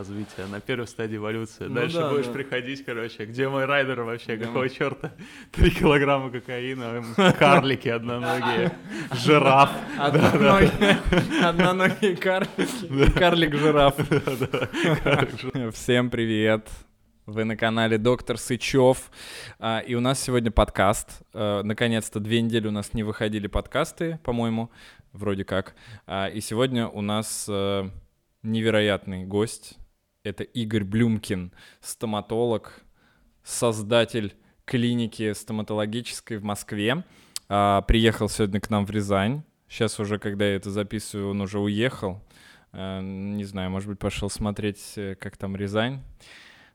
развития, на первой стадии эволюции. Ну Дальше да, будешь да. приходить, короче, где мой райдер вообще, Да. какого черта? Три килограмма кокаина, карлики одноногие, жираф. Одноногий одноногий карлик, карлик-жираф. Всем привет! Вы на канале Доктор Сычев. А, И у нас сегодня подкаст. А, Наконец-то две недели у нас не выходили подкасты, по-моему, вроде как. А, И сегодня у нас э, невероятный гость. Это Игорь Блюмкин, стоматолог, создатель клиники стоматологической в Москве. А, Приехал сегодня к нам в Рязань. Сейчас уже, когда я это записываю, он уже уехал. Э, Не знаю, может быть, пошел смотреть, э, как там Рязань,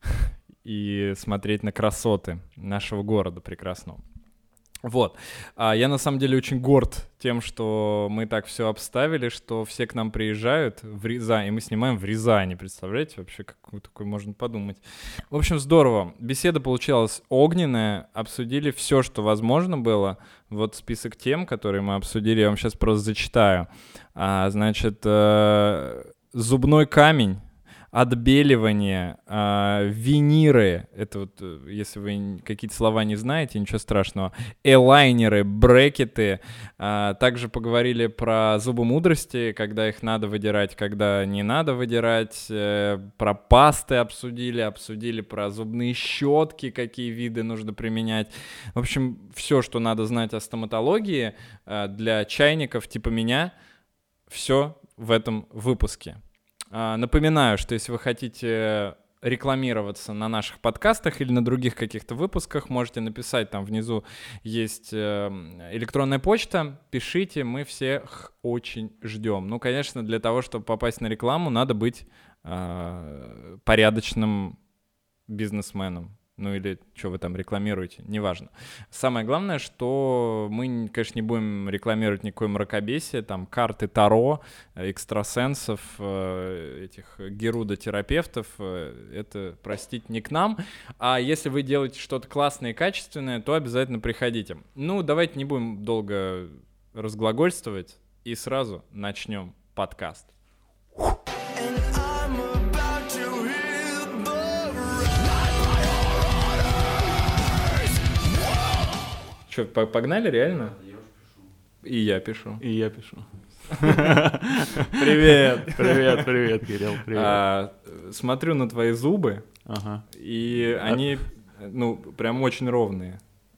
и смотреть на красоты нашего города прекрасного. Вот. А я на самом деле очень горд тем, что мы так все обставили, что все к нам приезжают в Рязань, и мы снимаем в Рязани, представляете, вообще, какой такой можно подумать. В общем, здорово. Беседа получалась огненная, обсудили все, что возможно было. Вот список тем, которые мы обсудили, я вам сейчас просто зачитаю. А, значит, э, зубной камень, отбеливание, а, виниры, это вот, э, если вы какие-то слова не знаете, ничего страшного, элайнеры, брекеты, а, также поговорили про зубы мудрости, когда их надо выдирать, когда не надо выдирать, э, про пасты обсудили, обсудили про зубные щетки, какие виды нужно применять. В общем, все, что надо знать о стоматологии э, для чайников типа меня, все в этом выпуске. А, Напоминаю, что если вы хотите рекламироваться на наших подкастах или на других каких-то выпусках, можете написать, там внизу есть э, электронная почта, пишите, мы всех очень ждем. Ну, конечно, для того, чтобы попасть на рекламу, надо быть э, порядочным бизнесменом. Ну или что вы там рекламируете, неважно. Самое главное, что мы, конечно, не будем рекламировать никакое мракобесие, там карты Таро, э, экстрасенсов, э, этих герудотерапевтов, э, это, простить, не к нам. А если вы делаете что-то классное и качественное, то обязательно приходите. Ну, давайте не будем долго разглагольствовать и сразу начнем подкаст. And Что, погнали реально? И я пишу. И я пишу. Привет! Привет, привет, Кирилл, привет. А, смотрю на твои зубы, Ага. и они, ну, прям очень ровные.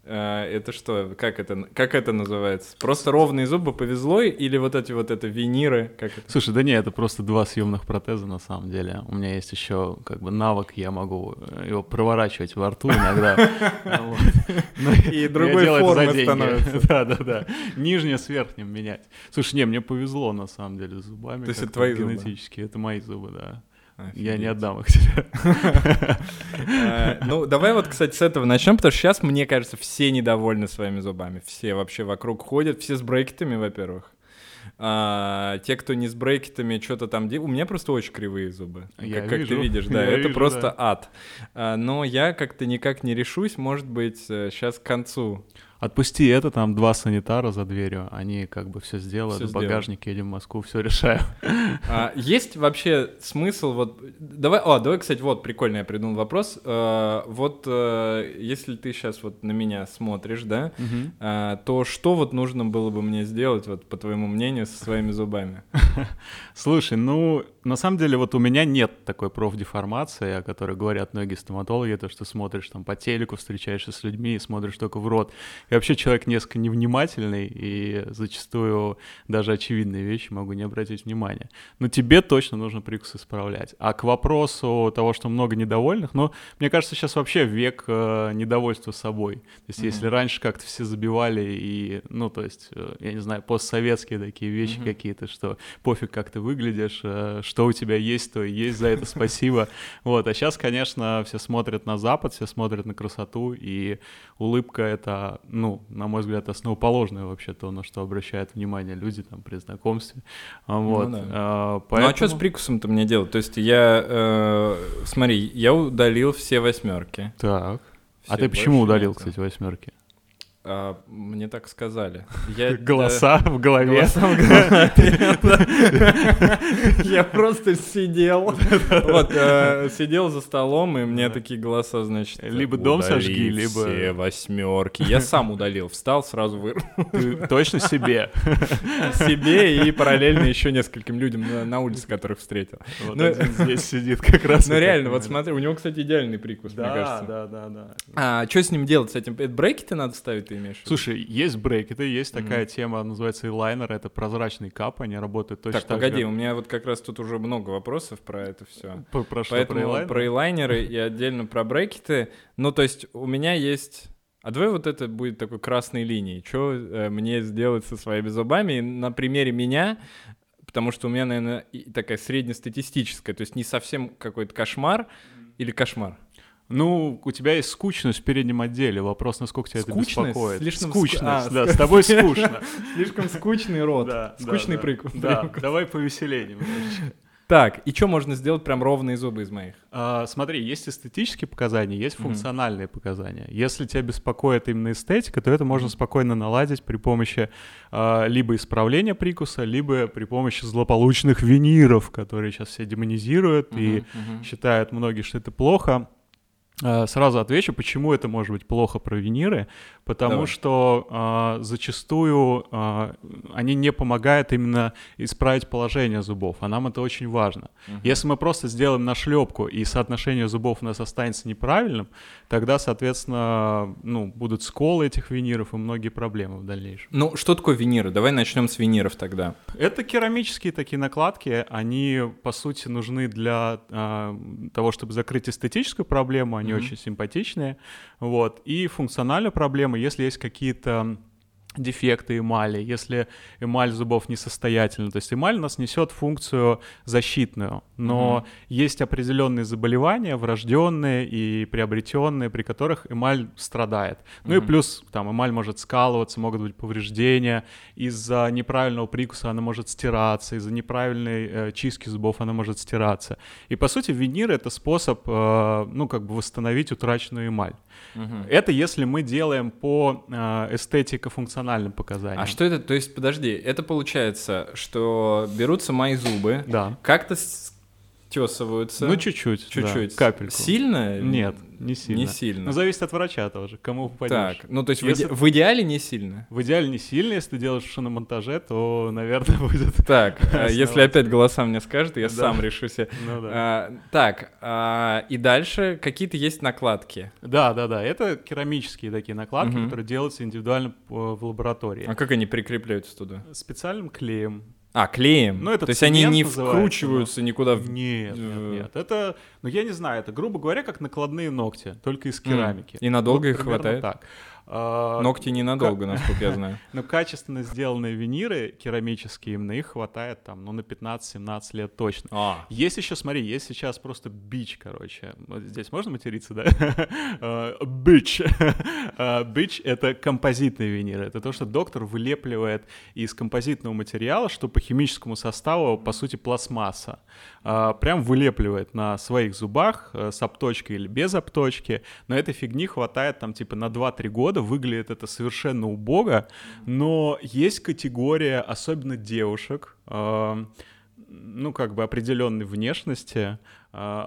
А, это что, как это, как это называется? Просто ровные зубы повезло или вот эти вот это виниры, как это? Слушай, да не, это просто два съемных протеза на самом деле. У меня есть еще как бы навык, я могу э, его проворачивать во рту иногда. И другой формы становится. Да, да, да. Нижнее с верхним менять. Слушай, не, мне повезло на самом деле с зубами. То есть это твои зубы? Генетически, это мои зубы, да. Я Офигеть. не отдам их тебе. А, Ну, давай вот, кстати, с этого начнем, потому что сейчас, мне кажется, все недовольны своими зубами. Все вообще вокруг ходят, все с брекетами, во-первых. А, те, кто не с брекетами, что-то там делают. У меня просто очень кривые зубы. Я как, как ты вижу, видишь, да, я это вижу, просто да. ад. А, но я как-то никак не решусь, может быть, сейчас к концу. Отпусти это, там два санитара за дверью, они как бы все сделают, Всё в багажнике едем в Москву, все решаю. А, есть вообще смысл вот... Давай, о, давай, кстати, вот прикольно я придумал вопрос. А, вот э, если ты сейчас вот на меня смотришь, да, а, то что вот нужно было бы мне сделать, вот по твоему мнению, со своими зубами? Слушай, ну, на самом деле, вот у меня нет такой профдеформации, о которой говорят многие стоматологи, то, что смотришь там по телеку, встречаешься с людьми и смотришь только в рот. Я вообще человек несколько невнимательный, и зачастую даже очевидные вещи могу не обратить внимания. Но тебе точно нужно прикус исправлять. А к вопросу того, что много недовольных, ну, мне кажется, сейчас вообще век э, недовольства собой. То есть, если раньше как-то все забивали и, ну, то есть, э, я не знаю, постсоветские такие вещи какие-то, что пофиг, как ты выглядишь, э, что у тебя есть, то и есть, за это спасибо. Вот, а сейчас, конечно, все смотрят на Запад, все смотрят на красоту, и улыбка — это, ну, на мой взгляд, основоположное вообще то, на что обращают внимание люди там при знакомстве. А, Вот. да. а, Ну а что с поэтому- прикусом-то мне делать? То есть я, э, смотри, я удалил все восьмерки. Так. А Все, ты почему удалил, кстати, восьмерки? А, мне так сказали. Я, Голоса в голове. Голоса в голове. Я просто сидел. Вот, э, сидел за столом, и мне такие голоса, значит... Либо дом «Удали сожги, либо- все восьмерки. Я сам удалил, встал, сразу вырвал точно себе. себе и параллельно еще нескольким людям на- улице, которых встретил. Вот Ну, здесь сидит как раз. Ну реально, вот смотри, у него, кстати, идеальный прикус, мне Да, кажется. да, да, да. А что с ним делать, с этим? Брекеты надо ставить, ты имеешь в виду? Слушай, есть брекеты, есть такая тема, называется элайнер, это прозрачный кап, они работают точно Так, так погоди, же. у меня вот как раз тут уже много вопросов про это все. Про, про что, Поэтому про элайнер? про элайнеры и отдельно про брекеты. Ну, то есть у меня есть... А давай вот это будет такой красной линией. Что мне сделать со своими зубами? И на примере меня, потому что у меня, наверное, такая среднестатистическая, то есть не совсем какой-то кошмар или кошмар. Ну, у тебя есть скучность в переднем отделе. Вопрос, насколько тебя Скучность? это беспокоит. Слишком ску- Скучность, а, да, ск- с тобой скучно. Слишком скучный рот. Да, Скучный да. прикус. Да, давай повеселее. Так, и что можно сделать прям ровные зубы из моих? А, смотри, есть эстетические показания, есть функциональные показания. Если тебя беспокоит именно эстетика, то это можно спокойно наладить при помощи а, либо исправления прикуса, либо при помощи злополучных виниров, которые сейчас все демонизируют и Мгм, мгм. считают многие, что это плохо. А, Сразу отвечу, почему это может быть плохо про виниры. Потому Давай. что а, зачастую а, они не помогают именно исправить положение зубов, а нам это очень важно. Мгм. Если мы просто сделаем нашлепку и соотношение зубов у нас останется неправильным, тогда, соответственно, ну, будут сколы этих виниров и многие проблемы в дальнейшем. Ну, что такое виниры? Давай начнем с виниров тогда. Это керамические такие накладки, они, по сути, нужны для а, того, чтобы закрыть эстетическую проблему, они Мгм. очень симпатичные, вот, и функциональную проблему, если есть какие-то дефекты эмали, если эмаль зубов несостоятельна. То есть эмаль у нас несет функцию защитную, но есть определенные заболевания, врожденные и приобретенные, при которых эмаль страдает. Ну и плюс там эмаль может скалываться, могут быть повреждения, из-за неправильного прикуса она может стираться, из-за неправильной э, чистки зубов она может стираться. И по сути винир это способ, э, ну как бы восстановить утраченную эмаль. Это если мы делаем по э, эстетико-функциональным показаниям. А что это? То есть, подожди, это получается, что берутся мои зубы, Да. как-то стесываются. Ну, чуть-чуть. да, чуть-чуть. капельку. Сильно? Нет, не сильно. Не сильно. Ну, зависит от врача тоже, кому попадешь. Так, ну то есть в Если- иде- в идеале не сильно. В идеале не сильно, если ты делаешь на монтаже, то, наверное, будет... Так, а если опять голоса мне скажет, я Да. сам решу себе. Ну да. А, Так, а, и дальше какие-то есть накладки. Да, да, да. Это керамические такие накладки, Мгм. которые делаются индивидуально э, в лаборатории. А как они прикрепляются туда? Специальным клеем. А, клеем. Ну, это То есть они не называется, вкручиваются никуда в... Нет, нет, нет. Это, ну я не знаю, это, грубо говоря, как накладные ногти, только из керамики. И надолго Вот их хватает? Так. А, Ногти ненадолго, насколько я знаю. Но качественно сделанные виниры керамические, именно их хватает там, ну, на 15-17 лет точно. А, Есть еще, смотри, есть сейчас просто бич, короче. Вот здесь можно материться, да? А, Бич. А, Бич — это композитные виниры. Это то, что доктор вылепливает из композитного материала, что по химическому составу, по сути, пластмасса. А, Прям вылепливает на своих зубах э, с обточкой или без обточки. Но этой фигни хватает там типа на 2-3 года. Выглядит это совершенно убого. Но есть категория, особенно девушек, а, ну, как бы определенной внешности,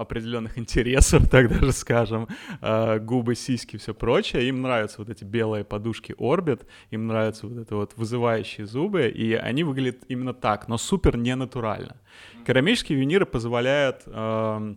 определенных интересов, так даже скажем, а, губы, сиськи, все прочее. Им нравятся вот эти белые подушки Orbit, им нравятся вот это вот вызывающие зубы, и они выглядят именно так, но супер ненатурально. Керамические виниры позволяют а,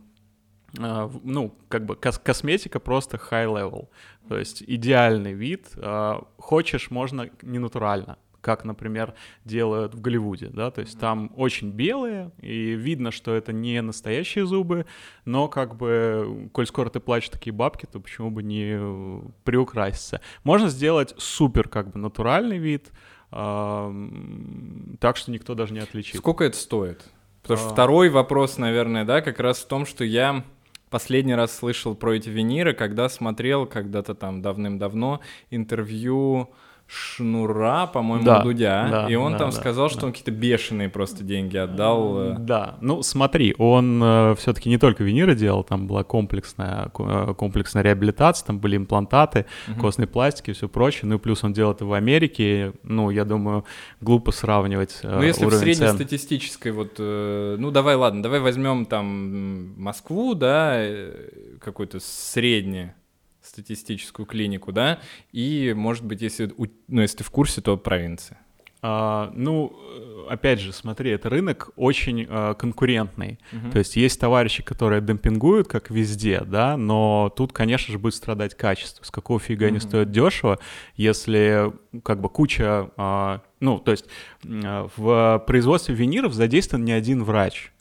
ну, как бы кос- косметика просто high level, то есть идеальный вид. а, Хочешь, можно ненатурально, как, например, делают в Голливуде, да, то есть там очень белые, и видно, что это не настоящие зубы, но как бы, коль скоро ты платишь такие бабки, то почему бы не э, приукраситься. Можно сделать супер как бы натуральный вид, так что никто даже не отличит. сколько это стоит? Потому что А. второй вопрос, наверное, да, как раз в том, что я последний раз слышал про эти виниры, когда смотрел когда-то там давным-давно интервью шнура, по-моему, Да, Дудя, да, и он да, там да, сказал, что да. он какие-то бешеные просто деньги отдал. э. Да, ну смотри, он все-таки не только виниры делал, там была комплексная, ко- э, комплексная реабилитация, там были имплантаты, костные пластики и все прочее. Ну и плюс он делал это в Америке. Ну, я думаю, глупо сравнивать э, Ну, если в уровень цен. среднестатистической, вот, э, ну, давай, ладно, давай возьмем там Москву, да, э, какую-то среднюю статистическую клинику, да, и, может быть, если, ну, если ты в курсе, то провинция. А, ну, э, опять же, смотри, это рынок очень э, конкурентный. То есть есть товарищи, которые демпингуют, как везде, да, но тут, конечно же, будет страдать качество. С какого фига они стоят дешево, если как бы куча, а, ну, то есть м, в производстве виниров задействован не один врач.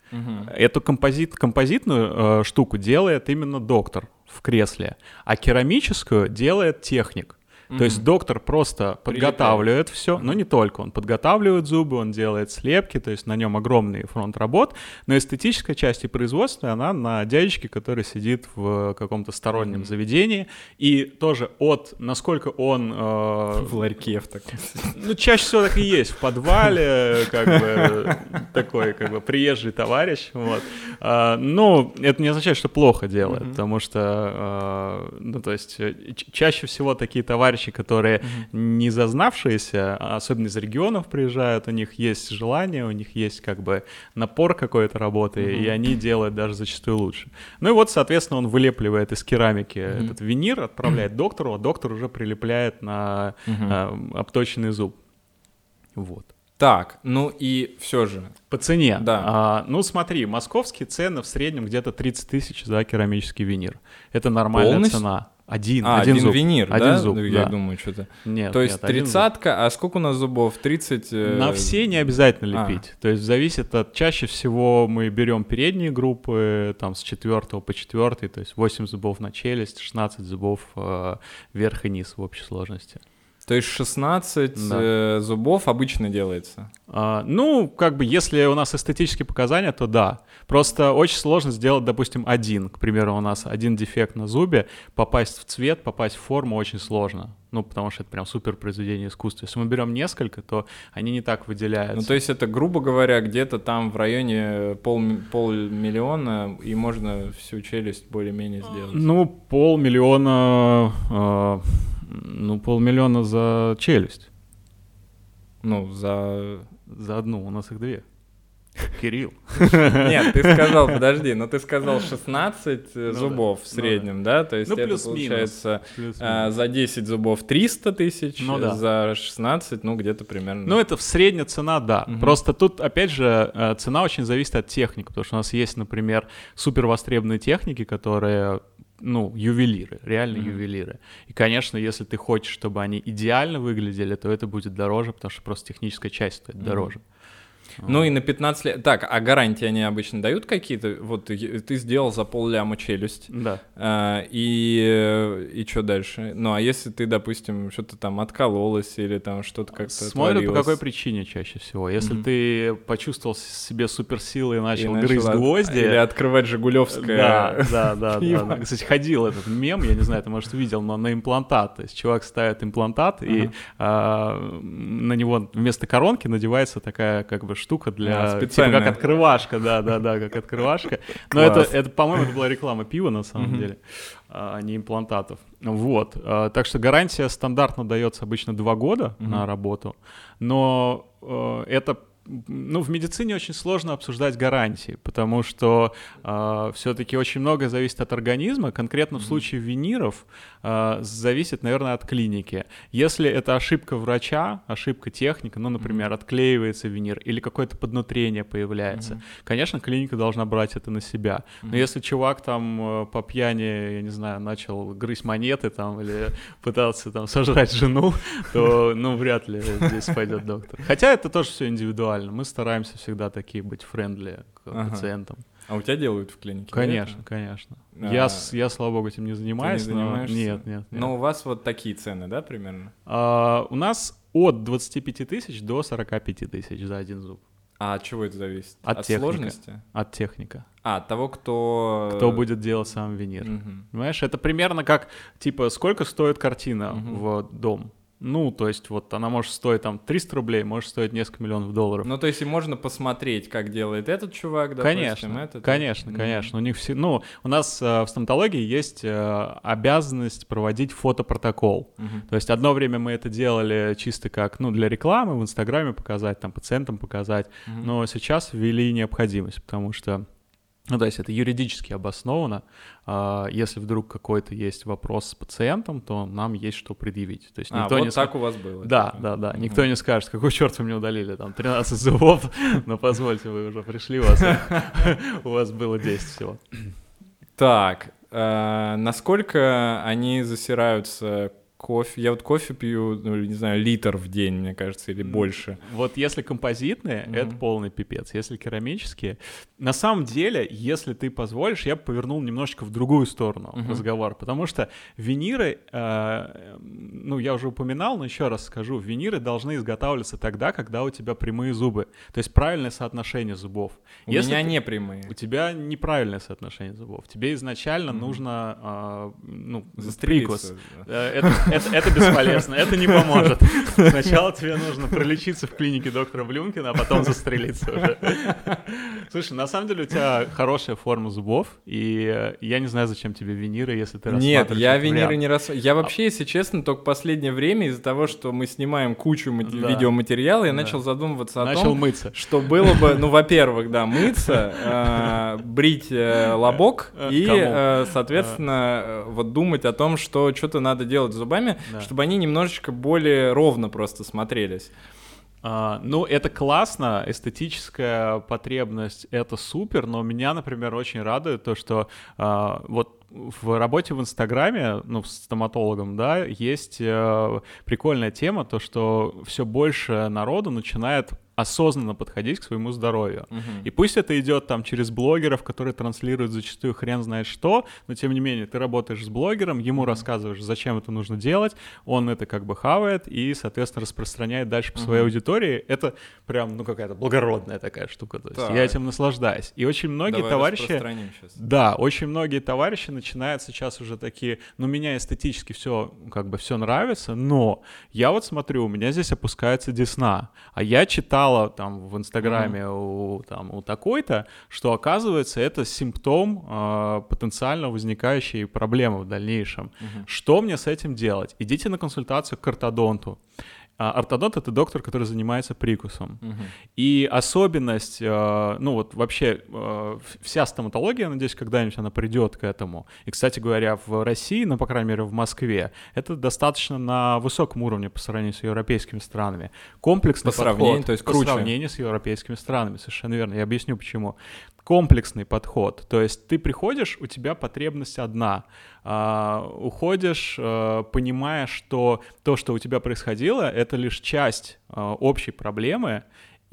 Эту композит, композитную э, штуку делает именно доктор в кресле, а керамическую делает техник. То есть доктор просто подготавливает все, но не только. Он подготавливает зубы, он делает слепки, то есть на нем огромный фронт работ, но эстетическая часть и производства, она на дядечке, который сидит в каком-то стороннем заведении, и тоже от, насколько он... э, В ларьке в таком. ну, чаще всего так и есть. В подвале, как бы, такой, как бы, приезжий товарищ, вот. А, ну, это не означает, что плохо делает, потому что, а, ну, то есть, э, чаще всего такие товарищи, которые не зазнавшиеся, а особенно из регионов приезжают, у них есть желание, у них есть, как бы, напор какой-то работы, и они делают даже зачастую лучше. Ну и вот, соответственно, он вылепливает из керамики этот винир, отправляет доктору, а доктор уже прилепляет на а, обточенный зуб. Вот. Так, ну и все же. По цене. Да. А, ну смотри, московские цены в среднем где-то 30 тысяч за керамический винир. Это нормальная Полностью? цена. Один, А, один, один, зуб. винир, один да? зуб, Ну, Я да. думаю, что-то. Нет, То есть нет, тридцатка, а сколько у нас зубов? 30... э, На все не обязательно а. лепить. То есть зависит от... Чаще всего мы берем передние группы, там, с четвертого по четвертый, то есть 8 зубов на челюсть, 16 зубов э, вверх и низ в общей сложности. То есть 16 Да. э, зубов обычно делается. А, ну, как бы, если у нас эстетические показания, то да. Просто очень сложно сделать, допустим, один. К примеру, у нас один дефект на зубе, попасть в цвет, попасть в форму очень сложно. Ну, потому что это прям супер произведение искусства. Если мы берем несколько, то они не так выделяются. Ну, то есть это, грубо говоря, где-то там в районе пол, полмиллиона, и можно всю челюсть более-менее сделать. Ну, полмиллиона... э, ну, полмиллиона за челюсть. Ну, за... За одну, у нас их две. Кирилл. Нет, ты сказал, подожди, но ты сказал 16 э, Ну зубов да, в ну среднем, да? То есть Ну, это плюс-минус. получается а, за 10 зубов 300 тысяч, Ну да. за 16, ну, где-то примерно. Ну, это в средняя цена, да. Просто тут, опять же, э, цена очень зависит от техники, потому что у нас есть, например, супер востребованные техники, которые ну, ювелиры, реально Мгм. ювелиры. И, конечно, если ты хочешь, чтобы они идеально выглядели, то это будет дороже, потому что просто техническая часть стоит Мгм. дороже. Ну и на 15 лет. Так, а гарантии они обычно дают какие-то? Вот ты, сделал за пол ляма челюсть. Да. а, и, э, и что дальше? Ну, а если ты, допустим, что-то там откололось или там что-то как-то Смотрят, по какой причине чаще всего. Если Мгм. ты почувствовал себе суперсилы и И начал, начал грызть от- гвозди... Или открывать Жигулевское. Да, да, да, да, да. Кстати, ходил этот мем, я не знаю, ты, может, видел, но на имплантат. То есть человек ставит имплантат, и а, на него вместо коронки надевается такая как бы штука для... А, типа как открывашка, да, да, да, как открывашка. Но это, это, по-моему, это была реклама пива на самом деле, а не имплантатов. Вот. а, Так что гарантия стандартно дается обычно два года на работу, но э, это ну, в медицине очень сложно обсуждать гарантии, потому что все-таки очень многое зависит от организма. Конкретно в случае виниров э, зависит, наверное, от клиники. Если это ошибка врача, ошибка техника, ну, например, отклеивается винир или какое-то поднутрение появляется, конечно, клиника должна брать это на себя. Но если чувак там э, по пьяни, я не знаю, начал грызть монеты там или пытался там сожрать жену, то, ну, вряд ли здесь пойдет доктор. Хотя это тоже все индивидуально. Мы стараемся всегда такие быть френдли к Ага. пациентам. А у тебя делают в клинике? да, Конечно, это? конечно. А, Я, я, слава богу, этим не занимаюсь. но- занимаешься? Нет, нет, нет. Но у вас вот такие цены, да, примерно? А, у нас от 25 тысяч до 45 тысяч за один зуб. А от чего это зависит? От техники. сложности? От техника. А, от того, кто... Кто будет делать сам винир. Мгм. Понимаешь, это примерно как, типа, сколько стоит картина Мгм. в дом? Ну, то есть вот она может стоить там 300 рублей, может стоить несколько миллионов долларов. Ну, то есть и можно посмотреть, как делает этот чувак, допустим, Конечно, этот. конечно, Мгм. конечно. У них все, ну, у нас э, в стоматологии есть э, обязанность проводить фотопротокол. Мгм. То есть одно время мы это делали чисто как, ну, для рекламы, в Инстаграме показать, там, пациентам показать, Мгм. но сейчас ввели необходимость, потому что, ну, то есть это юридически обосновано. А, Если вдруг какой-то есть вопрос с пациентом, то нам есть что предъявить. То есть А, никто вот не так у вас было. Да, типа. да, да. Мгм. Никто не скажет, какой черт вы мне удалили, там 13 зубов, но позвольте, вы уже пришли, у вас, у вас было 10 всего. Так, э, насколько они засираются кофе? Я вот кофе пью, ну, не знаю, литр в день, мне кажется, или больше. Вот если композитные, Мгм. это полный пипец. Если керамические, на самом деле, если ты позволишь, я бы повернул немножечко в другую сторону Мгм. разговор, потому что виниры, э, ну я уже упоминал, но еще раз скажу, виниры должны изготавливаться тогда, когда у тебя прямые зубы, то есть правильное соотношение зубов. У Если меня ты- не прямые. У тебя неправильное соотношение зубов. Тебе изначально Мгм. нужно, а, ну, Застрелиться. прикус. Э, Это, это- это бесполезно, это не поможет. Сначала тебе нужно пролечиться в клинике доктора Блюмкина, а потом застрелиться уже. Слушай, на самом деле у тебя хорошая форма зубов, и я не знаю, зачем тебе виниры, если ты Нет, я виниры вариант. не рас... Я вообще, если честно, только последнее время из-за того, что мы снимаем кучу мати- Да. видеоматериала, я Да. начал задумываться о Начал том, мыться. что было бы, ну, во-первых, да, мыться, э, брить э, лобок Э, и, соответственно, вот думать о том, что что-то надо делать с зубами, Да. чтобы они немножечко более ровно просто смотрелись. А, ну, это классно, эстетическая потребность — это супер, но меня, например, очень радует то, что а, вот в работе в Инстаграме, ну, с стоматологом, да, есть э, прикольная тема, то, что все больше народу начинает осознанно подходить к своему здоровью. И пусть это идет там через блогеров, которые транслируют зачастую хрен знает что, но тем не менее ты работаешь с блогером, ему рассказываешь, зачем это нужно делать, он это как бы хавает и, соответственно, распространяет дальше по своей Мгм. аудитории. Это прям, ну, какая-то благородная такая штука. То есть Так. я этим наслаждаюсь. И очень многие Давай товарищи... Да, очень многие товарищи начинают сейчас уже такие, ну, меня эстетически все, как бы, все нравится, но я вот смотрю, у меня здесь опускается десна, а я читала там в Инстаграме у, там, у такой-то, что, оказывается, это симптом э, потенциально возникающей проблемы в дальнейшем. Мгм. Что мне с этим делать? Идите на консультацию к ортодонту. А, Ортодонт — это доктор, который занимается прикусом. Мгм. И особенность, э, ну вот вообще э, вся стоматология, надеюсь, когда-нибудь она придет к этому. И, кстати говоря, в России, ну, по крайней мере, в Москве, это достаточно на высоком уровне по сравнению с европейскими странами. Комплексный По сравнению, подход, то есть по круче. сравнению с европейскими странами, совершенно верно. Я объясню, почему. Комплексный подход, то есть ты приходишь, у тебя потребность одна, а, уходишь, э, понимая, что то, что у тебя происходило, это лишь часть э, общей проблемы,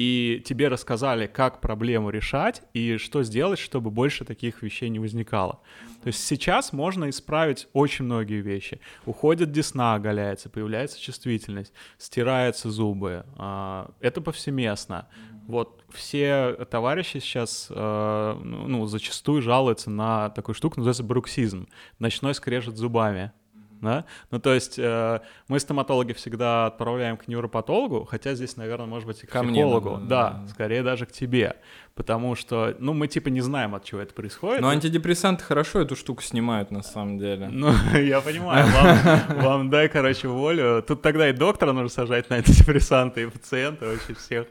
и тебе рассказали, как проблему решать и что сделать, чтобы больше таких вещей не возникало. То есть сейчас можно исправить очень многие вещи. Уходит десна, оголяется, появляется чувствительность, стираются зубы. а, Это повсеместно. Вот все товарищи сейчас, э, ну, ну, зачастую жалуются на такую штуку, называется бруксизм, ночной скрежет зубами. Да? Ну, то есть э, мы стоматологи всегда отправляем к невропатологу, хотя здесь, наверное, может быть и к Ко мне психологу. надо, да, да. скорее даже к тебе. Потому что, ну, мы типа не знаем, от чего это происходит. Но антидепрессанты хорошо эту штуку снимают, на самом деле. Ну, я понимаю, вам, вам дай, короче, волю. Тут тогда и доктора нужно сажать на антидепрессанты, и пациента, вообще всех.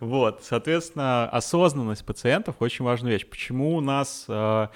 Вот, соответственно, осознанность пациентов очень важная вещь. Почему у нас э,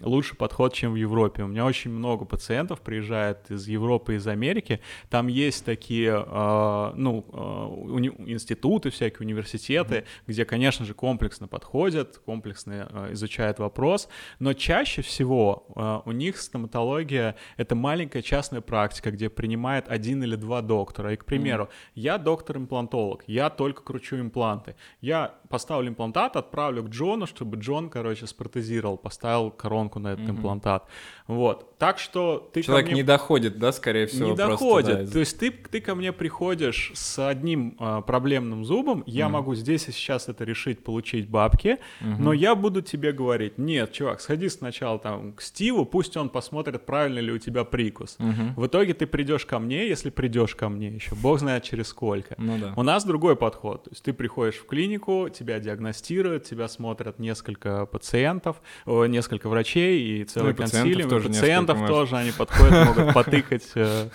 лучше подход, чем в Европе? У меня очень много пациентов приезжает из Европы, из Америки. Там есть такие, э, ну, э, институты всякие, университеты, где, конечно же, комплексно подходят, комплексно э, изучают вопрос, но чаще всего э, у них стоматология — это маленькая частная практика, где принимает один или два доктора. И, к примеру, я доктор-имплантолог, я только кручу импланты. Я поставлю имплантат, отправлю к Джону, чтобы Джон, короче, спротезировал, поставил коронку на этот имплантат. Вот. Так что ты Человек мне не доходит, да, скорее всего, не просто, доходит. да, То есть ты, ты ко мне приходишь с одним а, проблемным зубом, я могу здесь и сейчас это решить, получить бабки, но я буду тебе говорить, нет, чувак, сходи сначала там к Стиву, пусть он посмотрит, правильно ли у тебя прикус. В итоге ты придешь ко мне, если придешь ко мне еще, бог знает через сколько. Ну да. У нас другой подход. То есть ты приходишь в клинику, тебя диагностируют, тебя смотрят несколько пациентов, о, несколько врачей и целый и пациентов консилиум. и тоже пациентов несколько, тоже они подходят, могут потыкать. э.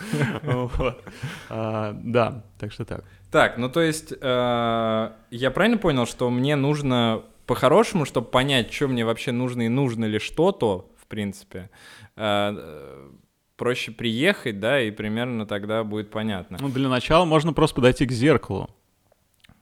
А, Да, так что так. Так, ну то есть, э, я правильно понял, что мне нужно по-хорошему, чтобы понять, что мне вообще нужно и нужно ли что-то, в принципе, э, проще приехать, да, и примерно тогда будет понятно. Ну, для начала можно просто подойти к зеркалу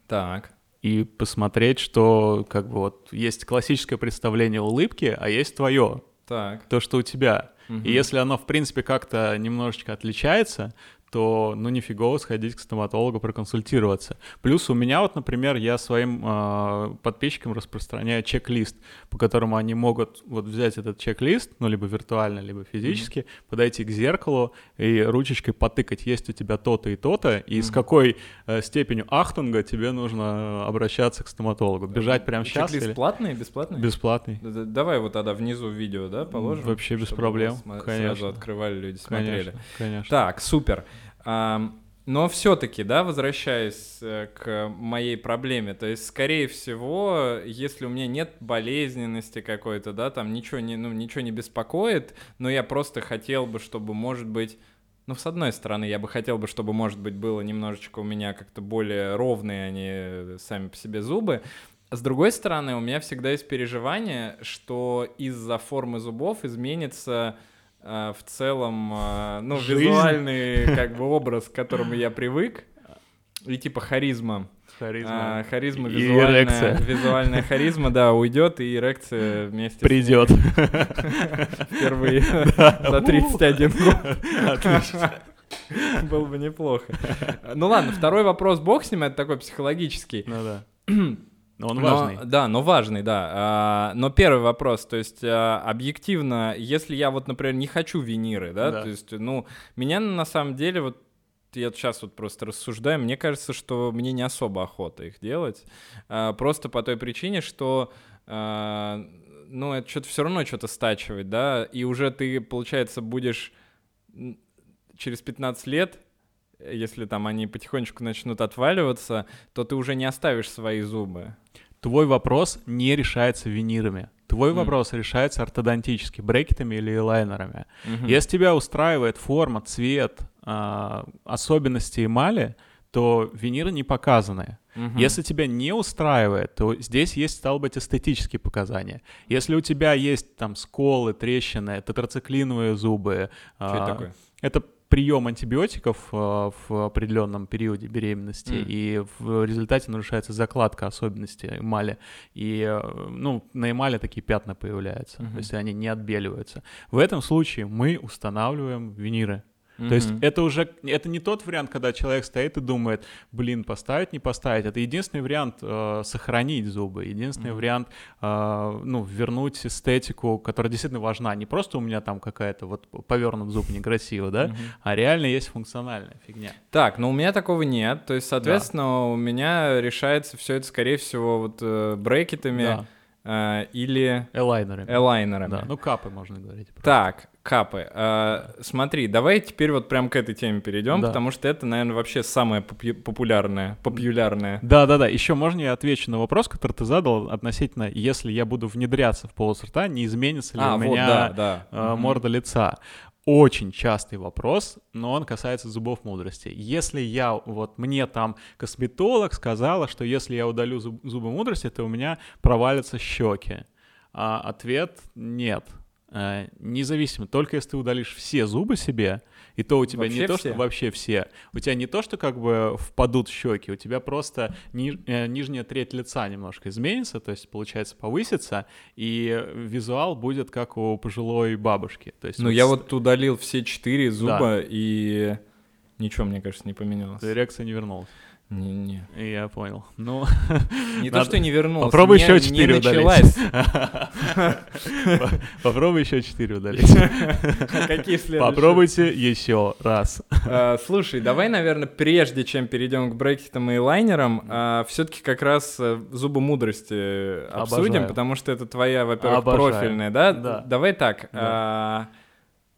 Так. И посмотреть, что как бы вот есть классическое представление улыбки, а есть твое, Так. то, что у тебя. Мгм. И если оно, в принципе, как-то немножечко отличается, то, ну, нифигово сходить к стоматологу проконсультироваться. Плюс у меня вот, например, я своим э, подписчикам распространяю чек-лист, по которому они могут вот взять этот чек-лист, ну, либо виртуально, либо физически, подойти к зеркалу и ручечкой потыкать, есть у тебя то-то и то-то, и с какой э, степенью ахтунга тебе нужно обращаться к стоматологу. Бежать прямо сейчас Чек-лист или платный, бесплатный? бесплатный? Д- д- Давай вот тогда внизу видео, да, положим? Вообще без проблем, конечно. Сразу открывали, люди смотрели. Конечно, конечно. Так, супер. Но все-таки, да, возвращаясь э, к моей проблеме, то есть, скорее всего, если у меня нет болезненности какой-то, да, там ничего не, ну, ничего не беспокоит, но я просто хотел бы, чтобы, может быть, ну, с одной стороны, я бы хотел бы, чтобы, может быть, было немножечко у меня как-то более ровные они сами по себе зубы. С другой стороны, у меня всегда есть переживание, что из-за формы зубов изменится э, в целом, э, ну, Жизнь. визуальный как бы образ, к которому я привык. И типа харизма. Харизма. А, харизма И визуальная, эрекция. визуальная харизма, да, уйдет, и эрекция вместе Придет. впервые за 31 год. Отлично. Было бы неплохо. Ну ладно, второй вопрос, бог с ним, это такой психологический. Ну да. Но он Но- важный. да, но важный, да. А, но первый вопрос, то есть а, объективно, если я вот, например, не хочу виниры, да, Да. то есть, ну, меня на самом деле вот я сейчас вот просто рассуждаю, мне кажется, что мне не особо охота их делать, а, просто по той причине, что а, ну, это что-то все равно что-то стачивать, да, и уже ты, получается, будешь через 15 лет если там они потихонечку начнут отваливаться, то ты уже не оставишь свои зубы. Твой вопрос не решается винирами. Твой М. вопрос решается ортодонтически, брекетами или лайнерами. Мгм. Если тебя устраивает форма, цвет, а, особенности эмали, то виниры не показаны. Мгм. Если тебя не устраивает, то здесь есть, стало быть, эстетические показания. Если у тебя есть там сколы, трещины, тетрациклиновые зубы, Что это а, такое? это прием антибиотиков а, в определенном периоде беременности, М. и в результате нарушается закладка особенностей эмали. И, э, ну, на эмали такие пятна появляются, то есть они не отбеливаются. В этом случае мы устанавливаем виниры. То есть это уже, это не тот вариант, когда человек стоит и думает, блин, поставить, не поставить. Это единственный вариант э, сохранить зубы, единственный Мгм. вариант, э, ну, вернуть эстетику, которая действительно важна. Не просто у меня там какая-то вот повернут зуб некрасиво, да, Мгм. а реально есть функциональная фигня. Так, но у меня такого нет. То есть, соответственно, у меня решается все это, скорее всего, вот э, брекетами Да, или элайнерами. элайнерами. Да, ну капы можно говорить. просто. Так, капы. э, смотри, давай теперь вот прям к этой теме перейдем, Да. потому что это, наверное, вообще самое попу- популярное, популярное. Да, да, да. Еще можно я отвечу на вопрос, который ты задал относительно, если я буду внедряться в полость рта, не изменится ли А, у вот, меня да, да. э, морда лица. Очень частый вопрос, но он касается зубов мудрости. Если я, вот мне там косметолог сказала, что если я удалю зуб- зубы мудрости, то у меня провалятся щеки. А ответ нет. Э, Независимо, только если ты удалишь все зубы себе, и то у тебя Вообще не то, все? что вообще все. У тебя не то, что как бы впадут щеки, у тебя просто ни- э, нижняя треть лица немножко изменится, то есть, получается, повысится, и визуал будет как у пожилой бабушки. То есть Ну, я с- вот удалил все четыре зуба, и ничего, мне кажется, не поменялось. Эрекция не вернулась. Не-не. Я понял. Ну, Не то, что не вернулся. попробуй еще четыре удалить. попробуй еще четыре удалить. Какие следующие? Попробуйте еще раз. А, Слушай, давай, наверное, прежде чем перейдем к брекетам и лайнерам, все-таки как раз э, зубы мудрости обсудим, потому что это твоя, во-первых, профильная, да? Да. Давай так. а,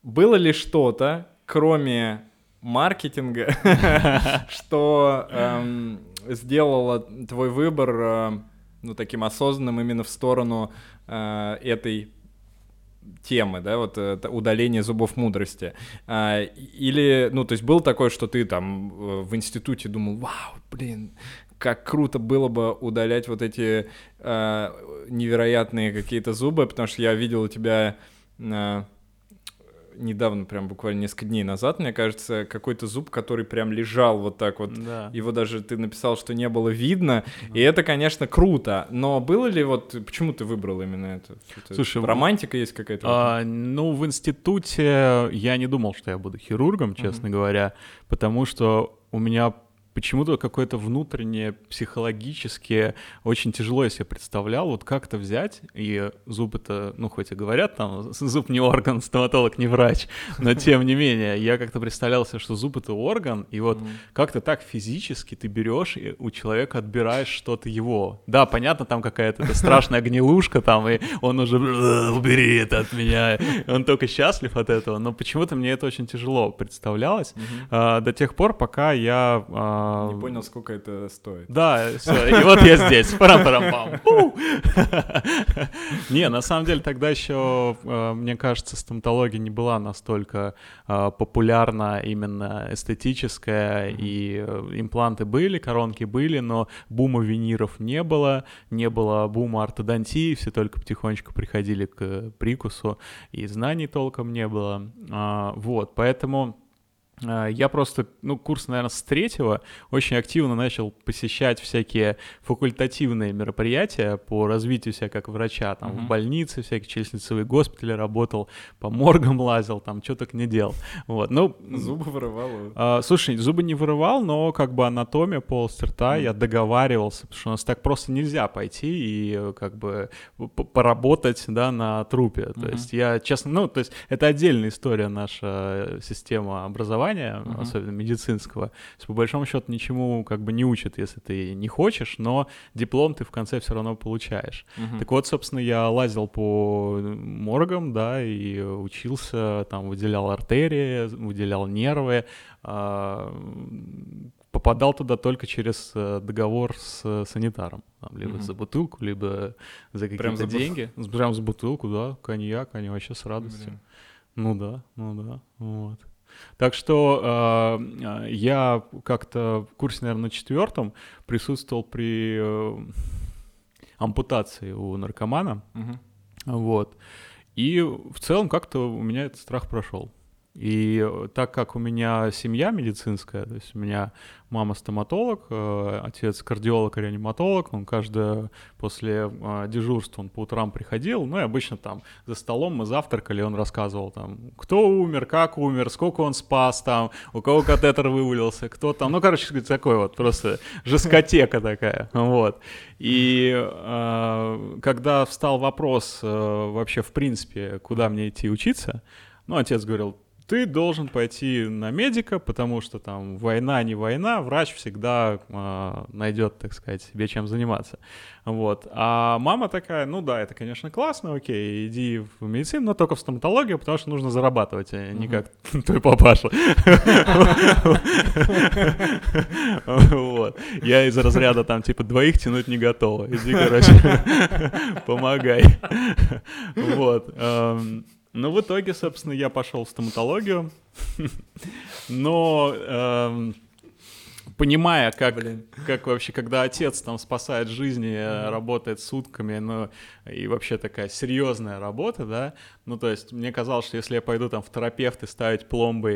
Было ли что-то, кроме маркетинга, что эм, сделало твой выбор э, ну, таким осознанным именно в сторону э, этой темы, да, вот это удаление зубов мудрости. Или, ну, то есть было такое, что ты там э, в институте думал, вау, блин, как круто было бы удалять вот эти э, невероятные какие-то зубы, потому что я видел у тебя э, недавно, прям буквально несколько дней назад, мне кажется, какой-то зуб, который прям лежал вот так вот Да. его даже ты написал, что не было видно, и это, конечно, круто. Но было ли вот почему ты выбрал именно это? Слушай, романтика есть какая-то? А, ну, в институте я не думал, что я буду хирургом, честно говоря, потому что у меня почему-то какое-то внутреннее психологически очень тяжело я себе представлял, вот как-то взять, и зуб это, ну, хоть и говорят, там, зуб не орган, стоматолог не врач, но тем не менее, я как-то представлял себе, что зуб это орган, и вот как-то так физически ты берешь и у человека отбираешь что-то его. Да, понятно, там какая-то страшная гнилушка там, и он уже «Э, убери это от меня. Он только счастлив от этого, но почему-то мне это очень тяжело представлялось а, до тех пор, пока я... а, Не понял, сколько это стоит. да, все, и вот я здесь. Парам-парам-пам. Пу! Не, на самом деле тогда еще, э, мне кажется, стоматология не была настолько э, популярна именно эстетическая, и э, импланты были, коронки были, но бума виниров не было, не было бума ортодонтии, все только потихонечку приходили к прикусу, и знаний толком не было. А, Вот, поэтому... А, Я просто, ну, курс, наверное, с третьего очень активно начал посещать всякие факультативные мероприятия по развитию себя как врача. Там в больнице всякие челюстно-лицевые госпитали работал, по моргам лазил, там что только не делал. Вот, ну... Зубы вырывал. а, слушай, зубы не вырывал, но как бы анатомия, полость рта, я договаривался, потому что у нас так просто нельзя пойти и э, как бы поработать, да, на трупе. То есть я, честно, ну, то есть это отдельная история наша э, система образования, особенно медицинского. То есть, по большому счету ничему как бы не учат, если ты не хочешь, но диплом ты в конце все равно получаешь. Так вот, собственно, я лазил по моргам, да, и учился, там, выделял артерии, выделял нервы, а, попадал туда только через э, договор с санитаром. Там, либо Мгм. за бутылку, либо за какие-то деньги. С- Прям за бутылку, да, коньяк, они вообще с радостью. Блин. Ну да, ну да, вот. Так что э, я как-то в курсе, наверное, на четвертом присутствовал при э, ампутации у наркомана, Мгм. вот. И в целом как-то у меня этот страх прошел. И э, так как у меня семья медицинская, то есть у меня мама стоматолог, э, отец кардиолог и реаниматолог, он каждое после э, дежурства он по утрам приходил, ну и обычно там за столом мы завтракали, он рассказывал там, кто умер, как умер, сколько он спас там, у кого катетер вывалился, кто там, ну короче такой вот просто жескотека такая, вот. И э, когда встал вопрос э, вообще в принципе, куда мне идти учиться, ну отец говорил, ты должен пойти на медика, потому что там война не война, врач всегда э, найдет, так сказать, себе чем заниматься. Вот. А мама такая, ну да, это, конечно, классно, окей, иди в медицину, но только в стоматологию, потому что нужно зарабатывать, а не как твой папаша. Вот. Я из разряда там типа двоих тянуть не готова. Иди, короче, помогай. Вот. Ну, в итоге, собственно, я пошел в стоматологию, но эм, понимая, как, как вообще, когда отец там спасает жизни, э, работает сутками, ну, и вообще такая серьезная работа, да, ну, то есть мне казалось, что если я пойду там в терапевты ставить пломбы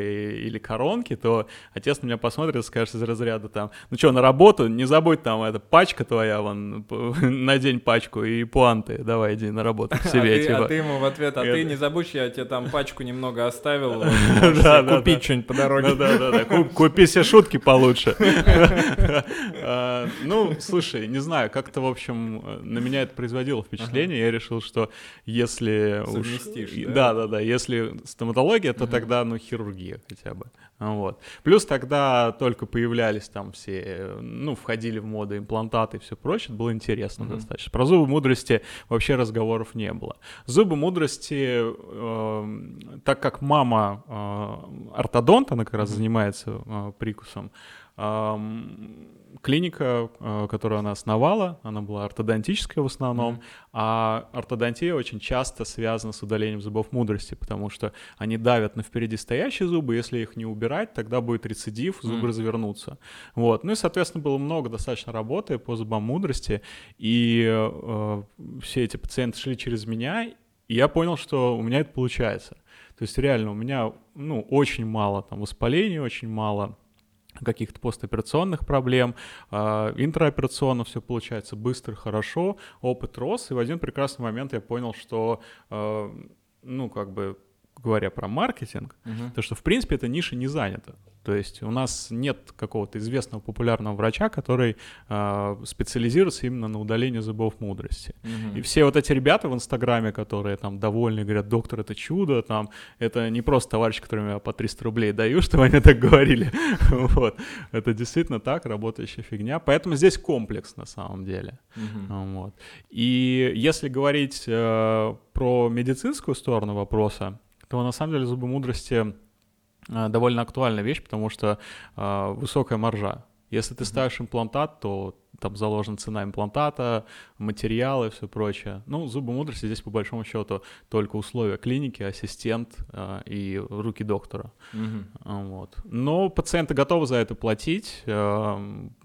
или коронки, то отец на меня посмотрит и скажет из разряда там, ну что, на работу, не забудь там, это пачка твоя, вон, надень пачку и пуанты, давай иди на работу к А себе, ты, типа. а ты ему в ответ, а ты Это- не забудь, я тебе там пачку немного оставил, купить что-нибудь по дороге. Да-да-да, купи себе шутки получше. А, Ну, слушай, не знаю, как-то, в общем, на меня это производило впечатление. Я решил, что если уж... Да? Да, да. Если стоматология, то тогда, ну, хирургия хотя бы. Вот. Плюс тогда только появлялись там все, ну, входили в моду имплантаты и все прочее. Это было интересно достаточно. Про зубы мудрости вообще разговоров не было. Зубы мудрости, э, так как мама э, ортодонт, она как раз занимается э, прикусом, клиника, э, которую она основала, она была ортодонтическая в основном, а ортодонтия очень часто связана с удалением зубов мудрости, потому что они давят на впереди стоящие зубы, если их не убирать, тогда будет рецидив, зубы Мгм. развернутся. Вот. Ну и, соответственно, было много достаточно работы по зубам мудрости, и э, все эти пациенты шли через меня, и я понял, что у меня это получается. То есть реально у меня ну, очень мало там воспалений, очень мало каких-то постоперационных проблем, а, интраоперационно все получается быстро, хорошо, опыт рос, и в один прекрасный момент я понял, что, э, ну, как бы, говоря про маркетинг, Мгм. то, что, в принципе, эта ниша не занята. То есть у нас нет какого-то известного популярного врача, который э, специализируется именно на удалении зубов мудрости. Мгм. И все вот эти ребята в Инстаграме, которые там довольны, говорят, доктор, это чудо, там, это не просто товарищ, которым я по 300 рублей даю, чтобы они так говорили. Вот. Это действительно так, работающая фигня. Поэтому здесь комплекс на самом деле. Вот. И если говорить э, про медицинскую сторону вопроса, то на самом деле зубы мудрости довольно актуальная вещь, потому что э, высокая маржа. Если ты ставишь имплантат, то там заложена цена имплантата, материалы и все прочее. Ну, зубы мудрости здесь по большому счету только условия клиники, ассистент э, и руки доктора. А, Вот. Но пациенты готовы за это платить, эм,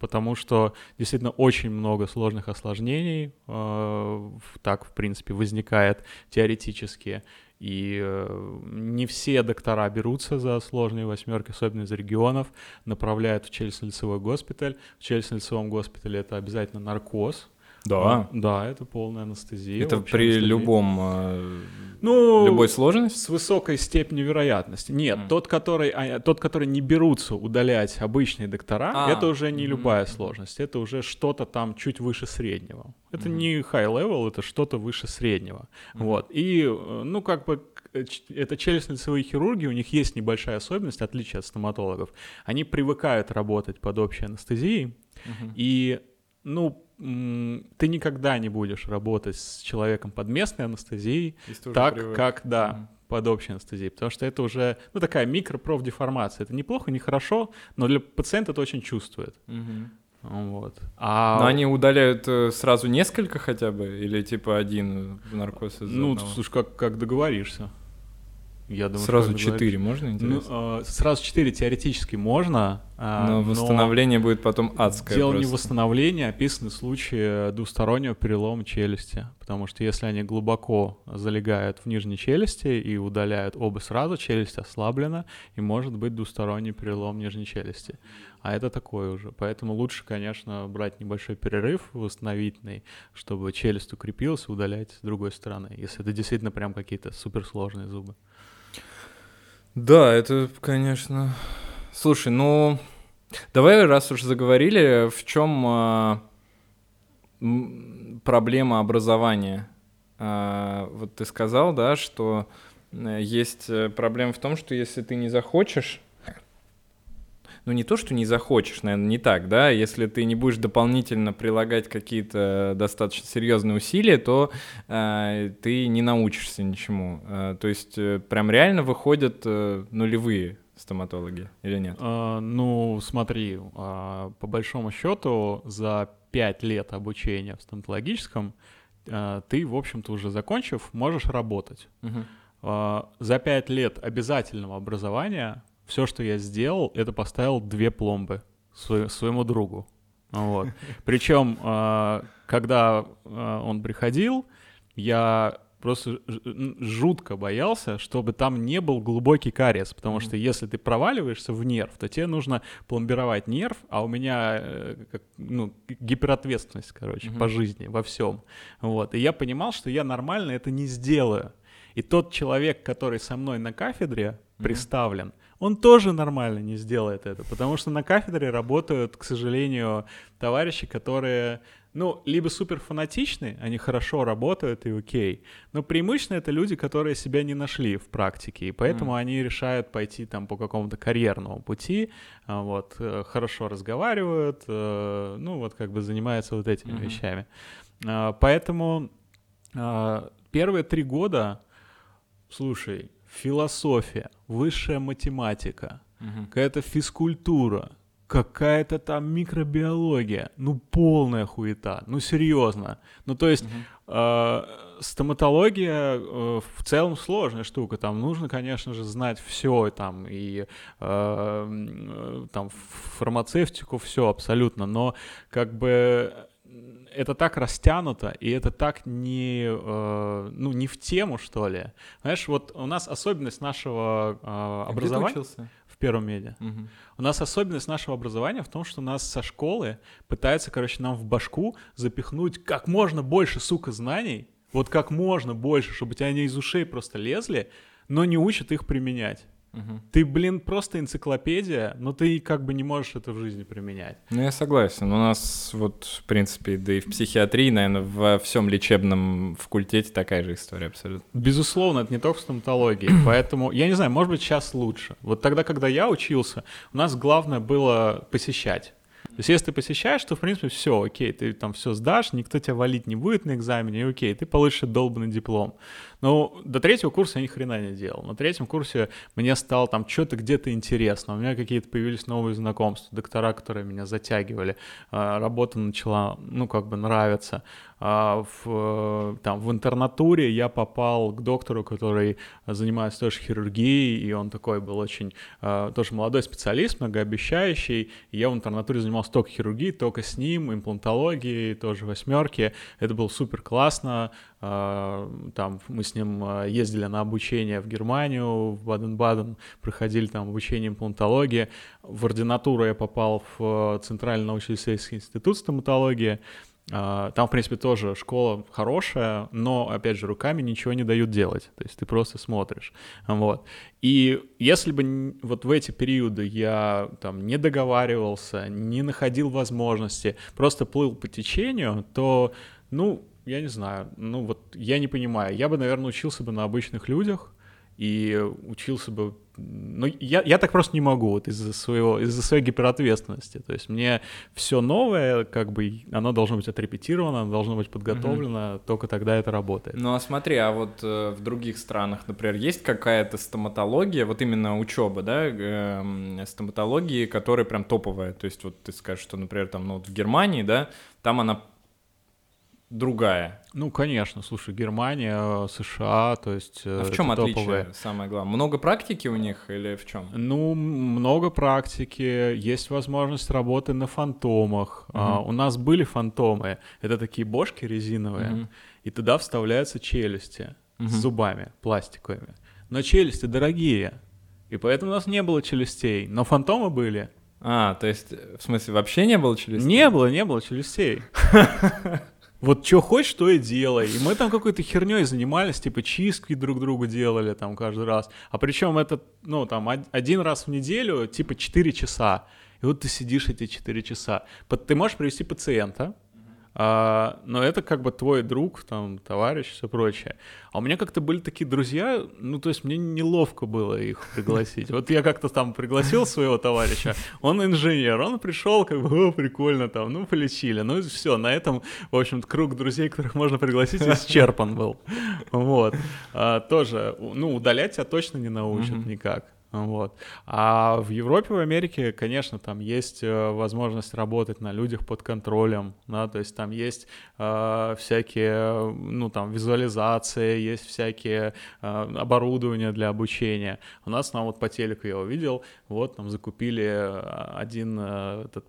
потому что действительно очень много сложных осложнений э, так, в принципе, возникает теоретически. И э, не все доктора берутся за сложные восьмерки, особенно из регионов, направляют в челюстно-лицевой госпиталь. В челюстно-лицевом госпитале это обязательно наркоз. Да. Да, это полная анестезия. Это при анестезия. любом, э, Ну, любой сложности? с высокой степенью вероятности. Нет, Мгм. тот, который, а, тот, который не берутся удалять обычные доктора, А, это уже не мгм, любая сложность, это уже что-то там чуть выше среднего. Это Мгм. не high level, это что-то выше среднего. Мгм. Вот. И, э, ну, как бы, э, это челюстно-лицевые хирурги, у них есть небольшая особенность, отличие от стоматологов. Они привыкают работать под общей анестезией, Мгм. и, ну, ты никогда не будешь работать с человеком под местной анестезией, так, привык. как, да, Мгм. под общей анестезией, потому что это уже, ну, такая микропрофдеформация. Это неплохо, не хорошо, но для пациента это очень чувствует. Мгм. Вот. А, Но они удаляют э, сразу несколько хотя бы? Или типа один наркоз из ну, одного? слушай, как, как договоришься? Я думаю, Сразу четыре можно, Ну, интересно? э, сразу четыре теоретически можно, а, но восстановление будет потом адское Дело не просто. восстановления, описаны случаи двустороннего перелома челюсти, потому что если они глубоко залегают в нижней челюсти и удаляют оба сразу, челюсть ослаблена, и может быть двусторонний перелом нижней челюсти. А это такое уже. Поэтому лучше, конечно, брать небольшой перерыв восстановительный, чтобы челюсть укрепилась удалять с другой стороны, если это действительно прям какие-то суперсложные зубы. Да, это, конечно. Слушай, ну давай, раз уж заговорили, в чем а, проблема образования? А, вот ты сказал, да, что э, есть э, проблема в том, что если ты не захочешь, ну не то, что не захочешь, наверное, не так, да, если ты не будешь дополнительно прилагать какие-то достаточно серьезные усилия, то э, ты не научишься ничему. Э, то есть э, прям реально выходят э, нулевые стоматологи или нет? А, ну, смотри, а, по большому счету за пять лет обучения в стоматологическом а, ты, в общем-то, уже закончив, можешь работать. А, За пять лет обязательного образования все, что я сделал, это поставил две пломбы свое- своему другу. Вот. Причем, а, когда а, он приходил, я просто жутко боялся, чтобы там не был глубокий кариес, потому что если ты проваливаешься в нерв, то тебе нужно пломбировать нерв, а у меня э, ну, гиперответственность, короче, по жизни, во всем. Вот. И я понимал, что я нормально это не сделаю. И тот человек, который со мной на кафедре представлен, он тоже нормально не сделает это, потому что на кафедре работают, к сожалению, товарищи, которые, ну, либо супер фанатичны, они хорошо работают и окей, но преимущественно это люди, которые себя не нашли в практике, и поэтому они решают пойти там по какому-то карьерному пути, а, вот, э, хорошо разговаривают, э, ну, вот как бы занимаются вот этими Мгм. вещами. А, Поэтому а, первые три года, слушай, философия, высшая математика, Мгм. какая-то физкультура, какая-то там микробиология, ну полная хуета, ну серьезно. Ну то есть Мгм. э, стоматология э, в целом сложная штука, там нужно, конечно же, знать все, там и э, э, там фармацевтику, все абсолютно, но как бы это так растянуто, и это так не, э, ну, не в тему, что ли. Знаешь, вот у нас особенность нашего э, А где ты образования учился? в первом медиа. Мгм. У нас особенность нашего образования в том, что нас со школы пытаются, короче, нам в башку запихнуть как можно больше, сука, знаний, вот как можно больше, чтобы у тебя они из ушей просто лезли, но не учат их применять. Мгм. Ты, блин, просто энциклопедия, но ты как бы не можешь это в жизни применять. Ну, я согласен. У нас вот, в принципе, да и в психиатрии, наверное, во всем лечебном факультете такая же история абсолютно. Безусловно, это не только в стоматологии, поэтому, я не знаю, может быть, сейчас лучше. Вот тогда, когда я учился, у нас главное было посещать. То есть, если ты посещаешь, то, в принципе, все, окей, ты там все сдашь, никто тебя валить не будет на экзамене, и окей, ты получишь долбанный диплом. Но до третьего курса я ни хрена не делал. На третьем курсе мне стало там что-то где-то интересно. У меня какие-то появились новые знакомства, доктора, которые меня затягивали. А, Работа начала, ну, как бы нравиться. А, В, э, там, в интернатуре я попал к доктору, который занимается тоже хирургией, и он такой был очень, э, тоже молодой специалист, многообещающий. И я в интернатуре занимался только хирургией, только с ним, имплантологией, тоже восьмерки. Это было супер классно. А, Там мы с ним а, ездили на обучение в Германию, в Баден-Баден, проходили там обучение имплантологии. В ординатуру я попал в э, Центральный научно-исследовательский институт стоматологии. А, Там, в принципе, тоже школа хорошая, но, опять же, руками ничего не дают делать. То есть ты просто смотришь. Вот. И если бы вот в эти периоды я там не договаривался, не находил возможности, просто плыл по течению, то, ну, я не знаю, ну вот я не понимаю. Я бы, наверное, учился бы на обычных людях и учился бы... Ну, я, я так просто не могу вот из-за своего, из-за своей гиперответственности. То есть мне все новое, как бы, оно должно быть отрепетировано, оно должно быть подготовлено, только тогда это работает. Ну а смотри, а вот э, в других странах, например, есть какая-то стоматология, вот именно учеба, да, эм, стоматологии, которая прям топовая. То есть вот ты скажешь, что, например, там, ну вот в Германии, да, там она другая. Ну, конечно, слушай, Германия, США, то есть... А э, в чем отличие, топовые. самое главное? Много практики у них или в чем? Ну, много практики, есть возможность работы на фантомах. А, Мгм. у нас были фантомы, это такие бошки резиновые, Мгм. и туда вставляются челюсти Мгм. с зубами пластиковыми. Но челюсти дорогие, и поэтому у нас не было челюстей, но фантомы были. А, то есть, э, в смысле, вообще не было челюстей? Не было, не было челюстей. Вот что хочешь, то и делай. И мы там какой-то херней занимались, типа чистки друг другу делали там каждый раз. А причем это, ну, там, од- один раз в неделю, типа 4 часа. И вот ты сидишь эти 4 часа. Ты можешь привести пациента, а, но это как бы твой друг, там, товарищ, все прочее. А у меня как-то были такие друзья, ну, то есть мне неловко было их пригласить. Вот я как-то там пригласил своего товарища, он инженер, он пришел, как бы, о, прикольно там, ну, полечили. Ну, и все, на этом, в общем круг друзей, которых можно пригласить, исчерпан был. Вот. А, тоже, ну, удалять тебя точно не научат никак. Вот. А в Европе, в Америке, конечно, там есть э, возможность работать на людях под контролем, да, то есть там есть э, всякие, э, ну, там, визуализации, есть всякие э, оборудования для обучения. У нас, нам вот по телеку я увидел, вот, там, закупили э, один э, этот,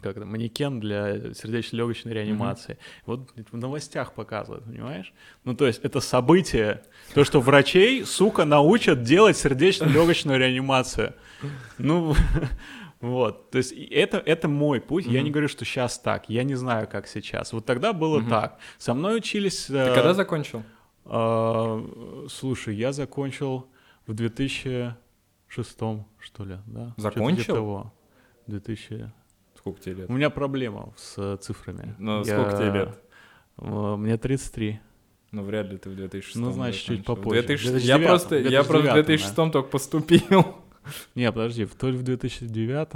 как это, манекен для сердечно-легочной реанимации. Вот в новостях показывают, понимаешь? Ну, то есть это событие, то, что врачей, сука, научат делать сердечно-легочную реанимацию. Ну, вот, то есть это, это мой путь. Я не говорю, что сейчас так, я не знаю, как сейчас. Вот тогда было так. Со мной учились... Ты э, когда закончил? а, Слушай, я закончил в 2006 шестом, что ли, да? Закончил? того. 2000... Сколько тебе лет? У меня проблема с э, цифрами. Ну, Я- сколько тебе лет? э, Мне 33. Ну, вряд ли ты в 2006 Ну, значит, чуть закончил. В попозже. 2006 В Я 2009, просто, я просто в 2009, 2006 только поступил. Не, подожди, в- то ли в 2009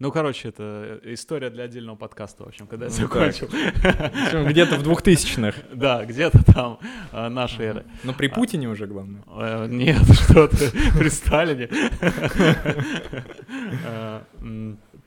Ну, короче, это история для отдельного подкаста, в общем, когда я Ну, закончил. Причем Где-то в 2000-х. Да, где-то там э, нашей эры. Ну, при Путине уже, главное. Э, Нет, что ты, при Сталине.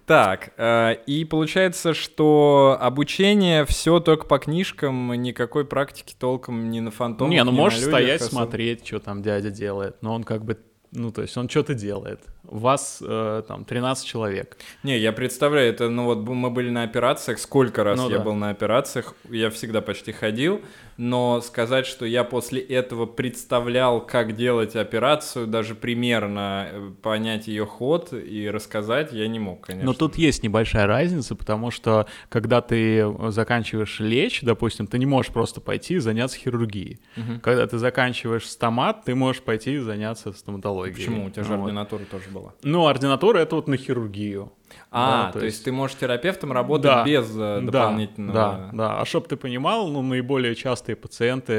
Так, э, и получается, что обучение все только по книжкам, никакой практики толком ни на фантомах, Не, ну на можешь людях стоять, особо. смотреть, что там дядя делает, но он как бы, ну, то есть он что-то делает. Вас э, там 13 человек. Не, я представляю, это, ну вот мы были на операциях, сколько раз Ну я да. был на операциях, я всегда почти ходил, но сказать, что я после этого представлял, как делать операцию, даже примерно э, понять ее ход и рассказать, я не мог, конечно. Но тут есть небольшая разница, потому что когда ты заканчиваешь лечь, допустим, ты не можешь просто пойти и заняться хирургией. Мгм. Когда ты заканчиваешь стомат, ты можешь пойти и заняться стоматологией. Почему? У тебя же Вот. ординатура тоже была. Ну, ординатура — это вот на хирургию. А, Да, то, то есть... есть- ты можешь терапевтом работать Да, без э, Да, дополнительного... Да, да. А чтоб ты понимал, ну, наиболее частые пациенты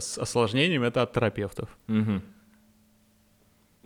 с осложнениями — это от терапевтов. Мгм.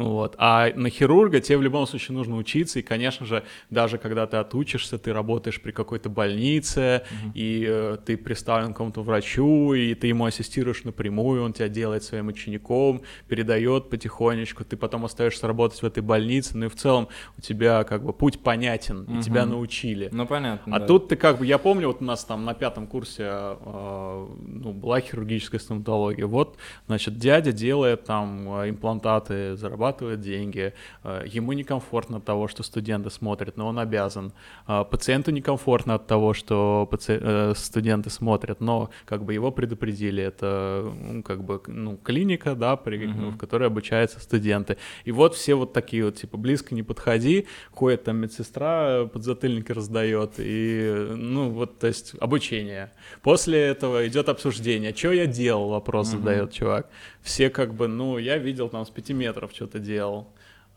Вот. А на хирурга тебе в любом случае нужно учиться, и, конечно же, даже когда ты отучишься, ты работаешь при какой-то больнице, и э, ты представлен какому-то врачу, и ты ему ассистируешь напрямую, он тебя делает своим учеником, передает потихонечку, ты потом остаешься работать в этой больнице, ну и в целом у тебя как бы путь понятен, и тебя научили. Ну, понятно, А да. тут ты как бы, я помню, вот у нас там на пятом курсе э, ну, была хирургическая стоматология. Вот, значит, дядя делает там имплантаты, зарабатывает деньги. Э, ему некомфортно от того, что студенты смотрят, но он обязан. А пациенту некомфортно от того, что паци- э, студенты смотрят, но как бы его предупредили. Это ну, как бы ну, клиника, да, при- ну, в которой обучаются студенты. И вот все вот такие вот, типа, близко не подходи, ходит там медсестра, подзатыльники раздает, и, ну, вот, то есть, обучение. После этого идет обсуждение. Что я делал? Вопрос задает чувак. Все как бы, ну, я видел там с пяти метров что-то делал.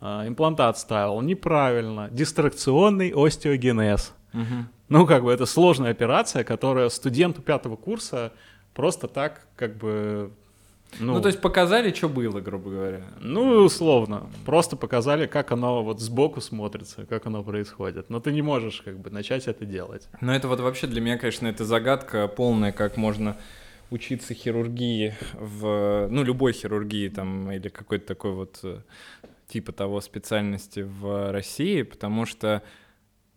А, имплантат ставил неправильно. Дистракционный остеогенез. Мгм. Ну, как бы это сложная операция, которая студенту пятого курса просто так, как бы... Ну, то есть показали, что было, грубо говоря. Ну, условно. Просто показали, как оно вот сбоку смотрится, как оно происходит. Но ты не можешь как бы начать это делать. Но это вот вообще для меня, конечно, это загадка полная, как можно учиться хирургии в, ну, любой хирургии там или какой-то такой вот э, типа того специальности в России, потому что,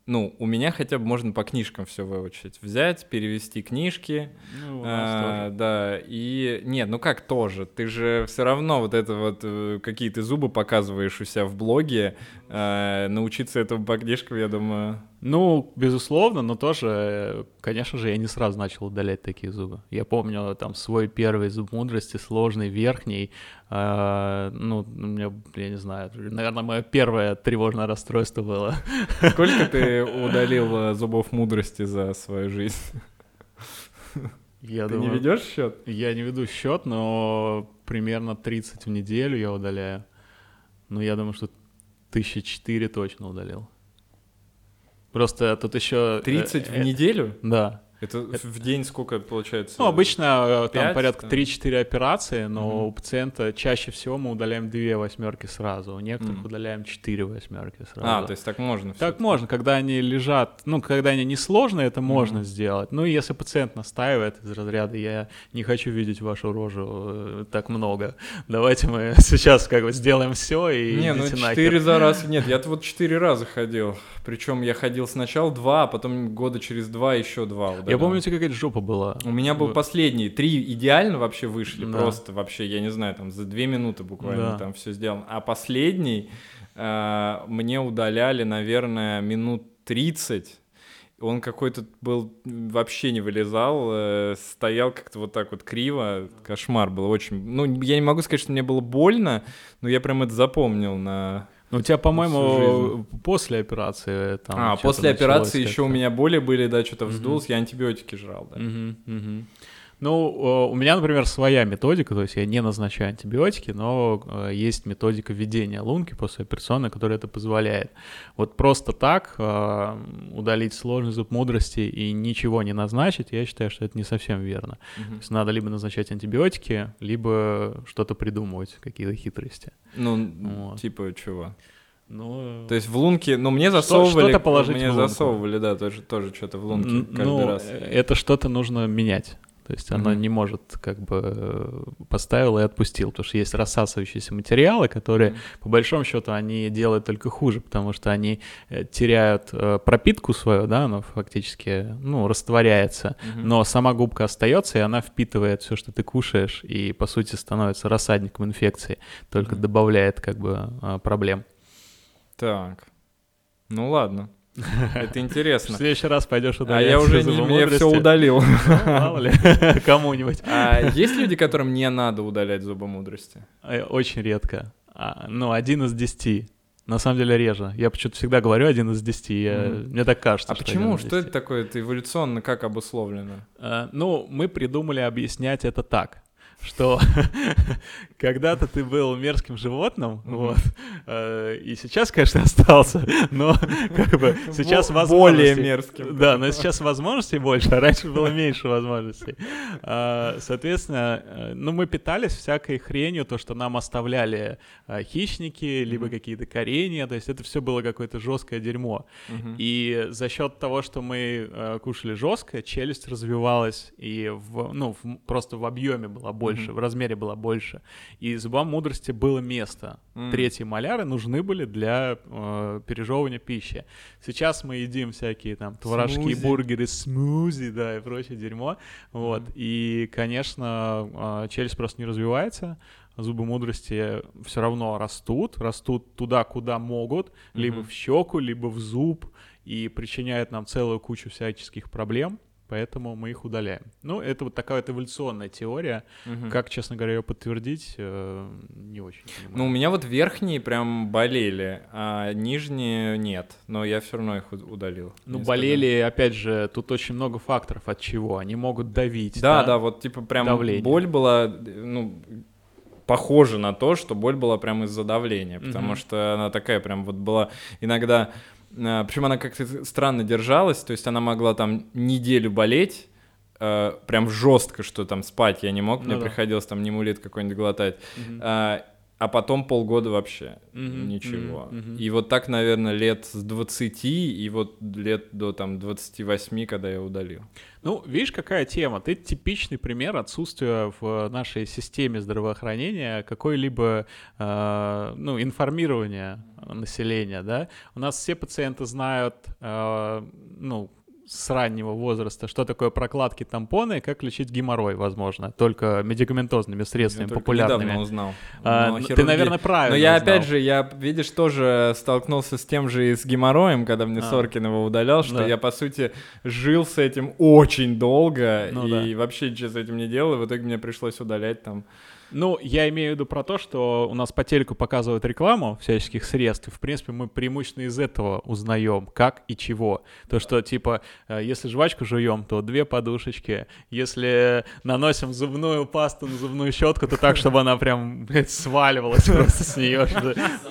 ну, у меня хотя бы можно по книжкам все выучить. Взять, перевести книжки, Ну, а, да, и... Нет, ну как тоже? Ты же все равно вот это вот, э, какие ты зубы показываешь у себя в блоге, э, научиться этому по книжкам, я думаю... Ну, безусловно, но тоже, конечно же, я не сразу начал удалять такие зубы. Я помню там свой первый зуб мудрости, сложный, верхний. э, ну, меня, я не знаю, наверное, мое первое тревожное расстройство было. Сколько ты удалил э, зубов мудрости за свою жизнь? Я Ты не думаю, ведешь счет? Я не веду счет, но примерно 30 в неделю я удаляю. Ну, я думаю, что тысячи четыре точно удалил. Просто тут еще... 30 в неделю? Да. Это в день сколько получается? Ну, обычно э, там порядка там? 3-4 операции, но Мгм. у пациента чаще всего мы удаляем 2 восьмерки сразу, у некоторых Мгм. удаляем 4 восьмерки сразу. А, то есть так можно Так всё-таки? можно, когда они лежат, ну, когда они несложные, это можно Мгм. сделать. Ну, и если пациент настаивает из разряда, я не хочу видеть вашу рожу э, так много, давайте мы сейчас как бы сделаем все и Не, ну идите нахер. четыре за раз. Нет, я вот четыре раза ходил. Причем я ходил сначала два, а потом года через два еще Я помню, у тебя какая-то жопа была. У меня был последний. Три идеально вообще вышли. Да. Просто вообще, я не знаю, там за две минуты буквально Да. там все сделано. А последний э, мне удаляли, наверное, минут 30. Он какой-то был, вообще не вылезал, э, стоял как-то вот так вот криво. Кошмар был очень... Ну, я не могу сказать, что мне было больно, но я прям это запомнил на... Ну, у тебя, по-моему, после операции там а, после операции еще у меня боли были, да, что-то вздулось, я антибиотики жрал, да. Ну, э, у меня, например, своя методика, то есть я не назначаю антибиотики, но э, есть методика введения лунки после операционной, которая это позволяет. Вот просто так э, удалить сложный зуб мудрости и ничего не назначить, я считаю, что это не совсем верно. То есть надо либо назначать антибиотики, либо что-то придумывать, какие-то хитрости. Ну, Вот. типа чего? Ну, То есть в лунке, ну мне засовывали, что-то положить мне в лунку. засовывали, да, тоже, тоже что-то в лунке каждый ну, раз. это что-то нужно менять. То есть оно Мгм. не может как бы поставил и отпустил, потому что есть рассасывающиеся материалы, которые Мгм. по большому счету они делают только хуже, потому что они э, теряют э, пропитку свою, да, она фактически, ну, растворяется, Мгм. но сама губка остается, и она впитывает все, что ты кушаешь, и по сути становится рассадником инфекции, только Мгм. добавляет как бы э, проблем. Так, ну ладно, это В интересно. следующий раз пойдешь А удалять я уже не, я все удалил. Ну, Мало ли, кому-нибудь. А есть люди, которым не надо удалять зубы мудрости? Э, Очень редко. А, Ну, один из десяти. На самом деле реже. Я почему-то всегда говорю один из десяти. я- Мгм. Мне так кажется. А что почему? Что это такое? Это эволюционно как обусловлено? Э, Ну, мы придумали объяснять это так, что когда-то ты был мерзким животным, вот, э, и сейчас, конечно, остался, но как бы сейчас возможностей... более мерзким. Да, но сейчас возможностей больше, а раньше было меньше возможностей. А, Соответственно, э, ну, мы питались всякой хренью, то, что нам оставляли а, хищники, либо какие-то коренья, то есть это все было какое-то жесткое дерьмо. И за счет того, что мы э, кушали жестко, челюсть развивалась и в, ну, в- просто в объеме была больше, Мгм. в размере была больше. И зубам мудрости было место. Третьи маляры нужны были для э, пережевывания пищи. Сейчас мы едим всякие там творожки, Смузи. бургеры, смузи, да, и прочее дерьмо. Вот. И, конечно, э, челюсть просто не развивается. Зубы мудрости все равно растут, растут туда, куда могут, либо в щеку, либо в зуб, и причиняют нам целую кучу всяческих проблем, поэтому мы их удаляем. Ну, это вот такая вот эволюционная теория. Мгм. Как, честно говоря, ее подтвердить, э, не очень Ну, у понимаю. меня вот верхние прям болели, а нижние нет. Но я все равно их удалил. Ну, болели, опять же, тут очень много факторов от чего. Они могут давить. Да, да, вот типа прям Давление. боль была, ну, похожа на то, что боль была прям из-за давления, потому Мгм. что она такая прям вот была иногда, причем она как-то странно держалась, то есть она могла там неделю болеть, э, прям жестко, что там спать я не мог, мне Ну да. приходилось там немулит какой-нибудь глотать, Мгм. А, потом полгода вообще Мгм, ничего. мгм. И вот так, наверное, лет с 20 и вот лет до там 28, когда я удалил. Ну, видишь, какая тема? Ты типичный пример отсутствия в нашей системе здравоохранения какой-либо, э, ну, информирования населения, да? У нас все пациенты знают, э, ну, с раннего возраста, что такое прокладки тампоны и как лечить геморрой, возможно, только медикаментозными средствами, Я популярными. недавно узнал. А, ну, ты, хирургия- наверное, правильно Но я узнал. опять же, я, видишь, тоже столкнулся с тем же и с геморроем, когда мне А. Соркин его удалял, что Да. я, по сути, жил с этим очень долго Ну и да. вообще ничего с этим не делал, и в итоге мне пришлось удалять там. Ну, я имею в виду про то, что у нас по телеку показывают рекламу всяческих средств, и, в принципе, мы преимущественно из этого узнаем, как и чего. То, что, типа, э, если жвачку жуем, то две подушечки. Если наносим зубную пасту на зубную щетку, то так, чтобы она прям, блядь, сваливалась просто с нее,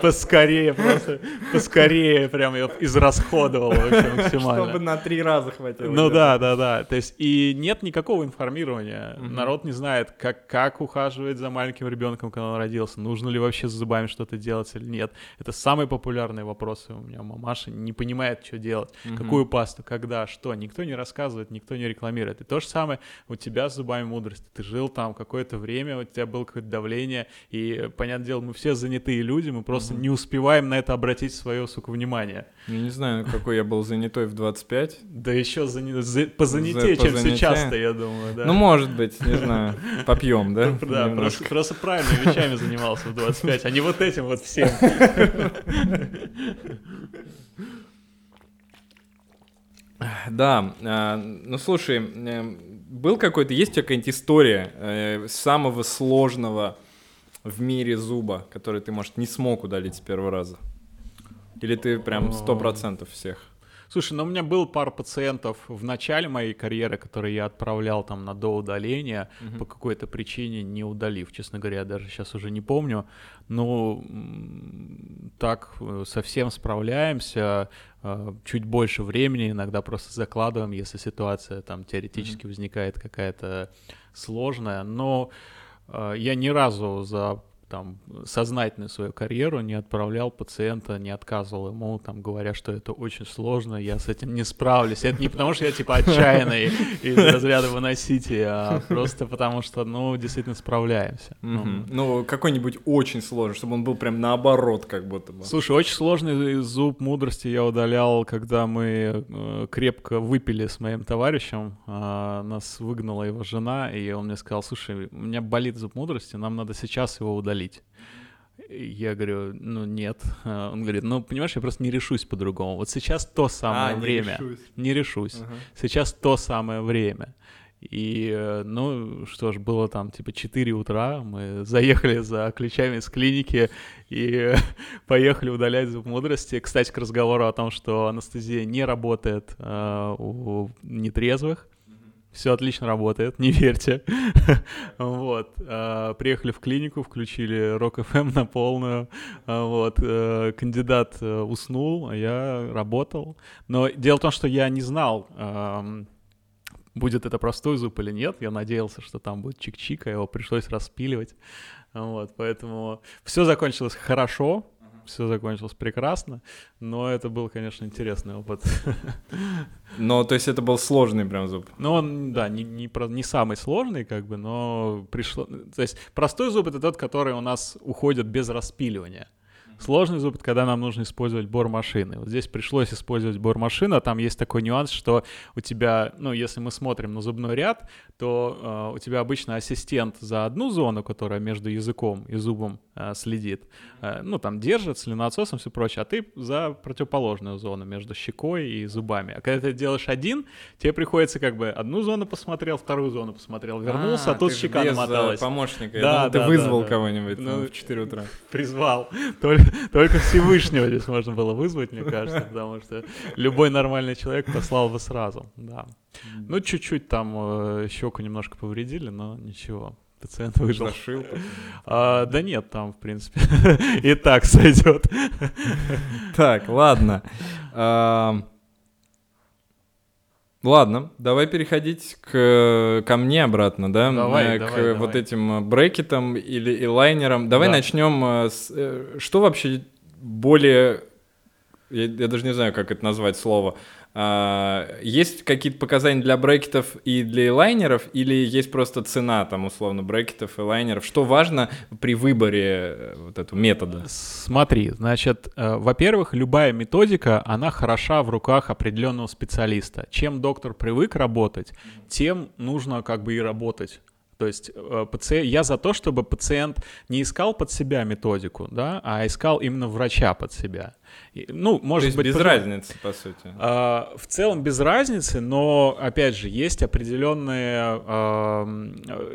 поскорее, просто поскорее прям ее израсходовала вообще максимально. Чтобы на три раза хватило. Ну да, да, да. То есть и нет никакого информирования. Народ не знает, как, как ухаживать за маленьким ребенком, когда он родился. Нужно ли вообще с зубами что-то делать или нет. Это самые популярные вопросы у меня. Мамаша не понимает, что делать. Мгм. Какую пасту, когда, что. Никто не рассказывает, никто не рекламирует. И то же самое у тебя с зубами мудрости. Ты жил там какое-то время, у тебя было какое-то давление. И, понятное дело, мы все занятые люди, мы просто Мгм. не успеваем на это обратить свое, сука, внимание. Я не знаю, какой я был занятой в 25. Да еще за, за- позанятее, За- чем сейчас-то, я думаю, да. Ну, может быть, не знаю, попьем, да? Да. Просто, просто правильными вещами занимался в 25, а не вот этим вот всем. Да, а, ну слушай, э, был какой-то, есть у тебя какая-нибудь история э, самого сложного в мире зуба, который ты, может, не смог удалить с первого раза? Или ты прям сто процентов всех? Слушай, ну у меня был пара пациентов в начале моей карьеры, которые я отправлял там на доудаление по какой-то причине, не удалив. Честно говоря, я даже сейчас уже не помню. Но м, так э, совсем справляемся. э, Чуть больше времени иногда просто закладываем, если ситуация там теоретически возникает какая-то сложная. Но э, я ни разу за там сознательную свою карьеру не отправлял пациента, не отказывал ему, там, говоря, что это очень сложно, я с этим не справлюсь. Это не потому, что я, типа, отчаянный из разряда выносите, а просто потому, что, ну, действительно справляемся. Ну. Ну, какой-нибудь очень сложный, чтобы он был прям наоборот, как будто бы. Слушай, очень сложный зуб мудрости я удалял, когда мы э, крепко выпили с моим товарищем. А, нас выгнала его жена, и он мне сказал, слушай, у меня болит зуб мудрости, нам надо сейчас его удалить. И Я говорю, ну нет. Он говорит, ну понимаешь, я просто не решусь по-другому. Вот сейчас то самое А, не время. решусь. Не решусь. Ага. Сейчас то самое время. И, э, ну, что ж, было там типа 4 утра, мы заехали за ключами из клиники и поехали удалять зуб мудрости. Кстати, к разговору о том, что анестезия не работает э, у нетрезвых. Все отлично работает, не верьте. Вот. э, Приехали в клинику, включили Rock FM на полную. э, Вот. э, Кандидат уснул, а я работал. Но дело в том, что я не знал, эм, будет это простой зуб или нет. Я надеялся, что там будет чик-чик, а его пришлось распиливать. Вот, поэтому все закончилось хорошо, все закончилось прекрасно, но это был, конечно, интересный опыт. Но, то есть это был сложный прям зуб. Ну, он, да, не, не, не самый сложный, как бы, но пришло... То есть простой зуб — это тот, который у нас уходит без распиливания. Сложный зуб — это когда нам нужно использовать бор-машины. Вот здесь пришлось использовать бор-машину, а там есть такой нюанс, что у тебя, ну, если мы смотрим на зубной ряд, то э, у тебя обычно ассистент за одну зону, которая между языком и зубом э, следит, э, ну, там держит, слюноотсосом, все прочее, а ты за противоположную зону между щекой и зубами. А когда ты делаешь один, тебе приходится как бы одну зону посмотрел, вторую зону посмотрел, вернулся, а, тут ты ж щека э, намоталась. помощника. Да, думал, ты да, вызвал да, да. кого-нибудь там Ну, в 4 утра. призвал. Только, только Всевышнего здесь можно было вызвать, мне кажется, потому что любой нормальный человек послал бы сразу, да. Ну, чуть-чуть там э, щеку немножко повредили, но ничего. Пациент выжил. Зашил. А, да нет, там, в принципе, и так сойдет. Так, ладно. Ладно, давай переходить к, ко мне обратно, да? Давай, Э, к давай, вот давай. этим э, брекетам или элайнерам. Давай Да. начнем э, с... э, Что вообще более... Я, я даже не знаю, как это назвать слово. А, есть какие-то показания для брекетов и для элайнеров, или есть просто цена, там, условно, брекетов, элайнеров? Что важно при выборе э, вот этого метода? Смотри, значит, э, во-первых, любая методика, она хороша в руках определенного специалиста. Чем доктор привык работать, тем нужно как бы и работать. То есть э, паци- я за то, чтобы пациент не искал под себя методику, да, а искал именно врача под себя. Ну, То может есть быть, без пожалуй- разницы, по сути. А, В целом без разницы, но опять же есть определенные.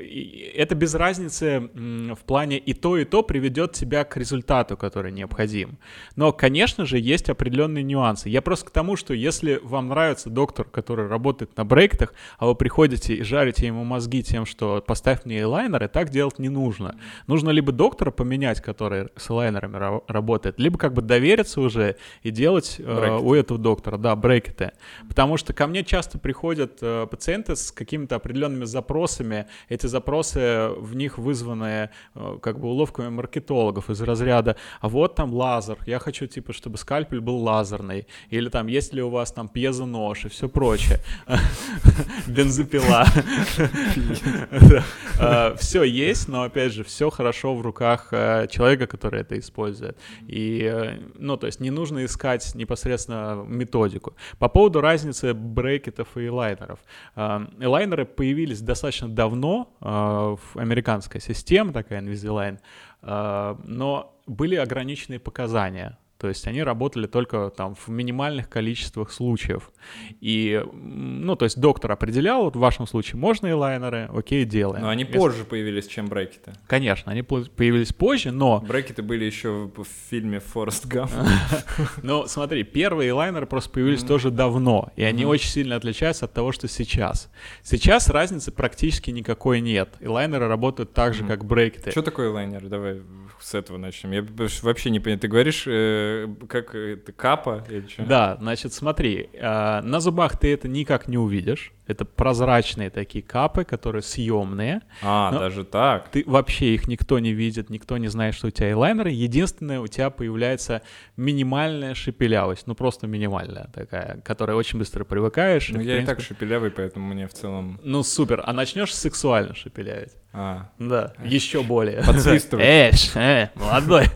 и- Это без разницы в плане и то и то приведет тебя к результату, который необходим. Но, конечно же, есть определенные нюансы. Я просто к тому, что если вам нравится доктор, который работает на брекетах, а вы приходите и жарите ему мозги тем, что поставь мне элайнеры, так делать не нужно. Нужно либо доктора поменять, который с элайнерами ра- работает, либо как бы довериться уже и делать э, у этого доктора, да, брекеты. Потому что ко мне часто приходят э, пациенты с какими-то определенными запросами. Эти запросы в них вызваны э, как бы уловками маркетологов из разряда, а вот там лазер, я хочу типа, чтобы скальпель был лазерный, или там есть ли у вас там пьезонож и все прочее, бензопила. Все есть, но опять же, все хорошо в руках э, человека, который это использует. И, э, ну, то есть не нужно искать непосредственно методику. По поводу разницы брекетов и элайнеров. Элайнеры появились достаточно давно э, в американской системе, такая Invisalign, э, но были ограниченные показания. То есть они работали только там в минимальных количествах случаев. И, ну, то есть доктор определял, вот в вашем случае можно элайнеры, окей, делаем. Но они Если- позже появились, чем брекеты. Конечно, они по- появились позже, но, Брекеты были еще в, фильме Форест Гамп. но смотри, первые элайнеры просто появились тоже давно, и они очень сильно отличаются от того, что сейчас. Сейчас разницы практически никакой нет. Элайнеры работают так же, как брекеты. Что такое лайнер? Давай с этого начнем. Я вообще не понимаю. Ты говоришь, э, как это капа или что? Да, значит, смотри, э, на зубах ты это никак не увидишь. Это прозрачные такие капы, которые съемные. А, даже так. Ты вообще их никто не видит, никто не знает, что у тебя элайнеры. Единственное, у тебя появляется минимальная шепелявость, ну просто минимальная такая, к которой очень быстро привыкаешь. Ну, в я и так принципе- шепелявый, поэтому мне в целом... Ну супер, а начнешь сексуально шепелявить. А, Да, еще более. Подсвистывать. Эш, э, молодой.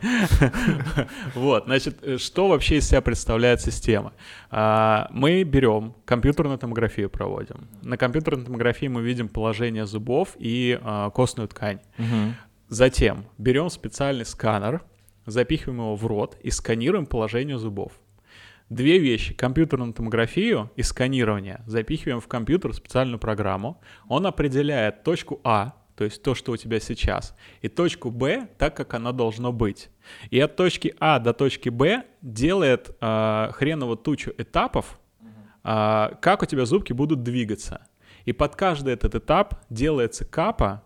Вот, значит, э, что вообще из себя представляет система? А, Мы берем компьютерную томографию проводим. На компьютерной томографии мы видим положение зубов и а, костную ткань. мгм. Затем берем специальный сканер, запихиваем его в рот и сканируем положение зубов. Две вещи. Компьютерную томографию и сканирование запихиваем в компьютер специальную программу. Он определяет точку А, то есть то, что у тебя сейчас, и точку Б так, как она должно быть. И от точки А до точки Б делает э, хреново тучу этапов, как у тебя зубки будут двигаться. И под каждый этот этап делается капа, а,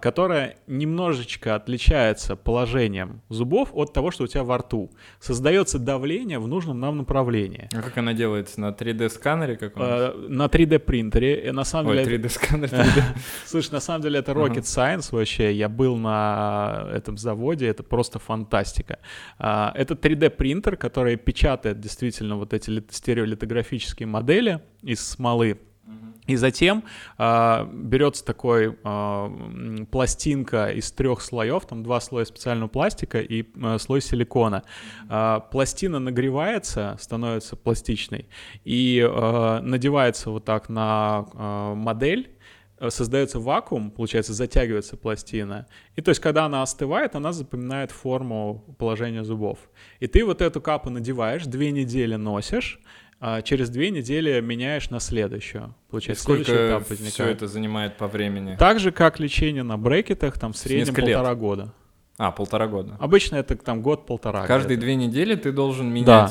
которая немножечко отличается положением зубов от того, что у тебя во рту. Создается давление в нужном нам направлении. А как она делается? На 3D-сканере каком А, На 3D принтере. И на самом Ой, деле, 3D-сканер, 3D. слушай, на самом деле это rocket science вообще. Я был на этом заводе, это просто фантастика. А, Это 3D принтер, который печатает действительно вот эти лит- стереолитографические модели из смолы. И затем а, берется такой м, пластинка из трех слоев, там два слоя специального пластика и а, слой силикона. А, пластина нагревается, становится пластичной и а, надевается вот так на а, модель. э, Создается вакуум, получается, затягивается пластина. И то есть, когда она остывает, она запоминает форму положения зубов. И ты вот эту капу надеваешь, две недели носишь, а через две недели меняешь на следующую. Получается, сколько этап все это занимает по времени? Так же, как лечение на брекетах, там в среднем несколько лет. полтора года. А, полтора года. Обычно это там год-полтора. Каждые две недели ты должен менять да.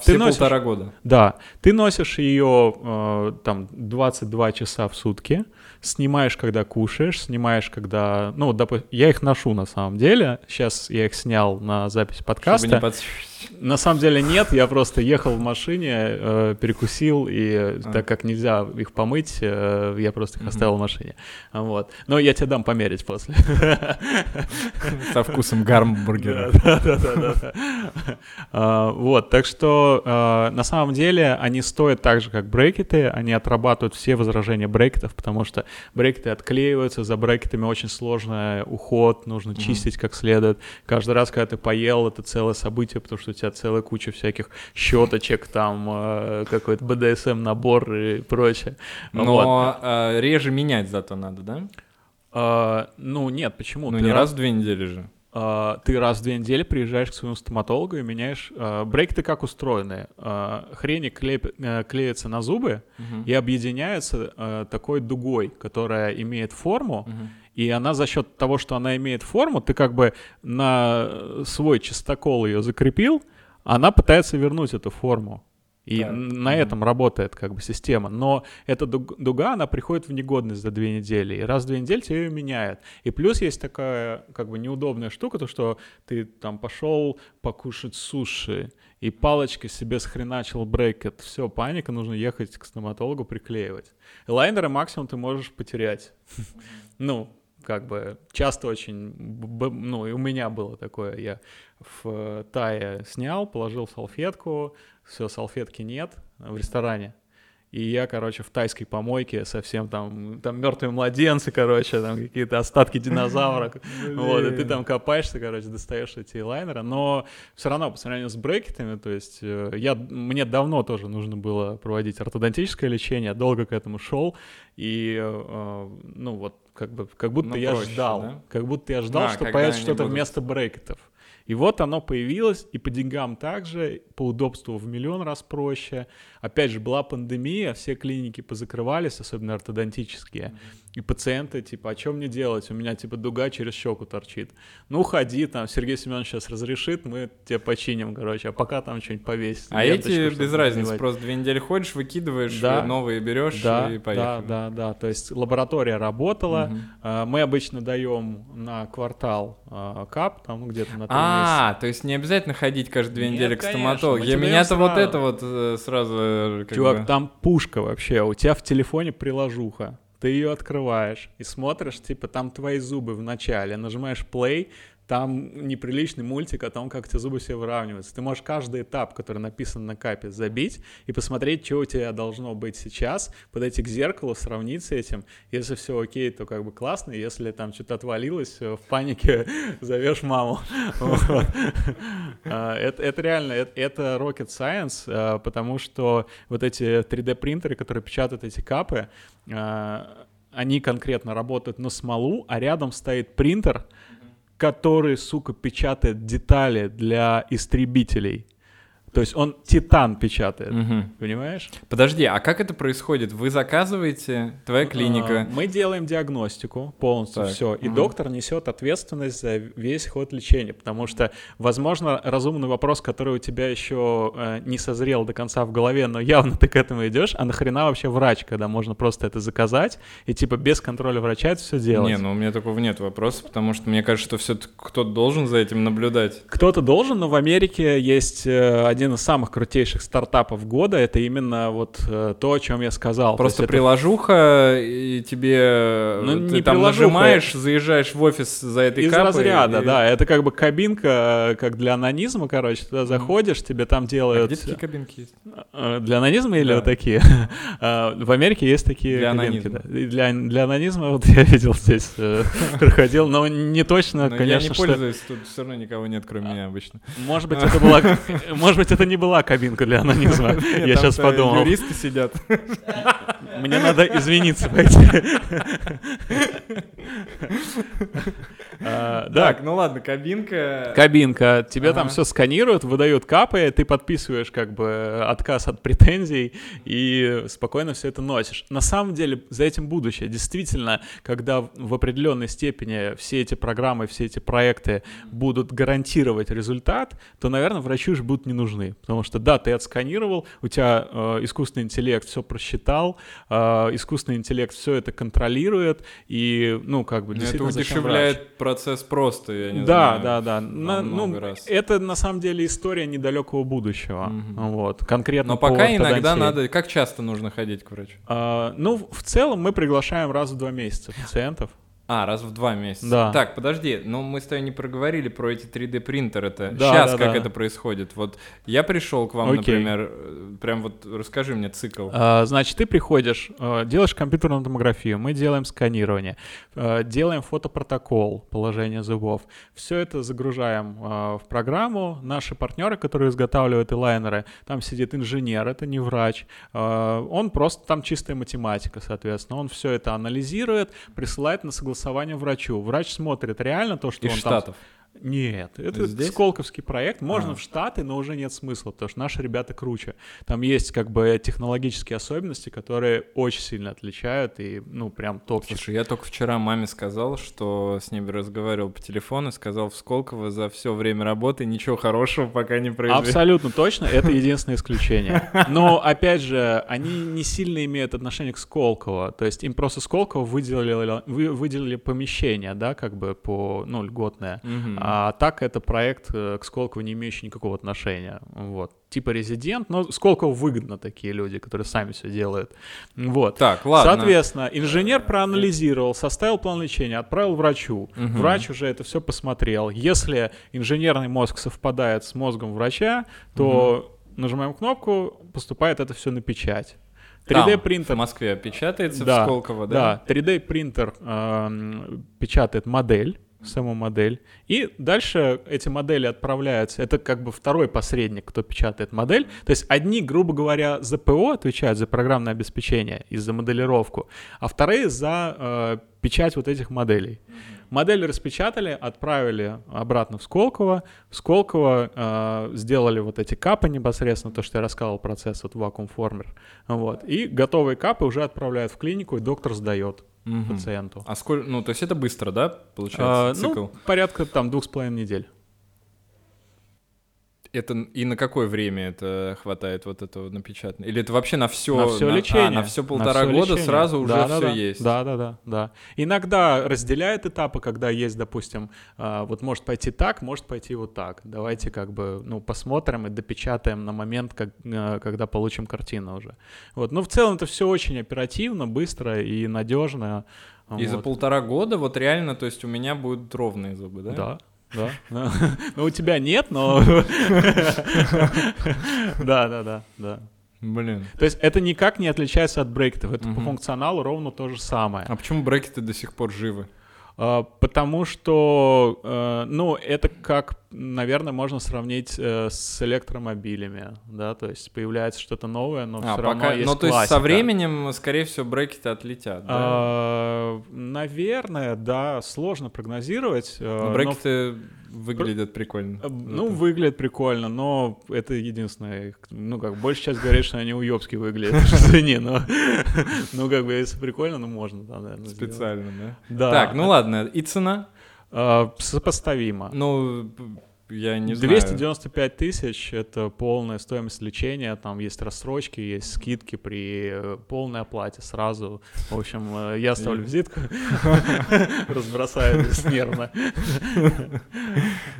Все Ты носишь, полтора года. да, ты носишь ее э, там 22 часа в сутки, снимаешь, когда кушаешь, снимаешь, когда... Ну, вот, допу- я их ношу на самом деле. Сейчас я их снял на запись подкаста. Под- На самом деле нет, я просто ехал в машине, э, перекусил, и А. так как нельзя их помыть, э, я просто их Мгм. оставил в машине. Вот. Но я тебе дам померить после. со вкусом гамбургера. Да-да-да-да. А, Вот, так что а, на самом деле они стоят так же, как брекеты, они отрабатывают все возражения брекетов, потому что брекеты отклеиваются, за брекетами очень сложный уход, нужно чистить как следует. Каждый раз, когда ты поел, это целое событие, потому что у тебя целая куча всяких щеточек, там э, какой-то BDSM набор и прочее. Вот. Но а, реже менять зато надо, да? А, Ну нет, почему? Ну Ты не раз в две недели же. А, ты раз в две недели приезжаешь к своему стоматологу и меняешь... а, брекеты как устроены? А, хрени клеп- э, клеятся на зубы Мгм. и объединяются такой дугой, которая имеет форму, Мгм. и она за счет того, что она имеет форму, ты как бы на свой чистокол ее закрепил, она пытается вернуть эту форму. И Так. на этом работает как бы система. Но эта дуг- дуга, она приходит в негодность за две недели. И раз в две недели тебе ее меняют. И плюс есть такая как бы неудобная штука, то что ты там пошел покушать суши, и палочкой себе схреначил брекет. Все, паника, нужно ехать к стоматологу приклеивать. Лайнеры максимум ты можешь потерять. Ну, как бы часто очень, ну и у меня было такое, я в Тае снял, положил салфетку, все, салфетки нет в ресторане. И я, короче, в тайской помойке совсем там, там мертвые младенцы, короче, там какие-то остатки динозавра. Вот, и ты там копаешься, короче, достаешь эти лайнеры, но все равно по сравнению с брекетами, то есть э, я, мне давно тоже нужно было проводить ортодонтическое лечение, долго к этому шел, и, э, ну вот, как бы, как будто Ну, я проще, ждал, да? как будто я ждал, А, что появится что-то будут- вместо брекетов. И вот оно появилось, и по деньгам также, по удобству в миллион раз проще. Опять же, была пандемия, все клиники позакрывались, особенно ортодонтические. И пациенты, типа, а что мне делать? У меня, типа, дуга через щеку торчит. Ну, ходи, там, Сергей Семенович сейчас разрешит, мы тебе починим, короче, а пока там что-нибудь повесить. А эти без разницы, надевать. просто две недели ходишь, выкидываешь, Да. новые берешь Да, и да, поехали. да, да. То есть лаборатория работала. А, Мы обычно даем на квартал а, кап, там ну, где-то на три месяца. А, то есть не обязательно ходить каждые две Нет, недели к стоматологу. мы Я тебе меня-то вот это вот э, сразу э, Чувак, бы- там пушка вообще. У тебя в телефоне приложуха. Ты ее открываешь и смотришь, типа, там твои зубы в начале. Нажимаешь play, там неприличный мультик о том, как эти зубы все выравниваются. Ты можешь каждый этап, который написан на капе, забить и посмотреть, что у тебя должно быть сейчас, подойти к зеркалу, сравнить с этим. Если все окей, то как бы классно. Если там что-то отвалилось, э, в панике зовешь маму. А, Это, реально, это, rocket science, а, потому что вот эти 3D-принтеры, которые печатают эти капы, а, они конкретно работают на смолу, а рядом стоит принтер, который, сука, печатает детали для истребителей. То есть он титан печатает, Мгм. понимаешь? Подожди, а как это происходит? Вы заказываете, твоя клиника? А, Мы делаем диагностику полностью Так, все, и мгм. доктор несет ответственность за весь ход лечения, потому что, возможно, разумный вопрос, который у тебя еще э, не созрел до конца в голове, но явно ты к этому идешь, а нахрена вообще врач, когда можно просто это заказать и типа без контроля врача это все делать? Не, ну у меня такого нет вопроса, потому что мне кажется, что все кто-то должен за этим наблюдать. Кто-то должен, но в Америке есть э, один из самых крутейших стартапов года. Это именно вот э, то, о чем я сказал. То Просто есть это приложуха, и тебе Ну, ты не там приложуха, нажимаешь, заезжаешь в офис за этой Из капой, разряда, и- да. Это как бы кабинка, э, как для анонизма, короче. Туда заходишь, тебе там А делают... где такие кабинки есть? Э, Для анонизма или Да. вот такие? Э, В Америке есть такие Для кабинки, анонизма. да. И Для, для анонизма вот я видел здесь, э, проходил, но не точно, Но конечно, я не что... пользуюсь, тут все равно никого нет, кроме меня обычно. Может быть, это была... Может быть, это не была кабинка для анонизма. Я сейчас подумал. Юристы сидят. Мне надо извиниться пойти. А, Так, ну ладно, кабинка. кабинка, тебе там все сканируют, выдают капы, ты подписываешь как бы отказ от претензий и спокойно все это носишь. На самом деле за этим будущее. Действительно, когда в- в определенной степени все эти программы, все эти проекты будут гарантировать результат, то, наверное, врачи уже будут не нужны. Потому что, да, ты отсканировал, у тебя э, искусственный интеллект все просчитал, э, искусственный интеллект все это контролирует, и, ну, как бы, Ну, Это действительно, зачем врач? удешевляет процесс просто, я не да, знаю. да, да, во На- ну, раз. это на самом деле история недалекого будущего. Мгм. Вот, конкретно Но по пока иногда ортодонтии. надо... Как часто нужно ходить к врачу? А, ну, в целом мы приглашаем раз в два месяца пациентов. А, раз в два месяца. Да. Так, подожди, но мы с тобой не проговорили про эти 3D принтеры. Это Да, сейчас да, как да. это происходит? Вот я пришел к вам, Окей. например, э, прям вот расскажи мне цикл. А, Значит, ты приходишь, э, делаешь компьютерную томографию, мы делаем сканирование, э, делаем фотопротокол положения зубов. Все это загружаем в программу. Наши партнеры, которые изготавливают элайнеры, там сидит инженер, это не врач. Он просто там чистая математика, соответственно. Он все это анализирует, присылает на согласование врачу. Врач смотрит реально то, что Из он там Штатов. Нет, это Здесь? Сколковский проект. Можно А. в Штаты, но уже нет смысла, потому что наши ребята круче. Там есть как бы технологические особенности, которые очень сильно отличают и, ну, прям топчик. Слушай, я только вчера маме сказал, что с ней разговаривал по телефону, сказал в Сколково за все время работы ничего хорошего пока не произвели. Абсолютно точно, это единственное исключение. Но, опять же, они не сильно имеют отношение к Сколково. То есть им просто Сколково выделили, вы- выделили помещение, да, как бы по, ну, льготное. Мгм. А так это проект э, к Сколково не имеющий никакого отношения. Вот. Типа резидент, но Сколково выгодно такие люди, которые сами все делают. Вот. Так, ладно. Соответственно, инженер проанализировал, составил план лечения, отправил врачу. Мгм. Врач уже это все посмотрел. Если инженерный мозг совпадает с мозгом врача, то нажимаем кнопку, поступает это все на печать. Там, 3D в принтер. Москве печатается Да, в Сколково, да? Да, 3D принтер эм, печатает модель, саму модель, и дальше эти модели отправляются. Это как бы второй посредник, кто печатает модель. То есть одни, грубо говоря, за ПО отвечают за программное обеспечение и за моделировку, а вторые за э, печать вот этих моделей. Модель распечатали, отправили обратно в Сколково. В Сколково э, сделали вот эти капы непосредственно, то, что я рассказывал, процесс, вот вакуум-формер. Вот. И готовые капы уже отправляют в клинику, и доктор сдает Мгм. пациенту. А сколько, ну, то есть это быстро, да, А, получается, цикл? ну, порядка там двух с половиной недель. Это и на какое время это хватает вот этого напечатания? Или это вообще на все, на все лечение. А, на все полтора всё года лечение. сразу уже Да, все да, да. есть. Да, да, да, да. Иногда разделяет этапы, когда есть, допустим, а, вот может пойти так, может пойти вот так. Давайте как бы, ну, посмотрим и допечатаем на момент, как, э, когда получим картину уже. Вот. Ну, в целом это все очень оперативно, быстро и надежно. И за Вот. полтора года вот реально, то есть у меня будут ровные зубы, да? Да. Да. Ну, у тебя нет, но... Да, да, да, да. Блин. То есть это никак не отличается от брекетов. Это по функционалу ровно то же самое. А почему брекеты до сих пор живы? А, Потому что, э, ну, это как, наверное, можно сравнить э, с электромобилями, да, то есть появляется что-то новое, но А, все равно пока... есть Ну, то есть со классика. временем, скорее всего, брекеты отлетят, да? А, Наверное, да, сложно прогнозировать. э, Но но брекеты выглядят прикольно. Э, Ну, Это- выглядит прикольно, но это единственное. Ну, как, большая часть говорит, что они уебски выглядят. Извини, но... Ну, как бы, если прикольно, ну, можно, да, наверное. Специально, да? Да. Так, ну ладно, и цена? А, Сопоставимо. Ну, я не знаю. 295 тысяч — это полная стоимость лечения, там есть рассрочки, есть скидки при э, полной оплате сразу. В общем, э, я оставлю визитку, разбросаю нервно.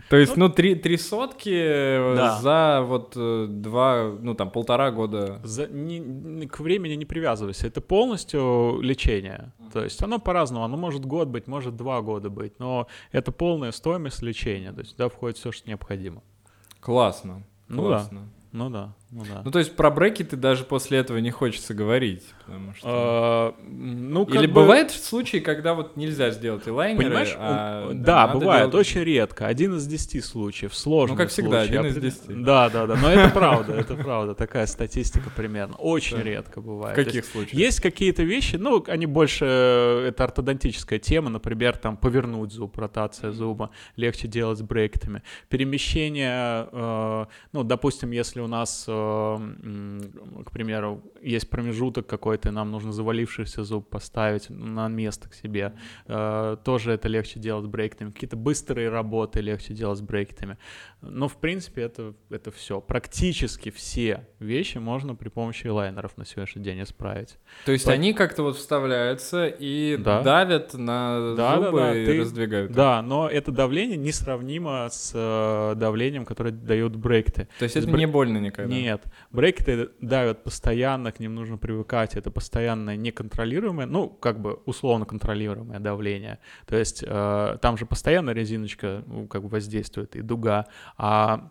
То есть, ну, три, три сотки э, Да. за вот два, ну, там, полтора года. За- не- не- к времени не привязывайся, это полностью лечение. То есть оно по-разному, оно может год быть, может два года быть, но это полная стоимость лечения, то есть туда входит все, что необходимо. Классно. Ну да. Классно. Ну да, ну да. Ну, то есть про брекеты даже после этого не хочется говорить, потому что... А, ну, как Или бы- бывают случаи, когда вот нельзя сделать элайнеры, Понимаешь, а, да, надо бывает, делать- очень редко. Один из десяти случаев, сложно. Ну, как всегда, один из десяти. Да, да, да, но это правда, это правда, такая статистика примерно. Очень Да. редко бывает. Каких случаях? Есть какие-то вещи, ну, они больше, э, это ортодонтическая тема, например, там, повернуть зуб, ротация зуба, легче делать с брекетами. Перемещение, э, ну, допустим, если у нас, к примеру, есть промежуток какой-то, и нам нужно завалившийся зуб поставить на место к себе, э, тоже это легче делать с брекетами. Какие-то быстрые работы легче делать с брекетами. Но, в принципе, это, это все. Практически все вещи можно при помощи лайнеров на сегодняшний день исправить. То есть По- они как-то вот вставляются и Да. давят на Да, да, зубы да, и ты- раздвигают. Да, но это давление несравнимо с э, давлением, которое дают брекеты. То есть То это бре- не больно никогда? Нет, брекеты давят постоянно, к ним нужно привыкать, это постоянное неконтролируемое, ну, как бы условно контролируемое давление. То есть э, там же постоянно резиночка ну, как бы воздействует и дуга, а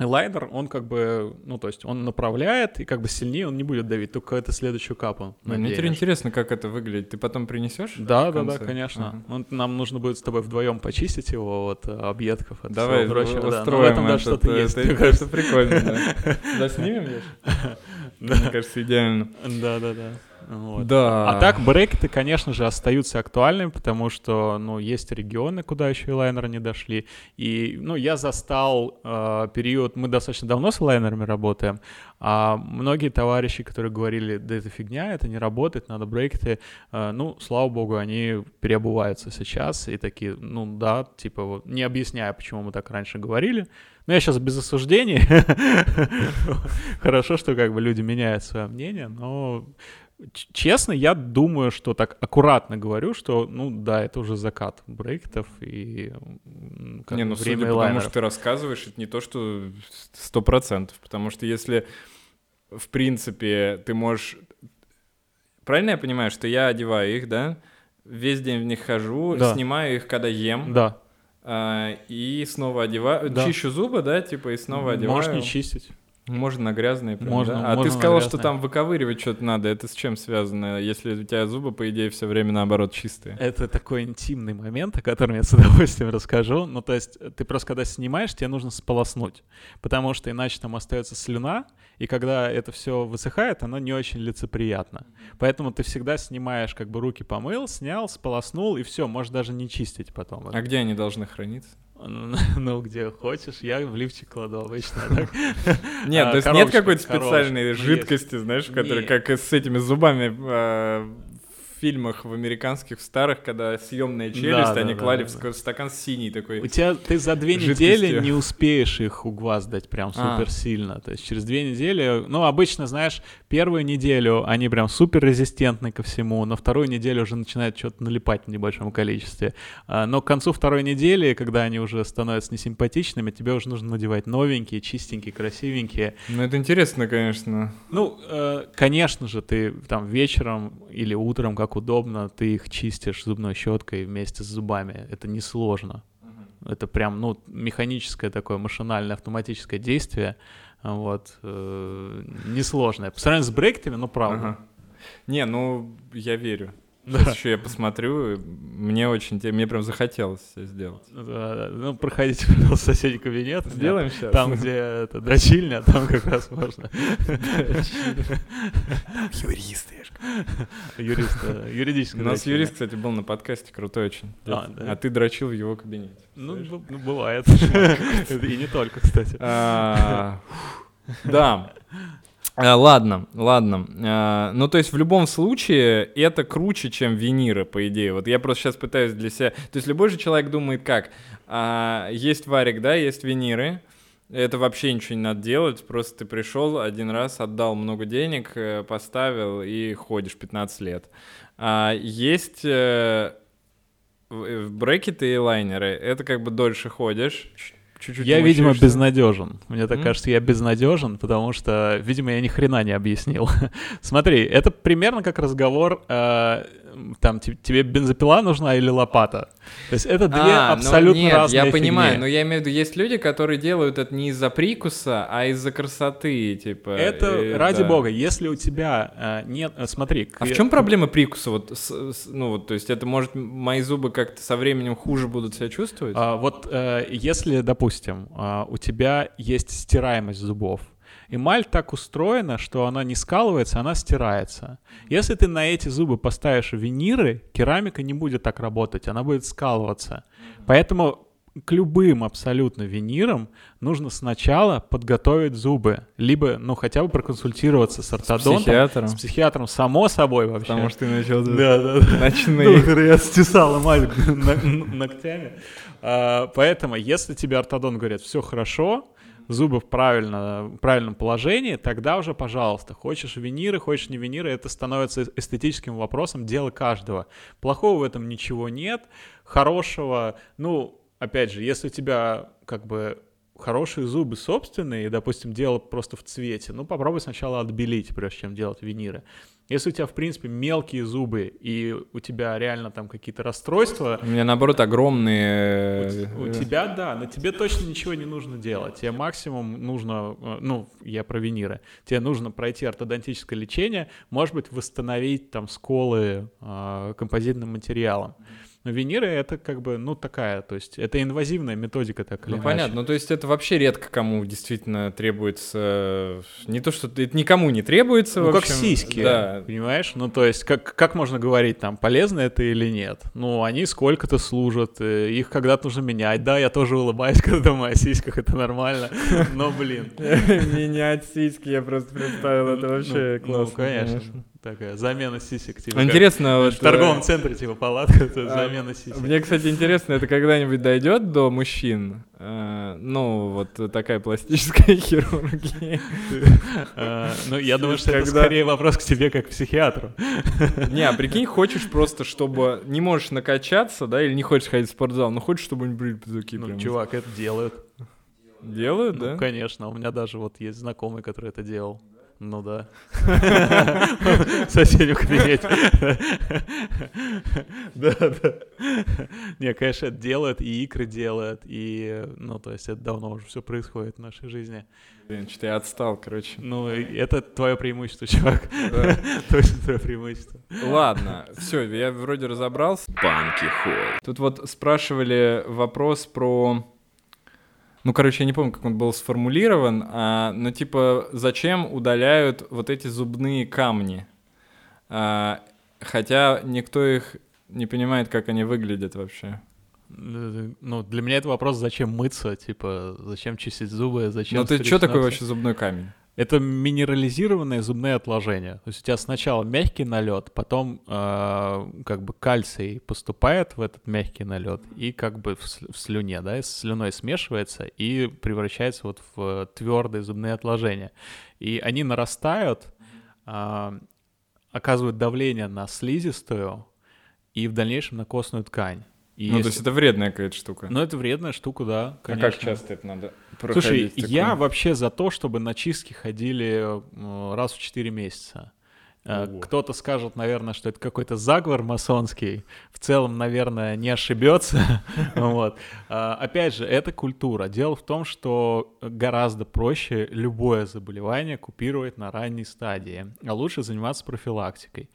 лайнер, он как бы, ну, то есть он направляет, и как бы сильнее он не будет давить, только это следующую капу Ну, Мне теперь наденешь. интересно, как это выглядит. Ты потом принесешь? Да, да, да, конечно. Ага. Ну, нам нужно будет с тобой вдвоем почистить его от объедков, от Давай всего прочего. да. Но устроим в этом даже этот, что-то есть. это- кажется. прикольно, да. Заснимем, Леш? Мне кажется, идеально. Да, да, да. Вот. Да. А так брекеты, конечно же, остаются актуальными, потому что, ну, есть регионы, куда еще и лайнеры не дошли. И, ну, я застал э, период, мы достаточно давно с лайнерами работаем, а многие товарищи, которые говорили, да это фигня, это не работает, надо брекеты, э, ну, слава богу, они переобуваются сейчас и такие, ну, да, типа, вот, не объясняя, почему мы так раньше говорили, но я сейчас без осуждений. Хорошо, что как бы люди меняют свое мнение, но честно, я думаю, что так аккуратно говорю, что, ну да, это уже закат брекетов и как не, ну время судя по тому, что ты рассказываешь, это не то, что сто процентов, потому что если, в принципе, ты можешь... Правильно я понимаю, что я одеваю их, да? Весь день в них хожу, Да. снимаю их, когда ем, Да, а, и снова одеваю, Да. чищу зубы, да, типа, и снова одеваю. можешь не чистить. Можно на грязные прям, Можно- да? А можно ты сказал, что там выковыривать что-то надо. Это с чем связано, если у тебя зубы, по идее, все время наоборот чистые? Это такой интимный момент, о котором я с удовольствием расскажу. Ну, то есть, ты просто когда снимаешь, тебе нужно сполоснуть, потому что иначе там остается слюна, и когда это все высыхает, оно не очень лицеприятно. Поэтому ты всегда снимаешь, как бы руки помыл, снял, сполоснул, и все, можешь даже не чистить потом. А где они должны храниться? Ну, где хочешь, я в лифчик кладу обычно. а. Нет, А, то есть нет какой-то специальной Ну, жидкости, знаешь, которая как с этими зубами в фильмах в американских в старых, когда съемная челюсть, да, они да, клали да, в да. стакан синий У такой. тебя ты за две жидкостью. недели не успеешь их угваздать прям А. супер сильно. То есть через две недели, ну, обычно, знаешь, первую неделю они прям супер резистентны ко всему, на вторую неделю уже начинает что-то налипать в небольшом количестве. А, Но к концу второй недели, когда они уже становятся несимпатичными, тебе уже нужно надевать новенькие, чистенькие, красивенькие. Ну это интересно, конечно. Ну, э, конечно же, ты там вечером или утром, как удобно, ты их чистишь зубной щеткой вместе с зубами. Это несложно. Это прям, ну, механическое такое машинальное автоматическое действие. Вот. э, несложное. По сравнению с брекетами, ну, правда. Ага. Не, ну я верю. Да. Сейчас еще я посмотрю, мне очень, мне прям захотелось всё сделать. Да, Ну, проходите, пожалуйста, в соседний кабинет. Сделаем сейчас. Там, где это дрочильня, там как раз можно. юристы. Юрист, юридическая У нас юрист, кстати, был на подкасте, крутой очень. А, да? А ты дрочил в его кабинете. Ну, ну, бывает. И не только, кстати. А, Да. А, Ладно, ладно. А, Ну, то есть в любом случае это круче, чем виниры, по идее. Вот я просто сейчас пытаюсь для себя... То есть любой же человек думает как? А, Есть варик, да, есть виниры. Это вообще ничего не надо делать, просто ты пришел один раз, отдал много денег, э, поставил и ходишь 15 лет. А есть э, брекеты и лайнеры, это как бы дольше ходишь, чуть-чуть Я, видимо, безнадежен. Мне так М? кажется, я безнадежен, потому что, видимо, я ни хрена не объяснил. Смотри, это примерно как разговор, э, там, те- тебе бензопила нужна или лопата. То есть это две А, ну абсолютно нет, разные я понимаю, фигни. но я имею в виду, есть люди, которые делают это не из-за прикуса, а из-за красоты, типа. Это и ради да. бога, если у тебя э, нет, э, смотри. А к- в чем проблема прикуса? Вот, с- с- ну вот, то есть это может мои зубы как-то со временем хуже будут себя чувствовать? А, вот э, если, допустим, а, у тебя есть стираемость зубов, эмаль так устроена, что она не скалывается, она стирается. Если ты на эти зубы поставишь виниры, керамика не будет так работать, она будет скалываться. Поэтому к любым абсолютно винирам нужно сначала подготовить зубы, либо, ну, хотя бы проконсультироваться с ортодонтом, психиатром? с психиатром, само собой вообще. Потому что ты начал Да, да, да. ночные. Доктор, я стесал эмаль ногтями. А, Поэтому, если тебе ортодон говорит, все хорошо, зубы в, правильно, правильном положении, тогда уже, пожалуйста, хочешь виниры, хочешь не виниры, это становится эс- эстетическим вопросом, дело каждого. Плохого в этом ничего нет, хорошего, ну, опять же, если у тебя как бы хорошие зубы собственные, допустим, дело просто в цвете, ну, попробуй сначала отбелить, прежде чем делать виниры. Если у тебя, в принципе, мелкие зубы, и у тебя реально там какие-то расстройства, У меня, наоборот, огромные... у, у э, тебя, да, на тебе точно ничего не нужно делать. Тебе максимум нужно, э, ну, я про виниры, тебе нужно пройти ортодонтическое лечение, может быть, восстановить там сколы э, композитным материалом. Но виниры это как бы, ну, такая, то есть это инвазивная методика, так или Ну иначе. понятно, ну то есть это вообще редко кому действительно требуется, э, не то что это никому не требуется, Ну, в как общем, сиськи, Да, понимаешь? Ну, то есть, как, как можно говорить, там, полезно это или нет? Ну, они сколько-то служат, э, их когда-то нужно менять. Да, я тоже улыбаюсь, когда думаю о сиськах, это нормально, но, блин. Менять сиськи, я просто представил, это вообще Ну, классно. Ну, конечно. Такая замена сисек, типа. Ну, как Интересно, в вот... торговом э, центре, типа, палатка, это а, замена сисек. Мне, кстати, интересно, это когда-нибудь дойдет до мужчин? Э, Ну, вот такая пластическая хирургия. А, Ну, я думаю, что это скорее вопрос к тебе, как к психиатру. Не, а прикинь, хочешь просто, чтобы не можешь накачаться, да, или не хочешь ходить в спортзал, но хочешь, чтобы они были такие Ну, прям... чувак, это делают. Делают, Ну, да? конечно, у меня даже вот есть знакомый, который это делал. Ну да. В соседнем кабинете. Да, да. Не, конечно, это делают, и игры делают, и, ну, то есть это давно уже все происходит в нашей жизни. Блин, что-то я отстал, короче. Ну, это твое преимущество, чувак. Точно твое преимущество. Ладно, все, я вроде разобрался. Банки Тут вот спрашивали вопрос про... Ну, короче, я не помню, как он был сформулирован, а, но типа, зачем удаляют вот эти зубные камни? А, хотя никто их не понимает, как они выглядят вообще. Ну, для меня это вопрос, зачем мыться, типа, зачем чистить зубы, зачем... Ну, ты что такое вообще зубной камень? Это минерализированные зубные отложения. То есть у тебя сначала мягкий налет, потом э, как бы кальций поступает в этот мягкий налет и как бы в, сл- в слюне, да, и с слюной смешивается и превращается вот в твердые зубные отложения. И они нарастают, а, оказывают давление на слизистую и в дальнейшем на костную ткань. И ну, то если- есть это вредная какая-то штука. Ну, это вредная штука, да, а конечно. как часто это надо Слушай, проходить? я такое? вообще за то, чтобы на чистки ходили э, раз в 4 месяца. Э, Ого. Кто-то скажет, наверное, что это какой-то заговор масонский. В целом, наверное, не ошибется. Вот. А, Опять же, это культура. Дело в том, что гораздо проще любое заболевание купировать на ранней стадии, а лучше заниматься профилактикой.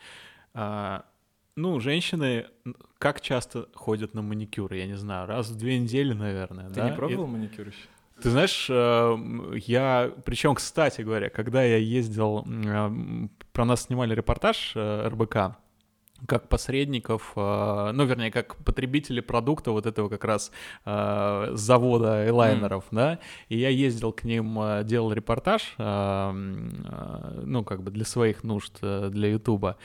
Ну, женщины как часто ходят на маникюр? Я не знаю, раз в две недели, наверное. Ты да? не И- пробовал маникюр еще? Ты знаешь, э, м, я, причем, кстати говоря, когда я ездил, про нас снимали репортаж э, РБК, как посредников, э, ну, вернее, как потребители продукта вот этого как раз э, завода элайнеров, да, и я ездил к ним, делал репортаж, ну, как бы для своих нужд, для Ютуба,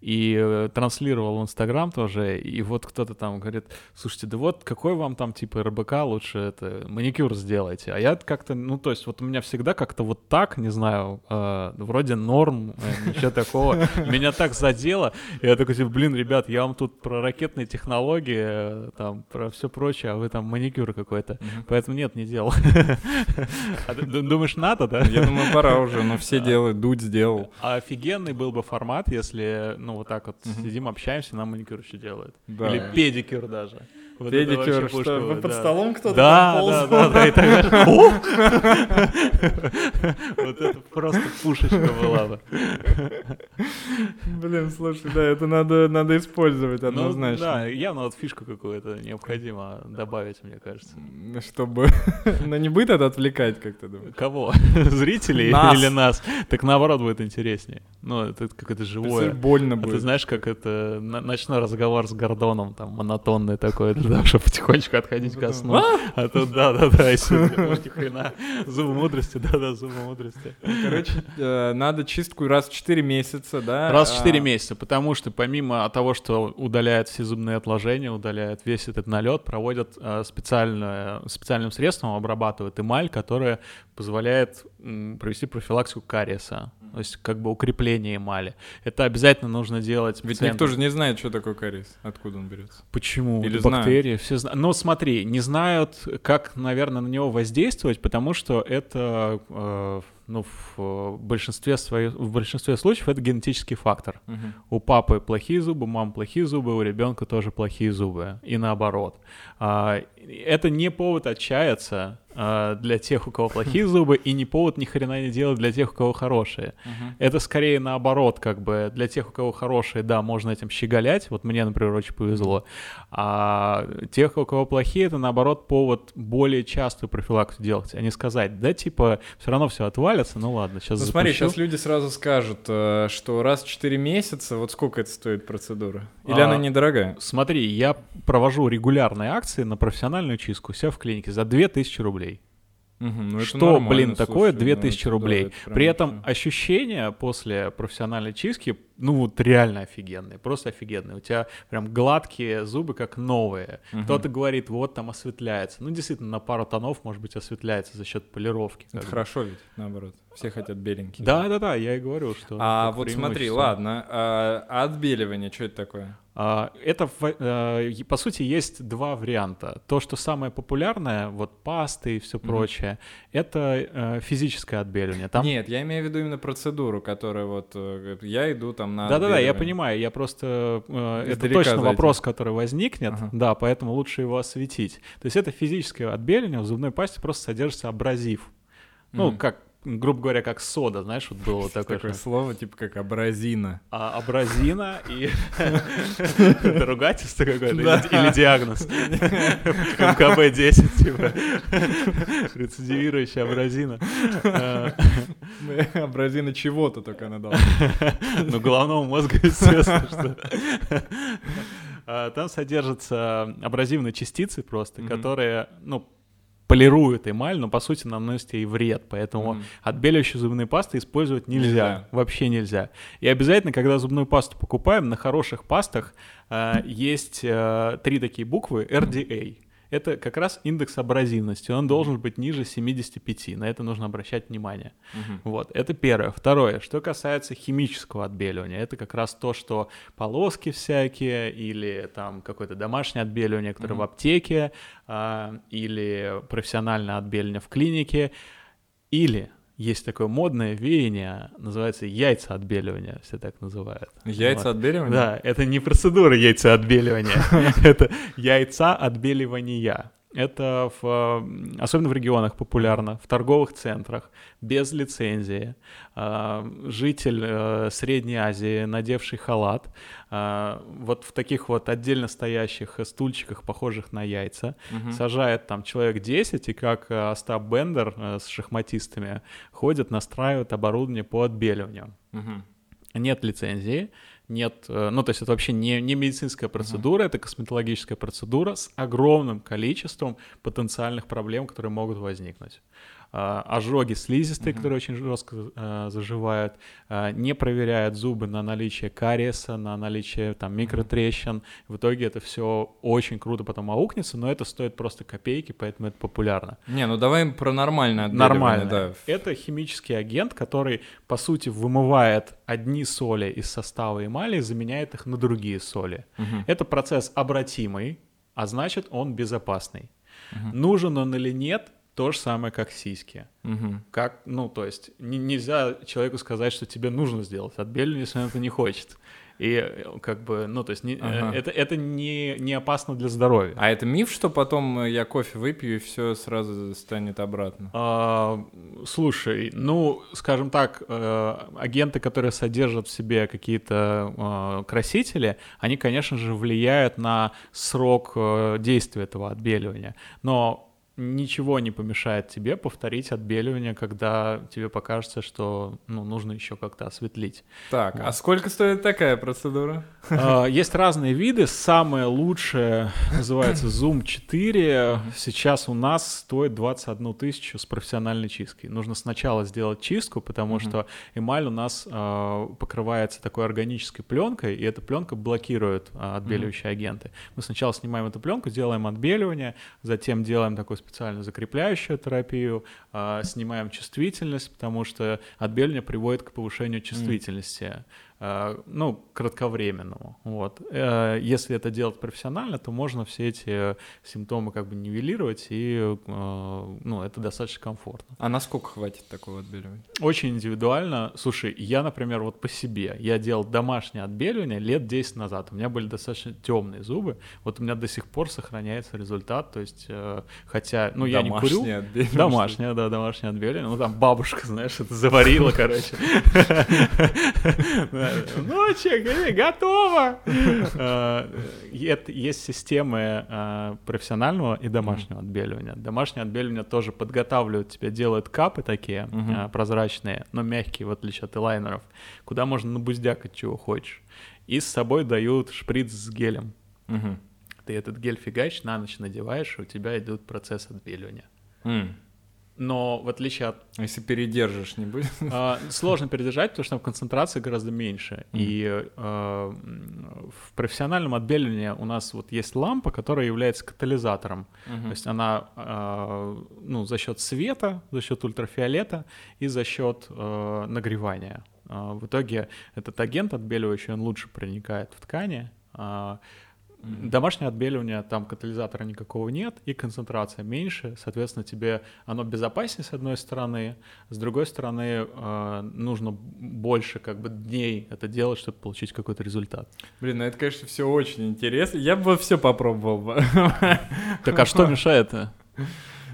и э, транслировал в Инстаграм тоже, и вот кто-то там говорит, слушайте, да вот какой вам там типа РБК лучше это маникюр сделайте, а я как-то, ну то есть вот у меня всегда как-то вот так, не знаю, э, вроде норм, э, ничего такого, меня так задело, я такой типа, блин, ребят, я вам тут про ракетные технологии, э, там про все прочее, а вы там маникюр какой-то, поэтому нет, не делал. А думаешь, надо, да? Я думаю, пора уже, но все делают, Дудь сделал. А офигенный был бы формат, если, ну, вот так вот сидим, общаемся, нам маникюр еще делают. Да. Или педикюр даже. Вот это Педикюр, что будет, под да. столом кто-то Да, да, да, да, и так! Вот это просто пушечка была бы. Блин, слушай, да, это надо, надо использовать Ну, однозначно. да, явно вот фишку какую-то необходимо добавить, мне кажется. Чтобы на не будет это отвлекать, как ты думаешь? Кого? Зрителей Нас. или нас? Так наоборот будет интереснее. Ну, это какое-то живое. Представляешь, больно А ты будет. знаешь, как это ночной разговор с Гордоном, там, монотонный такой, того, чтобы потихонечку отходить ко сну. А тут, да-да-да, и всё, ой, ни хрена. Зубы мудрости, да-да, зубы мудрости. Короче, э, надо чистку раз в 4 месяца, да? Раз в 4 а, месяца, потому что помимо того, что удаляют все зубные отложения, удаляют весь этот налет, проводят э, специальное, специальным средством, обрабатывают эмаль, которая позволяет провести профилактику кариеса, то есть как бы укрепление эмали. Это обязательно нужно делать Ведь пациентам. никто же не знает, что такое кариес, откуда он берется. Почему? Или бактерии, все знают. Но смотри, не знают, как, наверное, на него воздействовать, потому что это, э, ну, в э, большинстве, своих, в большинстве случаев это генетический фактор. У папы плохие зубы, у мамы плохие зубы, у ребенка тоже плохие зубы. И наоборот. А, Это не повод отчаяться для тех, у кого плохие зубы, и не повод ни хрена не делать для тех, у кого хорошие. Это скорее наоборот, как бы для тех, у кого хорошие, да, можно этим щеголять. Вот мне, например, очень повезло. А тех, у кого плохие, это наоборот повод более частую профилактику делать, а не сказать, да, типа, все равно все отвалится, ну ладно, сейчас Ну смотри, сейчас люди сразу скажут, э, что раз в 4 месяца, вот сколько это стоит процедура? Или А, она недорогая? Смотри, я провожу регулярные акции на профессиональную чистку у себя в клинике за 2000 рублей. Мгм, ну это Что, блин, такое слушай, ну 2000 это да, рублей? это прям При этом вообще. ощущения после профессиональной чистки, ну вот реально офигенные, просто офигенные. У тебя прям гладкие зубы, как новые. Мгм. Кто-то говорит, вот там осветляется. Ну, действительно, на пару тонов, может быть, осветляется за счет полировки. Это хорошо ведь, наоборот. Все хотят беленькие. Да, да, да, я и говорю, что... А вот смотри, ладно, а, отбеливание, что это такое? А, Это, э, по сути, есть два варианта. То, что самое популярное, вот пасты и все прочее, это э, физическое отбеливание. Там Нет, я имею в виду именно процедуру, которая вот э, я иду там на. Да-да-да, я понимаю, я просто... это точно зайти. вопрос, который возникнет, Ага. да, поэтому лучше его осветить. То есть это физическое отбеливание, в зубной пасте просто содержится абразив. Ну, Мгм. как, грубо говоря, как сода, знаешь, вот было вот такое. Такое что- слово, типа как абразина. А, абразина и... Это ругательство какое-то или- диагноз? МКБ-10, типа. Рецидивирующая абразина. Абразина чего-то только она дала. Ну, головного мозга, естественно, что... А, Там содержатся абразивные частицы просто, которые, ну, полируют эмаль, но по сути наносят ей вред, поэтому Мгм. отбеливающие зубные пасты использовать нельзя, Нельзя. вообще нельзя. И обязательно, когда зубную пасту покупаем, на хороших пастах а, есть а, три такие буквы RDA. Это как раз индекс абразивности, он должен быть ниже 75, на это нужно обращать внимание. Мгм. Вот, это первое. Второе, что касается химического отбеливания, это как раз то, что полоски всякие или там какое-то домашнее отбеливание, которое Мгм. в аптеке, а, или профессиональное отбеливание в клинике, или есть такое модное веяние, называется яйца отбеливания, все так называют. Яйца Вот. отбеливания? Да, это не процедура яйца отбеливания, это яйца отбеливания. Это в, особенно в регионах популярно, в торговых центрах, без лицензии. А, Житель э, Средней Азии, надевший халат, а, вот в таких вот отдельно стоящих стульчиках, похожих на яйца, Мгм. сажает там человек 10, и как э, Остап Бендер э, с шахматистами ходят, настраивают оборудование по отбеливанию Мгм. нет лицензии, нет, э, ну то есть это вообще не, не медицинская процедура, это косметологическая процедура с огромным количеством потенциальных проблем, которые могут возникнуть. А, ожоги слизистые, Мгм. которые очень жестко э, заживают, а, не проверяют зубы на наличие кариеса, на наличие там микротрещин. В итоге это все очень круто потом аукнется, но это стоит просто копейки, поэтому это популярно. Не, ну давай про нормальное Нормально. да. Это химический агент, который, по сути, вымывает одни соли из состава эмали и заменяет их на другие соли. Мгм. Это процесс обратимый, а значит, он безопасный. Мгм. Нужен он или нет, то же самое, как сиськи. Мгм. Как, ну, то есть, не- нельзя человеку сказать, что тебе нужно сделать отбеливание, если он это не хочет. И э, как бы, ну, то есть, не- э, Ага. это, это не, не опасно для здоровья. А это миф, что потом э, я кофе выпью и все сразу станет обратно? А, слушай, ну, скажем так, агенты, которые содержат в себе какие-то э, красители, они, конечно же, влияют на срок действия этого отбеливания. Но ничего не помешает тебе повторить отбеливание, когда тебе покажется, что ну, нужно еще как-то осветлить. Так, а Вот. сколько стоит такая процедура? А, Есть разные виды. Самое лучшее называется Zoom 4. Сейчас у нас стоит 21 тысячу с профессиональной чисткой. Нужно сначала сделать чистку, потому Мгм. что эмаль у нас а, покрывается такой органической пленкой, и эта пленка блокирует а, отбеливающие агенты. Мы сначала снимаем эту пленку, делаем отбеливание, затем делаем такую специально закрепляющую терапию, снимаем чувствительность, потому что отбеливание приводит к повышению чувствительности э, ну, кратковременному. Вот. Э, Если это делать профессионально, то можно все эти симптомы как бы нивелировать, и э, ну, это достаточно комфортно. А насколько хватит такого отбеливания? Очень индивидуально. Слушай, я, например, вот по себе, я делал домашнее отбеливание лет 10 назад. У меня были достаточно темные зубы. Вот у меня до сих пор сохраняется результат. То есть, э, хотя, ну, я не курю. Домашнее отбеливание, Да, домашнее отбеливание. Ну, там бабушка, знаешь, это заварила, короче. Ну, готово! Это- Есть системы э, профессионального и домашнего отбеливания. Домашнее отбеливание тоже подготавливают тебя, делают капы такие э, прозрачные, но мягкие, в отличие от элайнеров, куда можно набуздякать чего хочешь. И с собой дают шприц с гелем. Ты этот гель фигачишь, на ночь надеваешь, и у тебя идет процесс отбеливания. М. Но в отличие от А Если передержишь, не будет? а, сложно передержать, потому что там концентрация гораздо меньше. Мгм. И э, в профессиональном отбеливании у нас вот есть лампа, которая является катализатором. То есть она э, ну, за счет света, за счет ультрафиолета и за счет э, нагревания. Э, в итоге этот агент отбеливающий, он лучше проникает в ткани, Домашнее отбеливание, там катализатора никакого нет, и концентрация меньше, соответственно, тебе оно безопаснее с одной стороны, с другой стороны, э, нужно больше как бы дней это делать, чтобы получить какой-то результат. Блин, ну это, конечно, все очень интересно. Я бы все попробовал. Так а что мешает-то?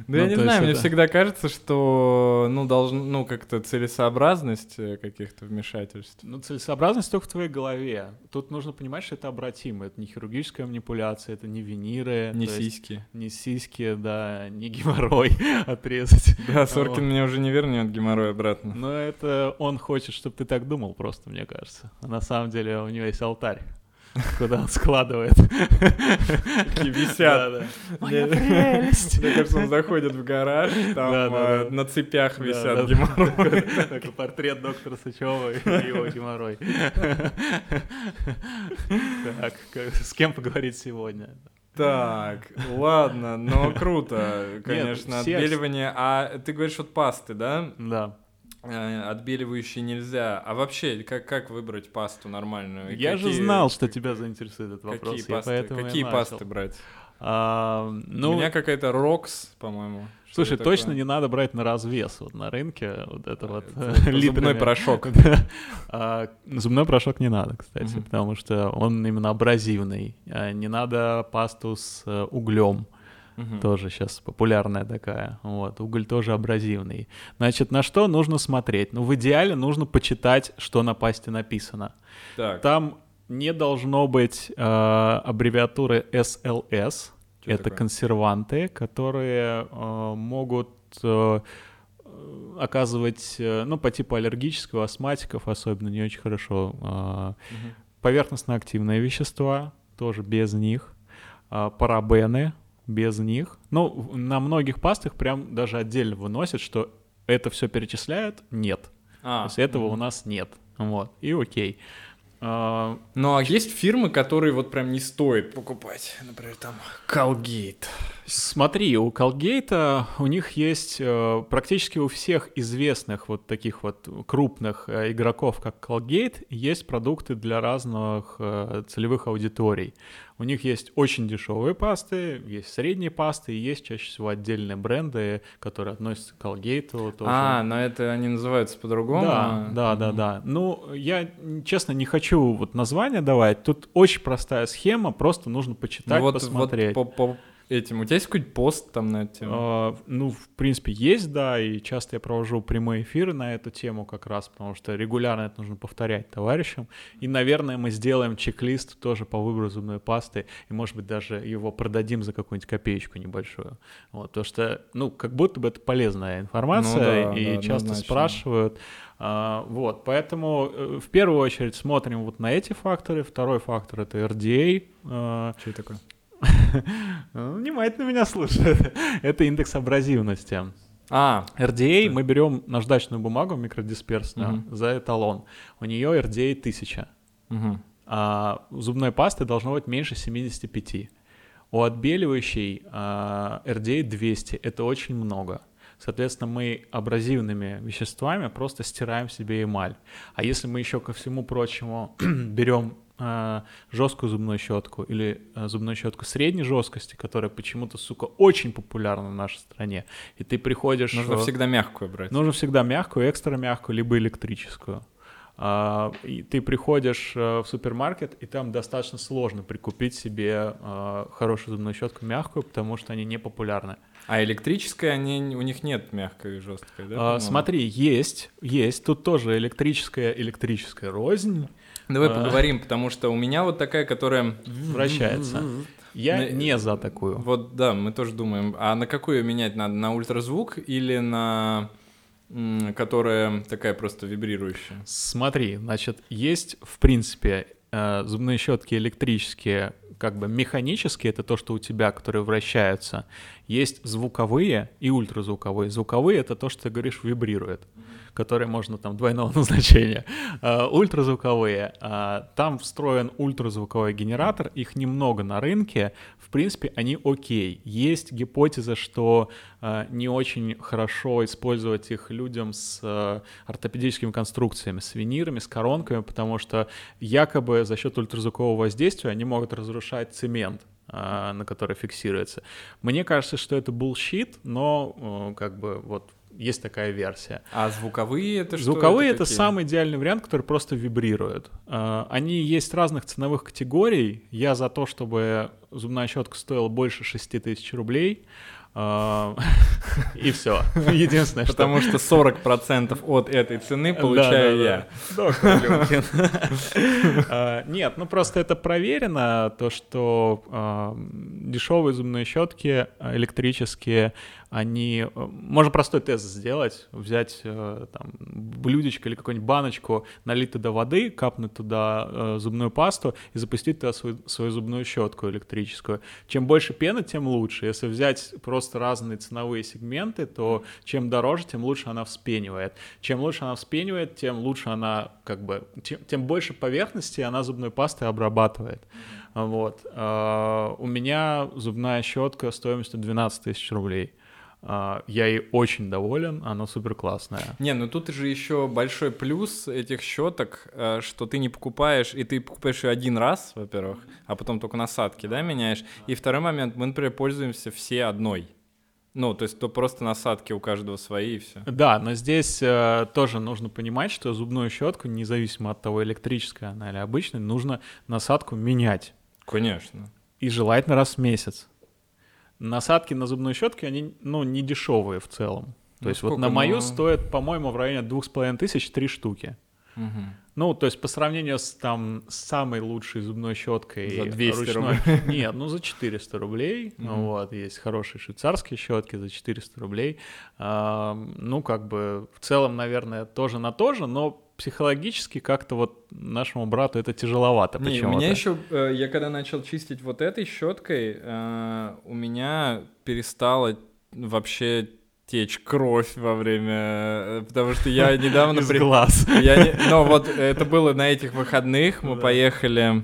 Ну, я Ну, не знаю, мне всегда кажется, что, ну, должно, ну, как-то целесообразность э, каких-то вмешательств. Ну, целесообразность только в твоей голове. Тут нужно понимать, что это обратимо. Это не хирургическая манипуляция, это не виниры. Не сиськи. Не сиськи, да, не геморрой отрезать. Да, Соркин меня уже не вернет геморрой обратно. Но это он хочет, чтобы ты так думал просто, мне кажется. А на самом деле у него есть алтарь, куда он складывает. Такие висят. Моя прелесть. Мне кажется, он заходит в гараж, там да. на цепях висят геморрой. Такой портрет доктора Сычева и его геморрой. Так, с кем поговорить сегодня? Так, ладно, но круто, конечно, отбеливание. А ты говоришь, вот пасты, да? Да. Э, Отбеливающие нельзя. А вообще, как, как выбрать пасту нормальную? И Я же какие- знал, что тебя заинтересует этот вопрос. Какие пасты, какие пасты брать? А, У Ну, меня какая-то Рокс, по-моему. Слушай, это точно такое? не надо брать на развес вот на рынке вот это вот Это зубной литрами. порошок. А, Зубной порошок не надо, кстати, потому что он именно абразивный. А, Не надо пасту с э, углем. Мгм. Тоже сейчас популярная такая. Вот, уголь тоже абразивный. Значит, на что нужно смотреть? Ну, в идеале нужно почитать, что на пасте написано. Так, Там не должно быть э, аббревиатуры SLS. Чё Это такое? консерванты, которые э, могут э, э, оказывать, э, ну, по типу аллергического, астматиков особенно не очень хорошо. э, Мгм. Поверхностно-активные вещества, тоже без них. А, Парабены, без них. Ну, на многих пастах прям даже отдельно выносят, что это все перечисляют, нет. А, То есть этого мгм. у нас нет. Вот, и окей. А, Ну, а есть фирмы, которые вот прям не стоит покупать. Например, там Colgate. Смотри, у Колгейта у них есть э, практически у всех известных вот таких вот крупных э, игроков, как Colgate, есть продукты для разных э, целевых аудиторий. У них есть очень дешевые пасты, есть средние пасты, и есть чаще всего отдельные бренды, которые относятся к Colgate. Тоже. А, но это они называются по-другому? Да, да, да, Мгм. да. Ну, я, честно, не хочу вот название давать. Тут очень простая схема, просто нужно Ну почитать, вот, посмотреть. вот по, по этим. У тебя есть какой-нибудь пост там на эту тему? А, ну, в принципе, есть, да, и часто я провожу прямые эфиры на эту тему как раз, потому что регулярно это нужно повторять товарищам. И, наверное, мы сделаем чек-лист тоже по выбору зубной пасты, и, может быть, даже его продадим за какую-нибудь копеечку небольшую. Вот, потому что, ну, как будто бы это полезная информация, Ну да, и да, часто однозначно. спрашивают. А, вот, поэтому э, в первую очередь смотрим вот на эти факторы. Второй фактор — это RDA. а, Что это такое? Ну, Внимательно меня слушает. Это индекс абразивности. А, RDA мы берем наждачную бумагу микродисперсную за эталон. У нее RDA 1000. мгм. А зубной пасты должно быть меньше 75. У отбеливающей а, RDA 200. Это очень много. Соответственно, мы абразивными веществами просто стираем себе эмаль. А если мы еще ко всему прочему берем а, жесткую зубную щетку или а, зубную щетку средней жесткости, которая почему-то, сука, очень популярна в нашей стране, и ты приходишь... нужно э, всегда мягкую брать. Нужно всегда мягкую, экстра мягкую, либо электрическую. А, и ты приходишь э, в супермаркет, и там достаточно сложно прикупить себе э, хорошую зубную щетку мягкую, потому что они не популярны. А электрическая, они, у них нет мягкой и жесткой, да? А, смотри, есть, есть. Тут тоже электрическая, электрическая рознь Давай а. поговорим, потому что у меня вот такая, которая... вращается. Я На- не за такую. Вот, да, мы тоже думаем, а на какую менять надо? На ультразвук или на... которая такая просто вибрирующая? Смотри, значит, есть, в принципе, э, зубные щетки электрические, как бы механические, это то, что у тебя, которые вращаются. Есть звуковые и ультразвуковые. Звуковые — это то, что ты говоришь, вибрирует, которые можно там двойного назначения. А, Ультразвуковые, а, там встроен ультразвуковой генератор, их немного на рынке, в принципе, они окей. Есть гипотеза, что э, не очень хорошо использовать их людям с ортопедическими конструкциями, с винирами, с коронками, потому что якобы за счет ультразвукового воздействия они могут разрушать цемент на который фиксируется. Мне кажется, что это bullshit, но как бы вот есть такая версия. А звуковые это что? Звуковые это, такие? самый идеальный вариант, который просто вибрирует. Э, Они есть разных ценовых категорий. Я за то, чтобы зубная щетка стоила больше 6 тысяч рублей. Э, И все. Единственное, что... Потому что 40% от этой цены получаю я. А, Нет, ну просто это проверено, то, что а, дешевые зубные щетки а, электрические, они... э, Можно простой тест сделать, взять э, там блюдечко или какую-нибудь баночку, налить туда воды, капнуть туда э, зубную пасту и запустить туда свою зубную щетку электрическую. Чем больше пены, тем лучше. Если взять просто разные ценовые сегменты, то чем дороже, тем лучше она вспенивает. Чем лучше она вспенивает, тем лучше она как бы... Тем, тем больше поверхности она зубной пастой обрабатывает. Вот. А, У меня зубная щетка стоимостью 12 тысяч рублей. А, Я ей очень доволен, она супер классная. Не, ну тут же еще большой плюс этих щеток, э, что ты не покупаешь, и ты покупаешь ее один раз, во-первых, а потом только насадки, да, меняешь. И второй момент, мы, например, пользуемся все одной. Ну, то есть то просто насадки у каждого свои и все. Да, но здесь э, тоже нужно понимать, что зубную щетку, независимо от того, электрическая она или обычная, нужно насадку менять. Конечно. И желательно раз в месяц. Насадки на зубную щетку, они, ну, не дешевые в целом. То Ну, есть вот на мою ну? стоит, по-моему, в районе двух с половиной тысяч три штуки. Мгм. Ну, то есть по сравнению с там самой лучшей зубной щеткой За 200 ручной- Нет, ну за 400 рублей. Ну, вот, есть хорошие швейцарские щетки за 400 рублей. А, ну, как бы в целом, наверное, тоже на то же, но психологически как-то вот нашему брату это тяжеловато Не, у почему-то. меня еще, э, я когда начал чистить вот этой щеткой, э, у меня перестала вообще течь кровь во время, э, потому что я недавно Из при- глаз. Я не- Ну вот это было на этих выходных, мы Да. поехали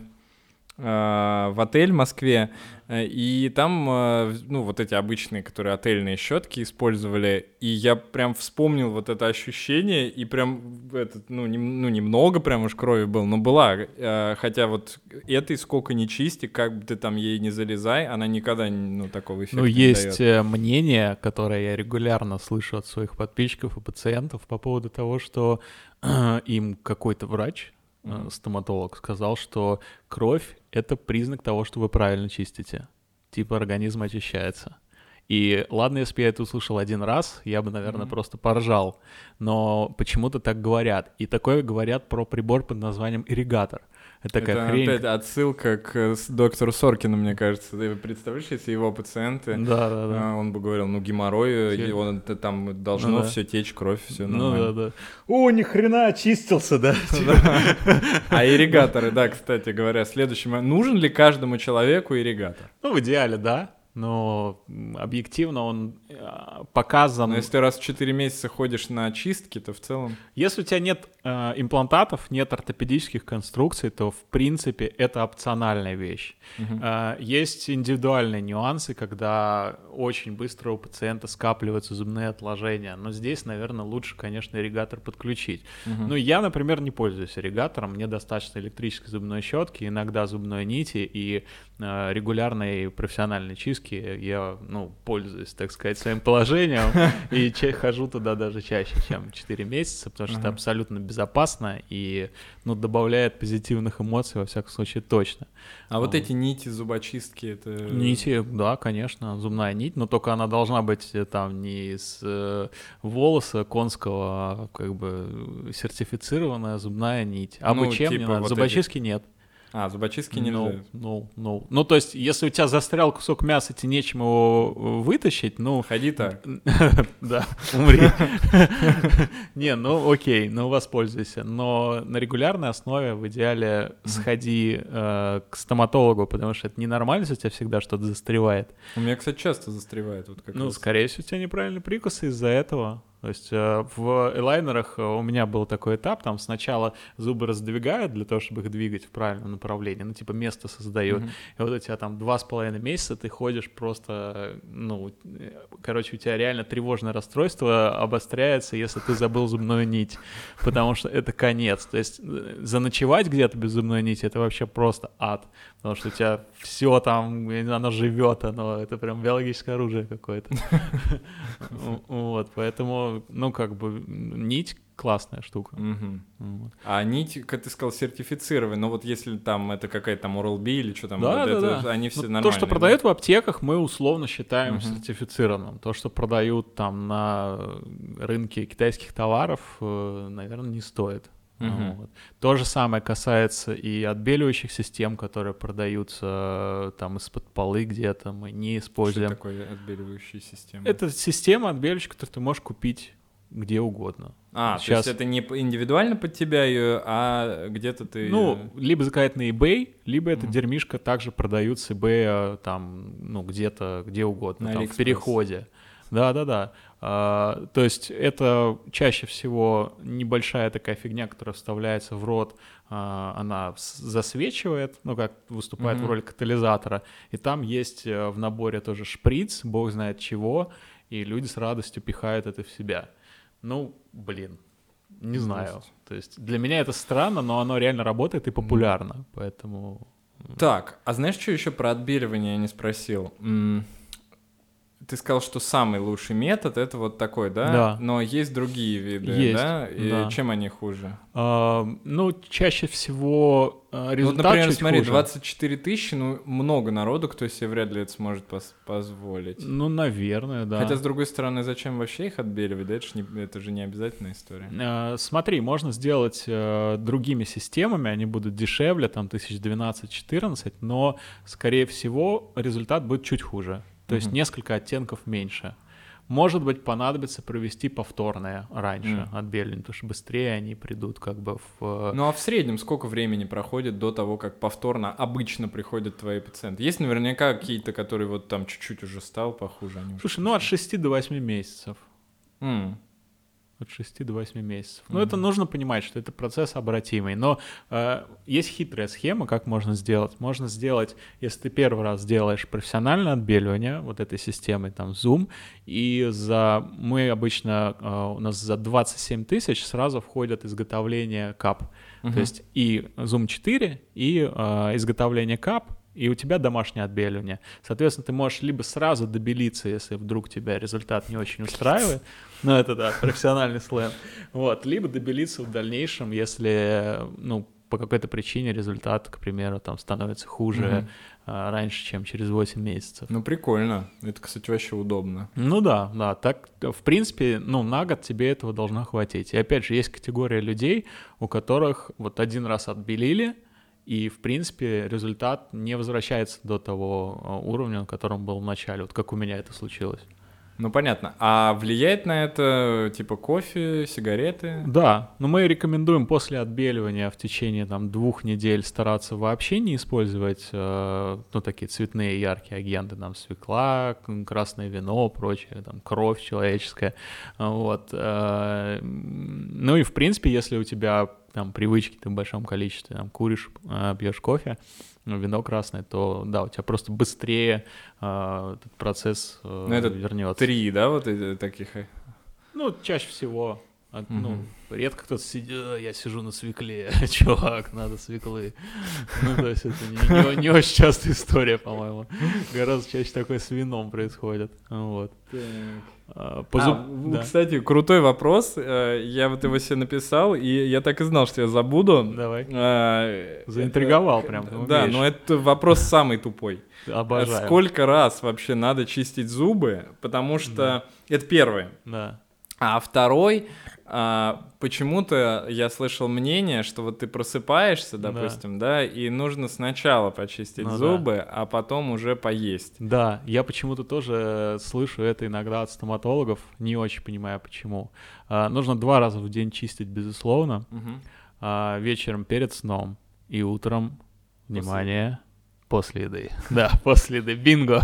э, в отель в Москве, и там, э, ну вот эти обычные, которые отельные щетки использовали, и я прям вспомнил вот это ощущение, и прям этот, ну, нем- ну немного прям уж крови было, но была, э, хотя вот этой сколько не чисти, как бы ты там ей не залезай, она никогда ну такого эффекта Ну, не есть дает. э, мнение, которое я регулярно слышу от своих подписчиков и пациентов по поводу того, что им какой-то врач, э, стоматолог, сказал, что кровь — это признак того, что вы правильно чистите. Типа организм очищается. И ладно, если бы я это услышал один раз, я бы, наверное, Мгм. просто поржал. Но почему-то так говорят. И такое говорят про прибор под названием ирригатор. Это такая Это хрень. опять отсылка к э, доктору Соркину, мне кажется. Ты представляешь, если его пациенты, Да, да, да. а, он бы говорил, ну геморрой, э, Все- и он это там должно Ну да. все течь, кровь, все Ну да, да. О, ни хрена очистился, да? А ирригаторы, да, кстати говоря, следующий. Нужен ли каждому человеку ирригатор? Ну, в идеале, да. Но объективно он э, показан. Но если ты раз в 4 месяца ходишь на чистки, то в целом... Если у тебя нет э, имплантатов, нет ортопедических конструкций, то в принципе это опциональная вещь. Мгм. Э, есть индивидуальные нюансы, когда очень быстро у пациента скапливаются зубные отложения. Но здесь, наверное, лучше, конечно, ирригатор подключить. Мгм. Ну, я, например, не пользуюсь ирригатором. Мне достаточно электрической зубной щетки, иногда зубной нити и регулярной профессиональной чистки. Я, ну, пользуюсь, так сказать, своим положением и хожу туда даже чаще, чем 4 месяца, потому что это абсолютно безопасно и, ну, добавляет позитивных эмоций, во всяком случае, точно. А вот эти нити зубочистки, это... Нити, да, конечно, зубная нить, но только она должна быть э, там не из э, волоса конского, а как бы сертифицированная зубная нить. А Ну, чем не типа надо? Зубочистки нет. А, зубочистки Ну, нельзя. ну, ну. Ну, то есть, если у тебя застрял кусок мяса, тебе нечем его э, вытащить, ну, Ходи так. да, умри. Не, ну окей, ну воспользуйся. Но на регулярной основе в идеале сходи э, к стоматологу, потому что это ненормально, если у тебя всегда что-то застревает. У меня, кстати, часто застревает Ну, скорее всего, у тебя неправильный прикус из-за этого. То есть э, в элайнерах э, у меня был такой этап, там сначала зубы раздвигают для того, чтобы их двигать в правильном направлении, ну, типа место создают. Мгм. И вот у тебя там два с половиной месяца ты ходишь просто, ну, э, короче, у тебя реально тревожное расстройство обостряется, если ты забыл зубную нить, потому что это конец. То есть заночевать где-то без зубной нити — это вообще просто ад, потому что у тебя все там, я не знаю, оно живет, оно, это прям биологическое оружие какое-то. Вот, поэтому, ну, как бы, нить классная штука. А нить, как ты сказал, сертифицированы. Но вот если там это какая-то там Oral-B или что там, они все Ну, нормальные. То, что да? продают в аптеках, мы условно считаем сертифицированным. То, что продают там на рынке китайских товаров, наверное, не стоит. Мгм. Вот. То же самое касается и отбеливающих систем, которые продаются э, там из-под полы где-то, мы не Что используем. такое отбеливающая система? Это система отбеливающих, которую ты можешь купить где угодно. А, то Сейчас- есть это не индивидуально под тебя ее, а где-то ты... Ну, либо заказать на eBay, либо эта Мгм. дерьмишка также продают с eBay э, там, ну, где-то, где угодно, На там, в переходе. Да-да-да. А, то есть это чаще всего небольшая такая фигня, которая вставляется в рот, а, она засвечивает, ну, как выступает Мгм. в роли катализатора, и там есть э, в наборе тоже шприц, бог знает чего, и люди с радостью пихают это в себя. Ну, блин, не знаю. Жесть. То есть для меня это странно, но оно реально работает и популярно, поэтому... Так, а знаешь, что еще про отбеливание я не спросил? М, Ты сказал, что самый лучший метод это вот такой, да? Да. Но есть другие виды, Есть, да? И да. чем они хуже? А, ну, чаще всего а, Ну, вот, результат например, чуть смотри, хуже. 24 тысячи, ну, много народу, кто себе вряд ли это сможет пос- позволить. Ну, наверное, да. Хотя, с другой стороны, зачем вообще их отбеливать? Да, это, ж не- это же не обязательная история. А, Смотри, можно сделать э, другими системами, они будут дешевле, там, 1012-14, но, скорее всего, результат будет чуть хуже. То есть несколько оттенков меньше. Может быть, понадобится провести повторное раньше Мгм. отбеливание, потому что быстрее они придут как бы в... э, Ну а в среднем сколько времени проходит до того, как повторно обычно приходят твои пациенты? Есть наверняка какие-то, которые вот там чуть-чуть уже стал похуже. Слушай, ну от 6 до 8 месяцев. М, От 6 до 8 месяцев. Ну, это нужно понимать, что это процесс обратимый. Но э, есть хитрая схема, как можно сделать. Можно сделать, если ты первый раз делаешь профессиональное отбеливание вот этой системой, там, Zoom, и за, мы обычно, э, у нас за 27 тысяч сразу входит изготовление кап. Мгм. То есть и Zoom 4, и э, изготовление кап, и у тебя домашнее отбеливание. Соответственно, ты можешь либо сразу добелиться, если вдруг тебя результат не очень устраивает, ну это да, профессиональный сленг, вот, либо добелиться в дальнейшем, если, ну, по какой-то причине результат, к примеру, там становится хуже а, раньше, чем через 8 месяцев. Ну прикольно. Это, кстати, вообще удобно. Ну да, да, так, в принципе, ну, на год тебе этого должно хватить. И опять же, есть категория людей, у которых вот один раз отбелили, и, в принципе, результат не возвращается до того а, уровня, на котором был в начале, вот как у меня это случилось. Ну понятно. А влияет на это типа кофе, сигареты? Да, но мы рекомендуем после отбеливания в течение там двух недель стараться вообще не использовать, э, ну, такие цветные яркие агенты, там, свекла, красное вино, прочее, там, кровь человеческая, вот. э, Ну и, в принципе, если у тебя там привычки ты в большом количестве, там, куришь, э, пьешь кофе, ну, вино красное, то, да, у тебя просто быстрее э, этот процесс э, Ну, это вернется. Три, да, вот эти таких? э? Ну, чаще всего. А, Ну, Мгм. редко кто-то сидит, «А, я сижу на свекле, чувак, надо свеклы. Ну, то есть это не, не- не очень частая история, по-моему. Гораздо чаще такое с вином происходит. Вот. А, по А, зуб- в- да. Кстати, крутой вопрос. Э, Я вот его себе написал, и я так и знал, что я забуду. Давай. А, Заинтриговал это- прям, Да, умеешь. но это вопрос самый тупой. Обожаю. Сколько раз вообще надо чистить зубы? Потому что это первое. Да. А второй, а, почему-то я слышал мнение, что вот ты просыпаешься, Да. допустим, да, и нужно сначала почистить Ну да. зубы, а потом уже поесть. Да, я почему-то тоже слышу это иногда от стоматологов, не очень понимаю почему. А, нужно два раза в день чистить, безусловно. Мгм. а, вечером перед сном и утром, внимание, после еды. Да, после еды, бинго.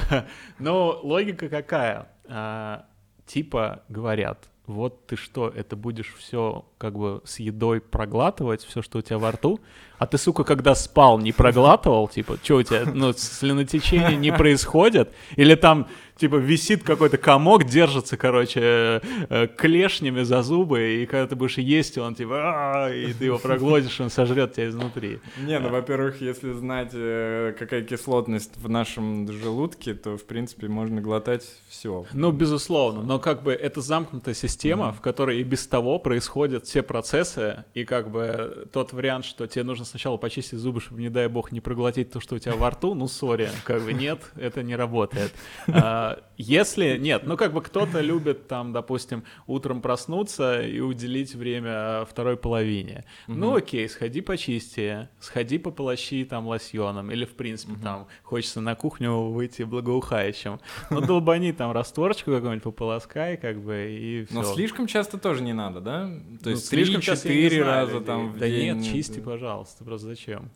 Но логика какая? А, Типа говорят, вот ты что, это будешь все как бы с едой проглатывать, все, что у тебя во рту, а ты, сука, когда спал, не проглатывал, типа, что у тебя, ну, слюнотечение не происходит, или там, типа, висит какой-то комок, держится, короче, э, э, клешнями за зубы, и когда ты будешь есть, он, типа, и ты его проглотишь, он сожрет тебя изнутри. Не, ну, во-первых, если знать, э, какая кислотность в нашем желудке, то, в принципе, можно глотать все. Ну, безусловно, но как бы это замкнутая система, в которой и без того происходят все процессы, и как бы тот вариант, что тебе нужно сначала почистить зубы, чтобы, не дай бог, не проглотить то, что у тебя во рту, ну, сори, как бы нет, это не работает. А, Если, нет, ну, как бы кто-то любит там, допустим, утром проснуться и уделить время второй половине. Ну, окей, сходи почисти, сходи пополощи там лосьоном, или, в принципе, там, хочется на кухню выйти благоухающим. Ну, долбани там растворочку какую-нибудь пополоскай, как бы, и все. Но слишком часто тоже не надо, да? То Ну, есть слишком часто знаю раза там в Да день. нет, чисти, пожалуйста, просто зачем?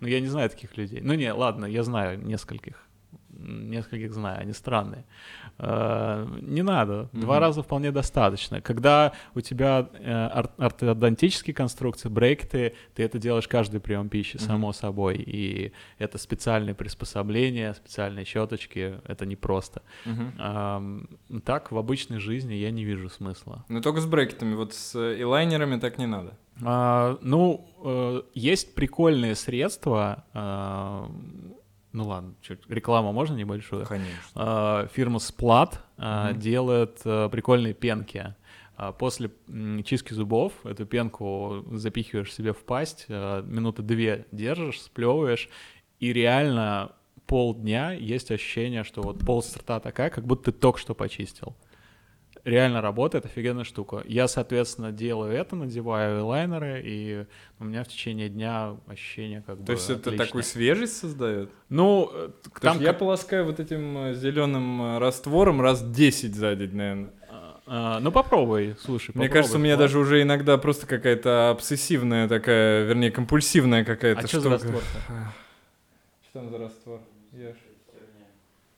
Ну, я не знаю таких людей. Ну, не, ладно, я знаю нескольких. Нескольких знаю, они странные. Э, Не надо, два Мгм. раза вполне достаточно. Когда у тебя э, ор- ортодонтические конструкции, брекеты, ты это делаешь каждый прием пищи, Мгм. само собой. И это специальные приспособления, специальные щеточки, это непросто. Ам, Так, в обычной жизни я не вижу смысла. Ну, только с брекетами, вот с элайнерами так не надо. А, ну, э, есть прикольные средства. А, ну ладно, чуть, рекламу можно небольшую? Конечно. А, фирма Splat а, Мгм. делает а, прикольные пенки. А, После чистки зубов эту пенку запихиваешь себе в пасть, а, минуты две держишь, сплевываешь, и реально полдня есть ощущение, что вот полость рта такая, как будто ты только что почистил. Реально работает, офигенная штука. Я, соответственно, делаю это, надеваю лайнеры, и у меня в течение дня ощущение как бы То есть это отличное. такую свежесть создает? Ну, э, Там там я полоскаю вот этим зеленым раствором раз 10 за день, наверное. а, ну попробуй, слушай. Мне попробуй, кажется, у меня даже уже иногда просто какая-то обсессивная такая, вернее, компульсивная какая-то А что штука. за раствор Что там за раствор? Ешь.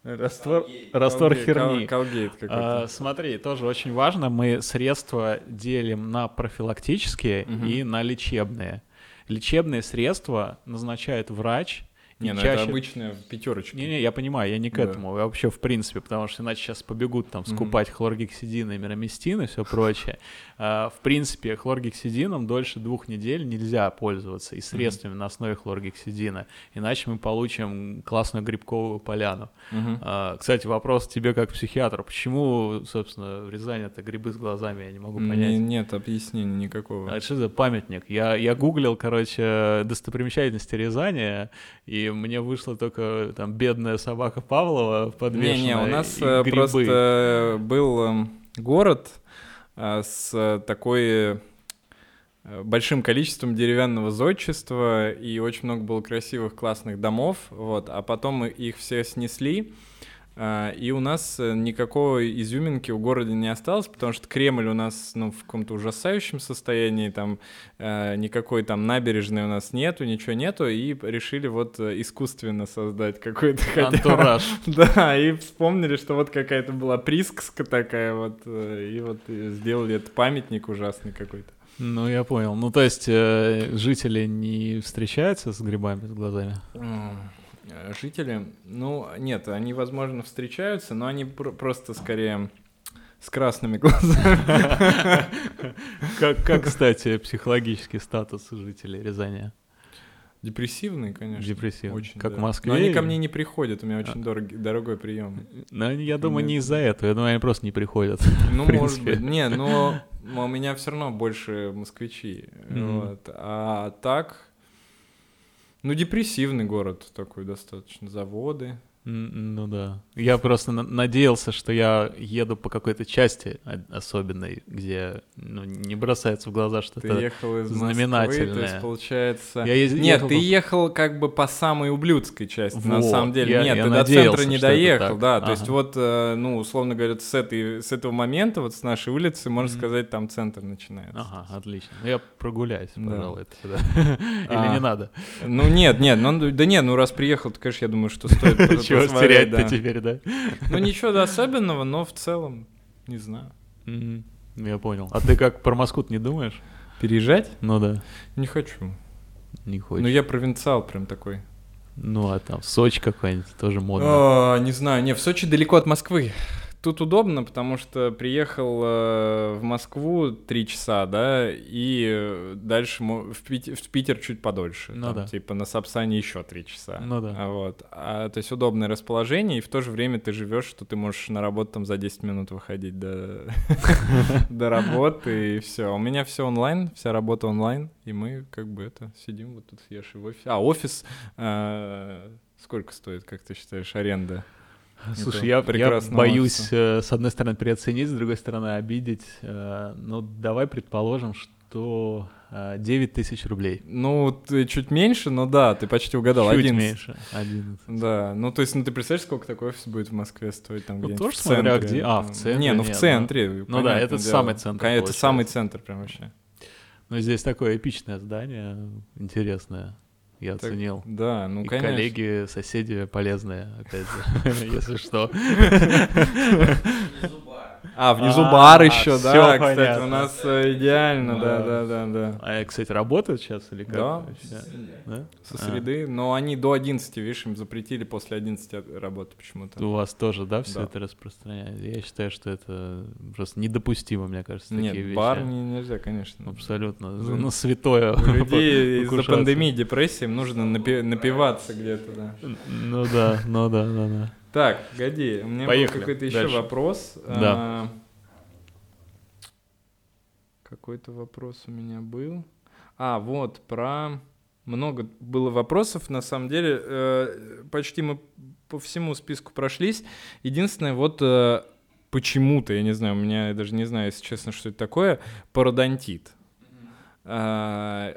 Раствор, раствор Колгейт, херни. кол- Колгейт какой-то. А, смотри, тоже очень важно, мы средства делим на профилактические Мгм. и на лечебные. Лечебные средства назначает врач. Не, ну чаще... это обычная пятерочка. Не-не, я понимаю, я не к Да. этому, я вообще в принципе, потому что иначе сейчас побегут там скупать хлоргексидин и мирамистин и все прочее. А, В принципе, хлоргексидином дольше двух недель нельзя пользоваться и средствами на основе хлоргексидина, иначе мы получим классную грибковую поляну. А, Кстати, вопрос тебе как психиатру, почему, собственно, в Рязани это грибы с глазами, я не могу Не- понять. Нет объяснения никакого. А что за памятник? Я, я гуглил, короче, достопримечательности Рязани, и мне вышла только там бедная собака Павлова подвешенная Не-не, у нас э, просто был эм, город э, с э, такой э, большим количеством деревянного зодчества, и очень много было красивых, классных домов, вот, а потом мы их все снесли, и у нас э, никакой изюминки в городе не осталось, потому что Кремль у нас ну, в каком-то ужасающем состоянии, там э, никакой там набережной у нас нету, ничего нету, и решили вот э, искусственно создать какой-то хотя Антураж. да, и вспомнили, что вот какая-то была присказка такая вот, и вот сделали этот памятник ужасный какой-то. Ну, я понял. Ну, то есть э, жители не встречаются с грибами с глазами? Жители, ну, нет, они, возможно, встречаются, но они пр- просто скорее с красными глазами. Как, как, кстати, психологический статус жителей Рязани? Депрессивные, конечно. Депрессивный. Очень, как да. в Москве? Но они ко мне не приходят, у меня очень дорогий- дорогой прием. Ну, я думаю, не из-за этого. Я думаю, они просто не приходят. Ну, может быть. Не, но у меня все равно больше москвичи. Мгм. Вот. А так, ну, депрессивный город такой достаточно. Заводы. Ну да. Я просто на- надеялся, что я еду по какой-то части о- особенной, где ну, не бросается в глаза Ты что-то. ехал из Москвы, то знаменательное. есть, получается... Я ез- Нет, ехал ты ехал как бы по самой ублюдской части, на Вот, самом деле. я- Нет, я ты до надеялся, центра не что доехал, да. То есть Ага. вот, э, ну, условно говоря, с, этой, с этого момента, вот с нашей улицы, можно Мгм. сказать, там центр начинается. Ага, отлично. Ну, Я прогуляюсь, Да. пожалуй, это сюда. А. Или не надо? Ну нет, нет, ну да нет, ну раз приехал, то, конечно, я думаю, что стоит Чего терять-то да. теперь, да? Ну ничего особенного, но в целом, не знаю. Мгм. Я понял. А ты как про Москву не думаешь? Переезжать? Ну да, Не хочу. не хочешь. Ну, я провинциал прям такой. Ну а там Сочи какой-нибудь тоже модно. А, не знаю, не, в Сочи далеко от Москвы. Тут удобно, потому что приехал э, в Москву три часа, да, и дальше в, Пит- в Питер чуть подольше. Ну там, да. Типа на Сапсане еще три часа. Ну да. А вот. А, то есть удобное расположение, и в то же время ты живешь, что ты можешь на работу там за 10 минут выходить до, до работы, и все. У меня все онлайн, вся работа онлайн, и мы как бы это сидим вот тут с Ешей в офисе. А, офис э, сколько стоит, как ты считаешь, аренда? Слушай, Это я, я боюсь, э, с одной стороны, переоценить, с другой стороны, обидеть. Э, Ну, давай предположим, что э, 9 тысяч рублей. Ну, ты чуть меньше, но да, ты почти угадал. Чуть 11. меньше. 11. Да, ну то есть, ну ты представляешь, сколько такой офис будет в Москве стоить там Ну, где-нибудь тоже в смотря центре? где. А, в центре Не, ну в нет, центре. Ну да, понятное это дело. самый центр Это получается. самый центр прям вообще. Ну, здесь такое эпичное здание, интересное. Я Так, оценил. Да, ну И конечно. коллеги, соседи полезные, опять же, если что. А, внизу А, бар еще, да, кстати, понятно. у нас э, идеально, да, Да. да, да. А, я, кстати, работают сейчас или как? Да. Да? Со А. среды, но они до 11, видишь, им запретили после 11 от- работы почему-то. У вас тоже, да, все Да. это распространяется? Я считаю, что это просто недопустимо, мне кажется, такие Нет, вещи. бар не- нельзя, конечно. Абсолютно. Ну, Ну, святое. У людей из-за пандемии, депрессии им нужно напи- напиваться где-то, да. Ну да, ну да, да, да. Так, годи, у меня Поехали, был какой-то еще дальше. вопрос. Да. А, Какой-то вопрос у меня был. А, вот, про... Много было вопросов, на самом деле. э, Почти мы по всему списку прошлись. Единственное, вот э, почему-то, я не знаю, у меня я даже не знаю, если честно, что это такое, пародонтит. А,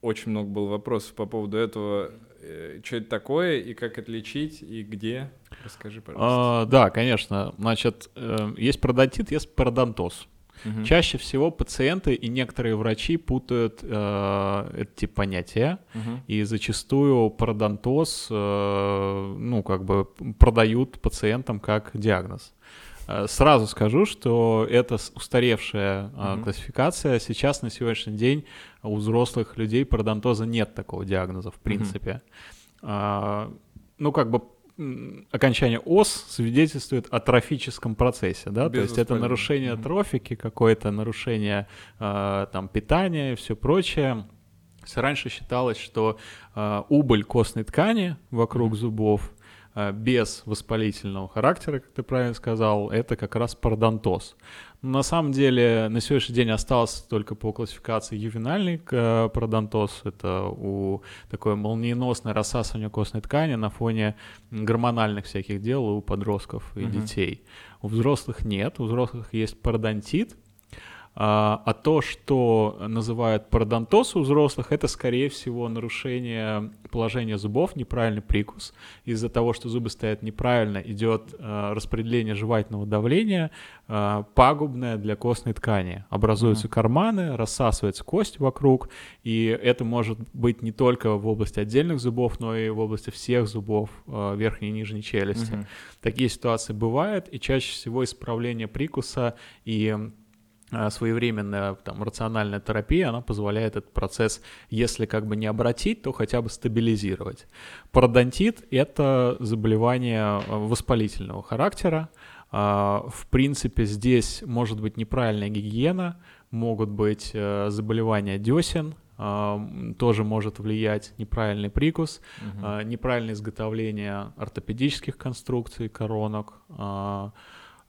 Очень много было вопросов по поводу этого. Что это такое, и как отличить, и где? Расскажи, пожалуйста. А, Да, конечно. Значит, э, есть пародонтит, есть пародонтоз. Мгм. Чаще всего пациенты и некоторые врачи путают э, эти понятия, Мгм. и зачастую пародонтоз, э, ну, как бы продают пациентам как диагноз. Э, Сразу скажу, что это устаревшая э, Мгм. классификация. Сейчас на сегодняшний день у взрослых людей пародонтоза нет такого диагноза, в принципе. А, Ну, как бы окончание ос свидетельствует о трофическом процессе, да, то Без есть это нарушение Мгм. трофики, какое-то нарушение э, там питания и все прочее. То есть Раньше считалось, что э, убыль костной ткани вокруг Мгм. зубов без воспалительного характера, как ты правильно сказал, это как раз пародонтоз. На самом деле на сегодняшний день остался только по классификации ювенальный э, пародонтоз. Это у такое молниеносное рассасывание костной ткани на фоне гормональных всяких дел у подростков и Мгм. детей. У взрослых нет, у взрослых есть пародонтит, а, а то, что называют пародонтоз у взрослых, это, скорее всего, нарушение положения зубов, неправильный прикус. Из-за того, что зубы стоят неправильно, идет а, распределение жевательного давления, а, пагубное для костной ткани. Образуются Мгм. карманы, рассасывается кость вокруг, и это может быть не только в области отдельных зубов, но и в области всех зубов а, верхней и нижней челюсти. Мгм. Такие ситуации бывают, и чаще всего исправление прикуса и своевременная там, рациональная терапия, она позволяет этот процесс, если как бы не обратить, то хотя бы стабилизировать. Пародонтит — это заболевание а, воспалительного характера. А, В принципе, здесь может быть неправильная гигиена, могут быть э, заболевания десен, а, тоже может влиять неправильный прикус, а, неправильное изготовление ортопедических конструкций, коронок.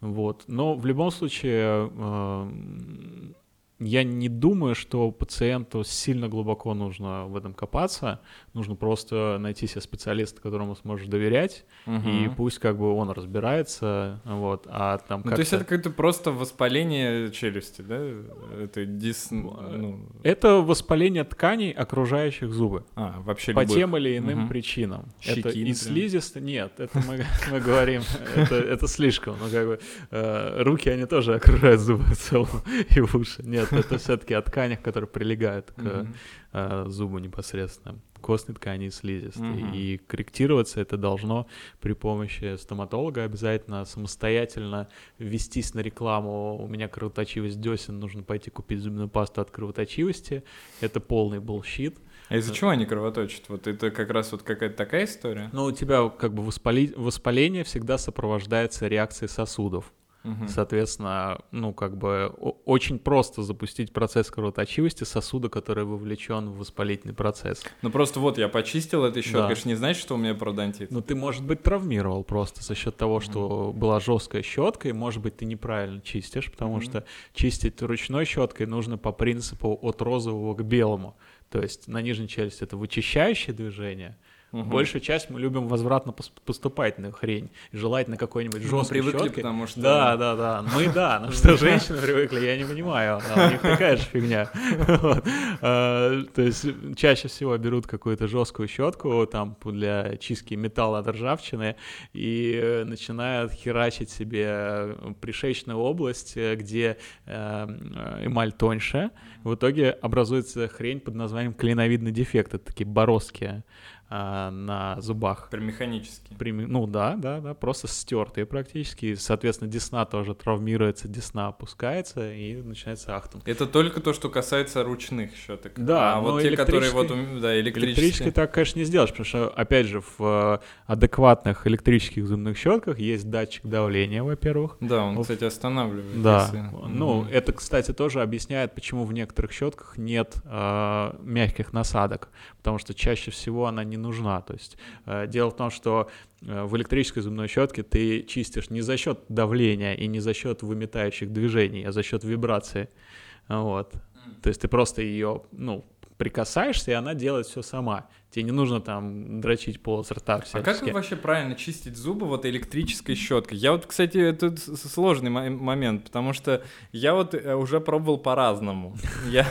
Вот. Но в любом случае м, я не думаю, что пациенту сильно глубоко нужно в этом копаться. Нужно просто найти себе специалиста, которому сможешь доверять, и Мгм. пусть как бы он разбирается. Вот. А там Ну, то есть как-то- это какое-то просто воспаление челюсти, да? Это дис... ну, Это воспаление тканей, окружающих зубы. А, вообще по любых. тем или иным Мгм. причинам. Щеки, это и слизисто... Нет, это мы, говорим, это, это слишком. Ну, как бы, э, руки, они тоже окружают зубы в целом и уши. Нет, это все-таки о тканях, которые прилегают к э, зубу непосредственно. костной ткани и слизистой. Мгм. И корректироваться это должно при помощи стоматолога обязательно самостоятельно вестись на рекламу. У меня кровоточивость десен, нужно пойти купить зубную пасту от кровоточивости. Это полный bullshit. А из-за чего они кровоточат? Вот это как раз вот какая-то такая история? Но у тебя как бы воспали- воспаление всегда сопровождается реакцией сосудов. Мгм. Соответственно, ну, как бы очень просто запустить процесс кровоточивости сосуда, который вовлечен в воспалительный процесс. Ну просто вот я почистил этой щеткой, Да. это ж не значит, что у меня пародонтит. Ну, ты, может быть, травмировал просто за счет того, что была жесткая щетка, и, может быть, ты неправильно чистишь, потому Мгм. что чистить ручной щеткой нужно по принципу от розового к белому. То есть на нижней челюсти это вычищающее движение. Мгм. Большую часть мы любим возвратно-поступательную хрень. И желательно какой-нибудь Мы жесткой привыкли, щеткой. потому что... Да, да, да. Мы да, но что женщины привыкли, я не понимаю. У них такая же фигня. А, То есть чаще всего берут какую-то жесткую щетку там для чистки металла от ржавчины и начинают херачить себе пришечную область, где э, эмаль тоньше. В итоге образуется хрень под названием клиновидный дефект. Это такие бороздки а, на зубах. Прям механически. Прими- Ну да, да, да, просто стертые практически. И, Соответственно, десна тоже травмируется, десна опускается и начинается ахтунг. Это только то, что касается ручных щеток. Да, а вот те, которые вот, да, Электрически электрические. так, конечно, не сделаешь, потому что, опять же, в э, адекватных электрических зубных щетках есть датчик давления, во-первых. Да, он, кстати, останавливает. Да, если- ну, Мгм. это, кстати, тоже объясняет, почему в некоторых щетках нет э, мягких насадок, потому что чаще всего она не нужна. То есть э, дело в том, что э, в электрической зубной щетке ты чистишь не за счет давления и не за счет выметающих движений, а за счет вибрации. Вот. То есть ты просто ее, ну, прикасаешься, и она делает все сама. Тебе не нужно там дрочить полос рта А как всячески. вообще правильно чистить зубы вот электрической щеткой? Я вот, кстати, это сложный мо- момент, потому что я вот э, уже пробовал по-разному. Я,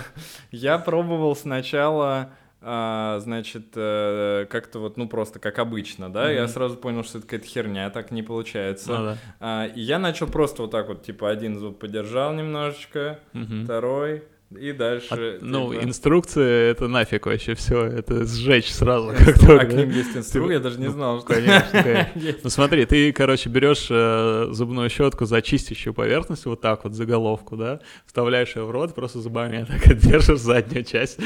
я пробовал сначала, а, значит, э, как-то вот, ну просто как обычно, да, я Мгм. сразу понял, что это какая-то херня, так не получается. Ну да. А, и я начал просто вот так вот, типа, один зуб подержал немножечко, Мгм. второй, и дальше... А, ну, типа- инструкция это нафиг вообще все, это сжечь сразу, как Инстру- только. А к ним есть инструкция, я даже не Ну, знал, что... конечно, конечно. Ну смотри, ты, короче, берешь э, зубную щетку за чистящую поверхность, вот так вот, за головку, да, вставляешь ее в рот, просто зубами так держишь заднюю часть,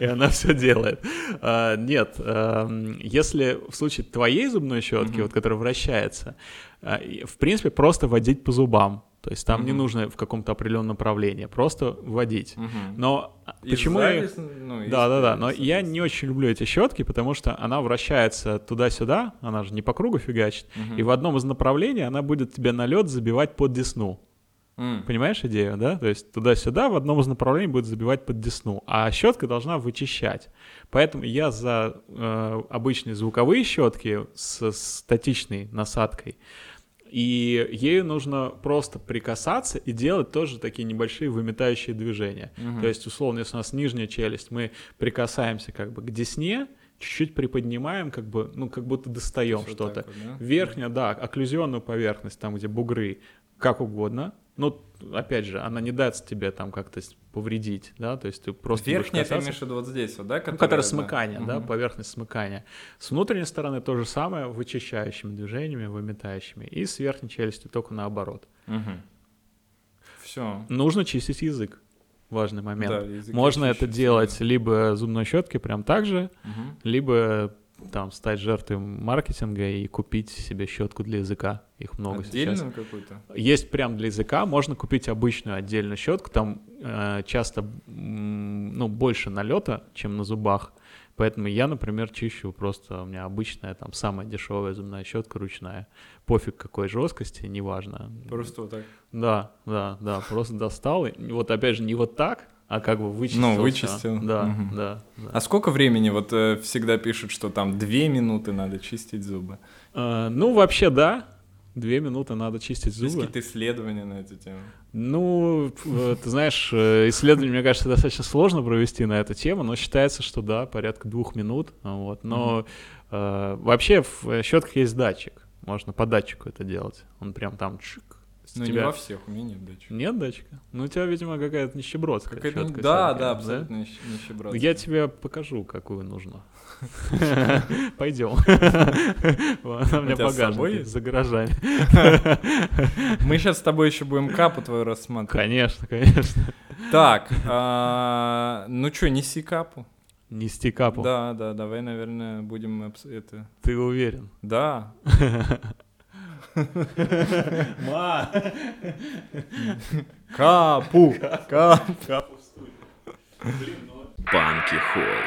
и она все делает. А, нет, эм, если в случае твоей зубной щетки, Мгм. вот, которая вращается, а, и, в принципе, просто водить по зубам. То есть там не Мгм. нужно в каком-то определенном направлении, просто водить. Мгм. Но И почему я... сзади, с- ну, и Да, да, да. Но я не очень люблю эти щетки, потому что она вращается туда-сюда, она же не по кругу фигачит. Мгм. И в одном из направлений она будет тебе на лед забивать под десну. М. Понимаешь идею, да? То есть туда-сюда в одном из направлений будет забивать под десну, а щетка должна вычищать. Поэтому я за э, обычные звуковые щетки с статичной насадкой. И ею нужно просто прикасаться и делать тоже такие небольшие выметающие движения. Мгм. То есть, условно, если у нас нижняя челюсть, мы прикасаемся как бы к десне, чуть-чуть приподнимаем, как бы, ну, как будто достаем что-то. вот, да? Верхняя, да, окклюзионную поверхность, там, где бугры, как угодно. Ну, опять же, она не даст тебе там как-то повредить, да, то есть ты просто Верхняя, ты имеешь в виду вот здесь вот, да? Ну, которая да. смыкание, да, Мгм. поверхность смыкания. С внутренней стороны то же самое, вычищающими движениями, выметающими. И с верхней челюстью только наоборот. Все. Нужно чистить язык. Важный момент. Да, Можно это делать либо зубной щеткой прям так же, Мгм. либо там стать жертвой маркетинга и купить себе щетку для языка. Их много сейчас. Отдельную какую-то? Есть прям для языка, можно купить обычную отдельную щетку, там э, часто ну, больше налета, чем на зубах. Поэтому я, например, чищу просто, у меня обычная, там, самая дешевая зубная щетка ручная. Пофиг какой жесткости, неважно. Просто вот так. Да, да, да, просто достал. И вот опять же, не вот так, а как бы вычистил. Ну, всё. вычистил. Да, Мгм. да, да. А сколько времени? Вот э, всегда пишут, что там две минуты надо чистить зубы. Э, ну, вообще, да. Две минуты надо чистить Есть зубы. какие-то исследования на эту тему? Ну, э, ты знаешь, э, исследование, мне кажется, достаточно сложно провести на эту тему, но считается, что да, порядка двух минут. Вот. Но э, вообще в щетках есть датчик. Можно по датчику это делать. Он прям там чик, есть Ну, у не тебя во всех, у меня нет дачи. нет дачка? Ну, у тебя, видимо, какая-то нищебродская Какая-то- чёткость Да, такая, да, абсолютно нищ- нищеброд. Я тебе покажу, какую нужно. Пойдем. Она у меня тебя есть? за гаражами. Мы сейчас с тобой еще будем капу твою рассматривать. Конечно, конечно. Так, а, ну что, неси капу. Нести капу. Да, да, давай, наверное, будем это. Ты уверен? Да. Ма! Капу. Капу. Капу в студию. Панки Холл.